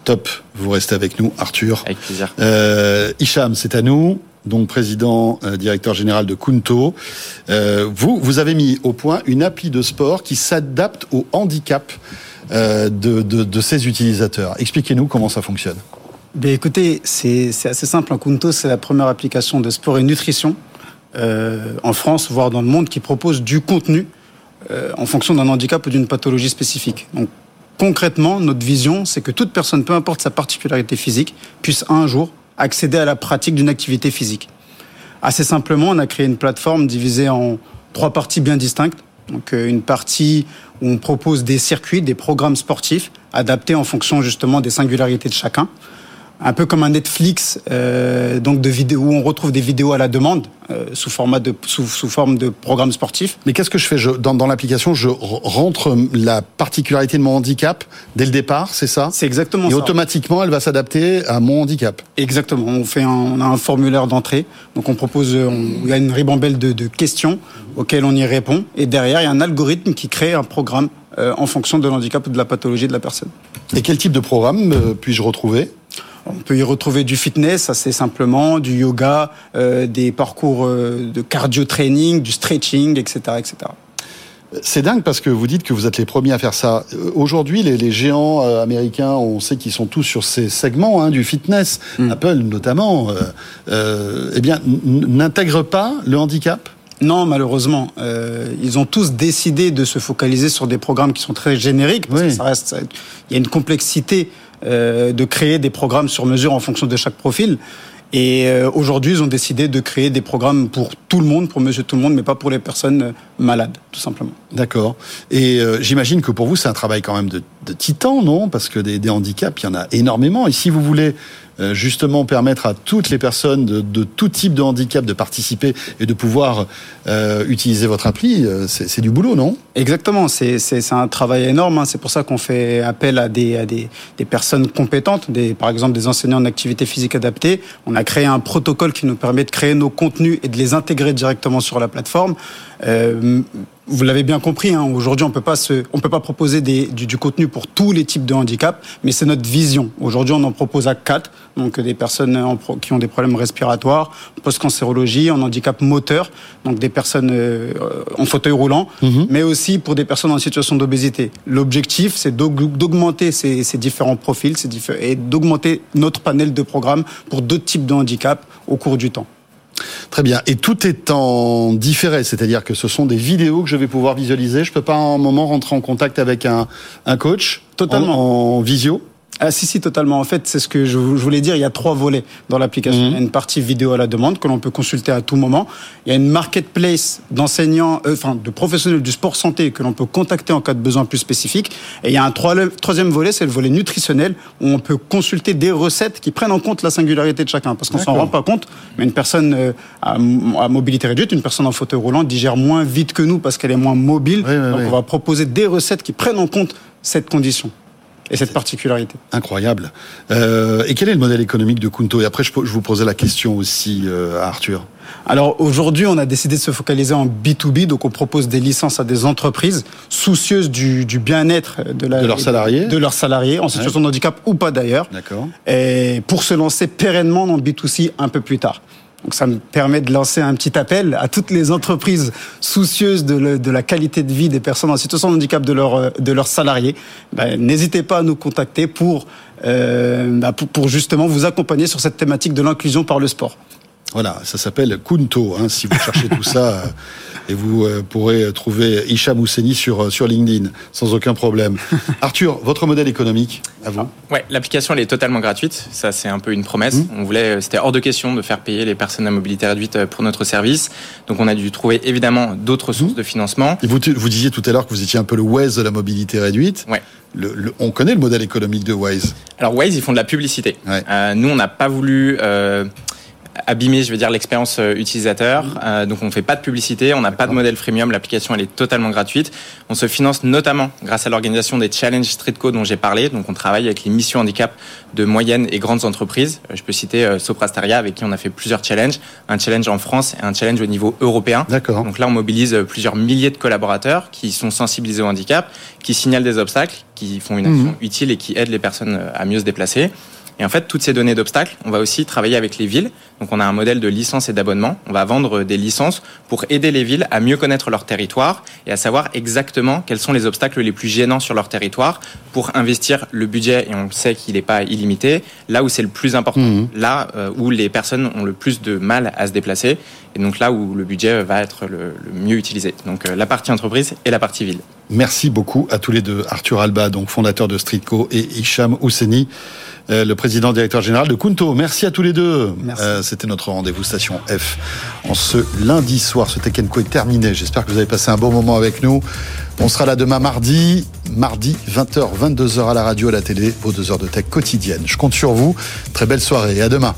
Top, vous restez avec nous, Arthur. Avec plaisir. Euh, Hicham, c'est à nous, donc président, euh, directeur général de Kunto. Euh, vous, vous avez mis au point une appli de sport qui s'adapte au handicap euh, de, de, ses utilisateurs. Expliquez-nous comment ça fonctionne. Ben écoutez, c'est assez simple. Kunto, c'est la première application de sport et nutrition en France, voire dans le monde, qui propose du contenu en fonction d'un handicap ou d'une pathologie spécifique. Donc concrètement, notre vision, c'est que toute personne, peu importe sa particularité physique, puisse un jour accéder à la pratique d'une activité physique. Assez simplement, on a créé une plateforme divisée en trois parties bien distinctes. Donc euh, une partie où on propose des circuits, des programmes sportifs adaptés en fonction justement des singularités de chacun. Un peu comme un Netflix, euh, donc de vidéos où on retrouve des vidéos à la demande euh, sous format de sous, sous forme de programmes sportifs. Mais qu'est-ce que je fais? Je, Dans, dans l'application, je rentre la particularité de mon handicap dès le départ, c'est ça? C'est exactement Et ça. automatiquement, elle va s'adapter à mon handicap. Exactement. On fait un, on a un formulaire d'entrée. Donc on propose, on- il y a une ribambelle de, de questions auxquelles on y répond. Et derrière, il y a un algorithme qui crée un programme euh, en fonction de l'handicap ou de la pathologie de la personne. Et quel type de programme euh, puis-je retrouver? On peut y retrouver du fitness, assez simplement, du yoga, euh, des parcours euh, de cardio training, du stretching, etc., etc. C'est dingue parce que vous dites que vous êtes les premiers à faire ça. Euh, Aujourd'hui, les, les géants américains, on sait qu'ils sont tous sur ces segments hein, du fitness, Apple notamment, euh, euh, eh bien, n- n'intègre pas le handicap? Non, malheureusement. Euh, ils ont tous décidé de se focaliser sur des programmes qui sont très génériques, parce que ça reste, ça- il y a une complexité euh, de créer des programmes sur mesure en fonction de chaque profil. Et euh, aujourd'hui, ils ont décidé de créer des programmes pour tout le monde, pour monsieur tout le monde, mais pas pour les personnes euh, malades, tout simplement. D'accord. Et euh, j'imagine que pour vous, c'est un travail quand même de, titan, non? Parce que des, des handicaps, il y en a énormément. Et si vous voulez justement permettre à toutes les personnes de, tout type de handicap de participer et de pouvoir euh, utiliser votre appli, euh, c'est du boulot, non? Exactement, c'est un travail énorme. hein. C'est pour ça qu'on fait appel à des, personnes compétentes, par exemple des enseignants en activité physique adaptée. On a créé un protocole qui nous permet de créer nos contenus et de les intégrer directement sur la plateforme. Euh, vous l'avez bien compris, hein, aujourd'hui on peut pas se, on peut pas proposer des, du, du contenu pour tous les types de handicap, mais c'est notre vision. Aujourd'hui on en propose à quatre, donc des personnes en qui ont des problèmes respiratoires, post-cancérologie, en handicap moteur, donc des personnes euh, en fauteuil roulant, mais aussi pour des personnes en situation d'obésité. L'objectif c'est d'aug- d'augmenter ces, ces différents profils ces diffé- et d'augmenter notre panel de programmes pour d'autres types de handicap au cours du temps. Très bien. Et tout est en différé, c'est-à-dire que ce sont des vidéos que je vais pouvoir visualiser. Je peux pas un moment rentrer en contact avec un, un coach Totalement. en, en visio Ah si si totalement. En fait, c'est ce que je, voulais dire. Il y a trois volets dans l'application. Il y a une partie vidéo à la demande que l'on peut consulter à tout moment. Il y a une marketplace d'enseignants, euh, enfin de professionnels du sport santé que l'on peut contacter en cas de besoin plus spécifique. Et il y a un troi- troisième volet, c'est le volet nutritionnel où on peut consulter des recettes qui prennent en compte la singularité de chacun, parce qu'on s'en rend pas compte. Mais une personne euh, à, à mobilité réduite, une personne en fauteuil roulant digère moins vite que nous parce qu'elle est moins mobile. Donc on va proposer des recettes qui prennent en compte cette condition et cette particularité. Incroyable. Euh, et quel est le modèle économique de Kunto Et après, je, vous posais la question aussi euh, à Arthur. Alors aujourd'hui, on a décidé de se focaliser en B2B, donc on propose des licences à des entreprises soucieuses du, du bien-être De leurs salariés. de leurs salariés en situation de handicap ou pas d'ailleurs, D'accord. et pour se lancer pérennement dans le B2C un peu plus tard. Donc ça me permet de lancer un petit appel à toutes les entreprises soucieuses de, le- de la qualité de vie des personnes en situation de handicap de, leurs euh, de leurs salariés. Ben, N'hésitez pas à nous contacter pour, euh, bah, pour, pour justement vous accompagner sur cette thématique de l'inclusion par le sport. Voilà, ça s'appelle Kunto, hein, si vous cherchez tout ça. et vous euh, pourrez trouver Hicham Ousseni sur, euh, sur LinkedIn sans aucun problème. Arthur, votre modèle économique, à vous Ouais, l'application elle est totalement gratuite. Ça c'est un peu une promesse. Mmh. On voulait, c'était hors de question de faire payer les personnes à mobilité réduite euh, pour notre service. Donc on a dû trouver évidemment d'autres sources de financement. Et vous, vous disiez tout à l'heure que vous étiez un peu le Waze de la mobilité réduite. Ouais. Le- le- on connaît le modèle économique de Waze. Alors Waze, ils font de la publicité. Euh, nous, on n'a pas voulu euh, abîmer, je veux dire, l'expérience euh, utilisateur. Euh, donc, on fait pas de publicité, on n'a pas de modèle freemium. L'application, elle est totalement gratuite. On se finance notamment grâce à l'organisation des challenges Streetco dont j'ai parlé. Donc, on travaille avec les missions handicap de moyennes et grandes entreprises. Euh, Je peux citer euh, Soprastaria, avec qui on a fait plusieurs challenges. Un challenge en France et un challenge au niveau européen. D'accord. Donc là, on mobilise plusieurs milliers de collaborateurs qui sont sensibilisés au handicap, qui signalent des obstacles, qui font une action Mhm. utile et qui aident les personnes à mieux se déplacer. Et en fait, toutes ces données d'obstacles, on va aussi travailler avec les villes. Donc, on a un modèle de licence et d'abonnement. On va vendre des licences pour aider les villes à mieux connaître leur territoire et à savoir exactement quels sont les obstacles les plus gênants sur leur territoire pour investir le budget, et on sait qu'il n'est pas illimité, là où c'est le plus important, Mhm. là euh, où les personnes ont le plus de mal à se déplacer, et donc là où le budget va être le, le mieux utilisé. Donc, euh, la partie entreprise et la partie ville. Merci beaucoup à tous les deux. Arthur Alba, donc fondateur de Streetco, et Hicham Ousseni, euh, le président directeur général de Kunto. Merci à tous les deux. Euh, C'était notre rendez-vous Station F en ce lundi soir. Ce Tech Co est terminé. J'espère que vous avez passé un bon moment avec nous. On sera là demain mardi, mardi 20h, 22h à la radio, à la télé, vos deux heures de tech quotidienne. Je compte sur vous. Très belle soirée et à demain.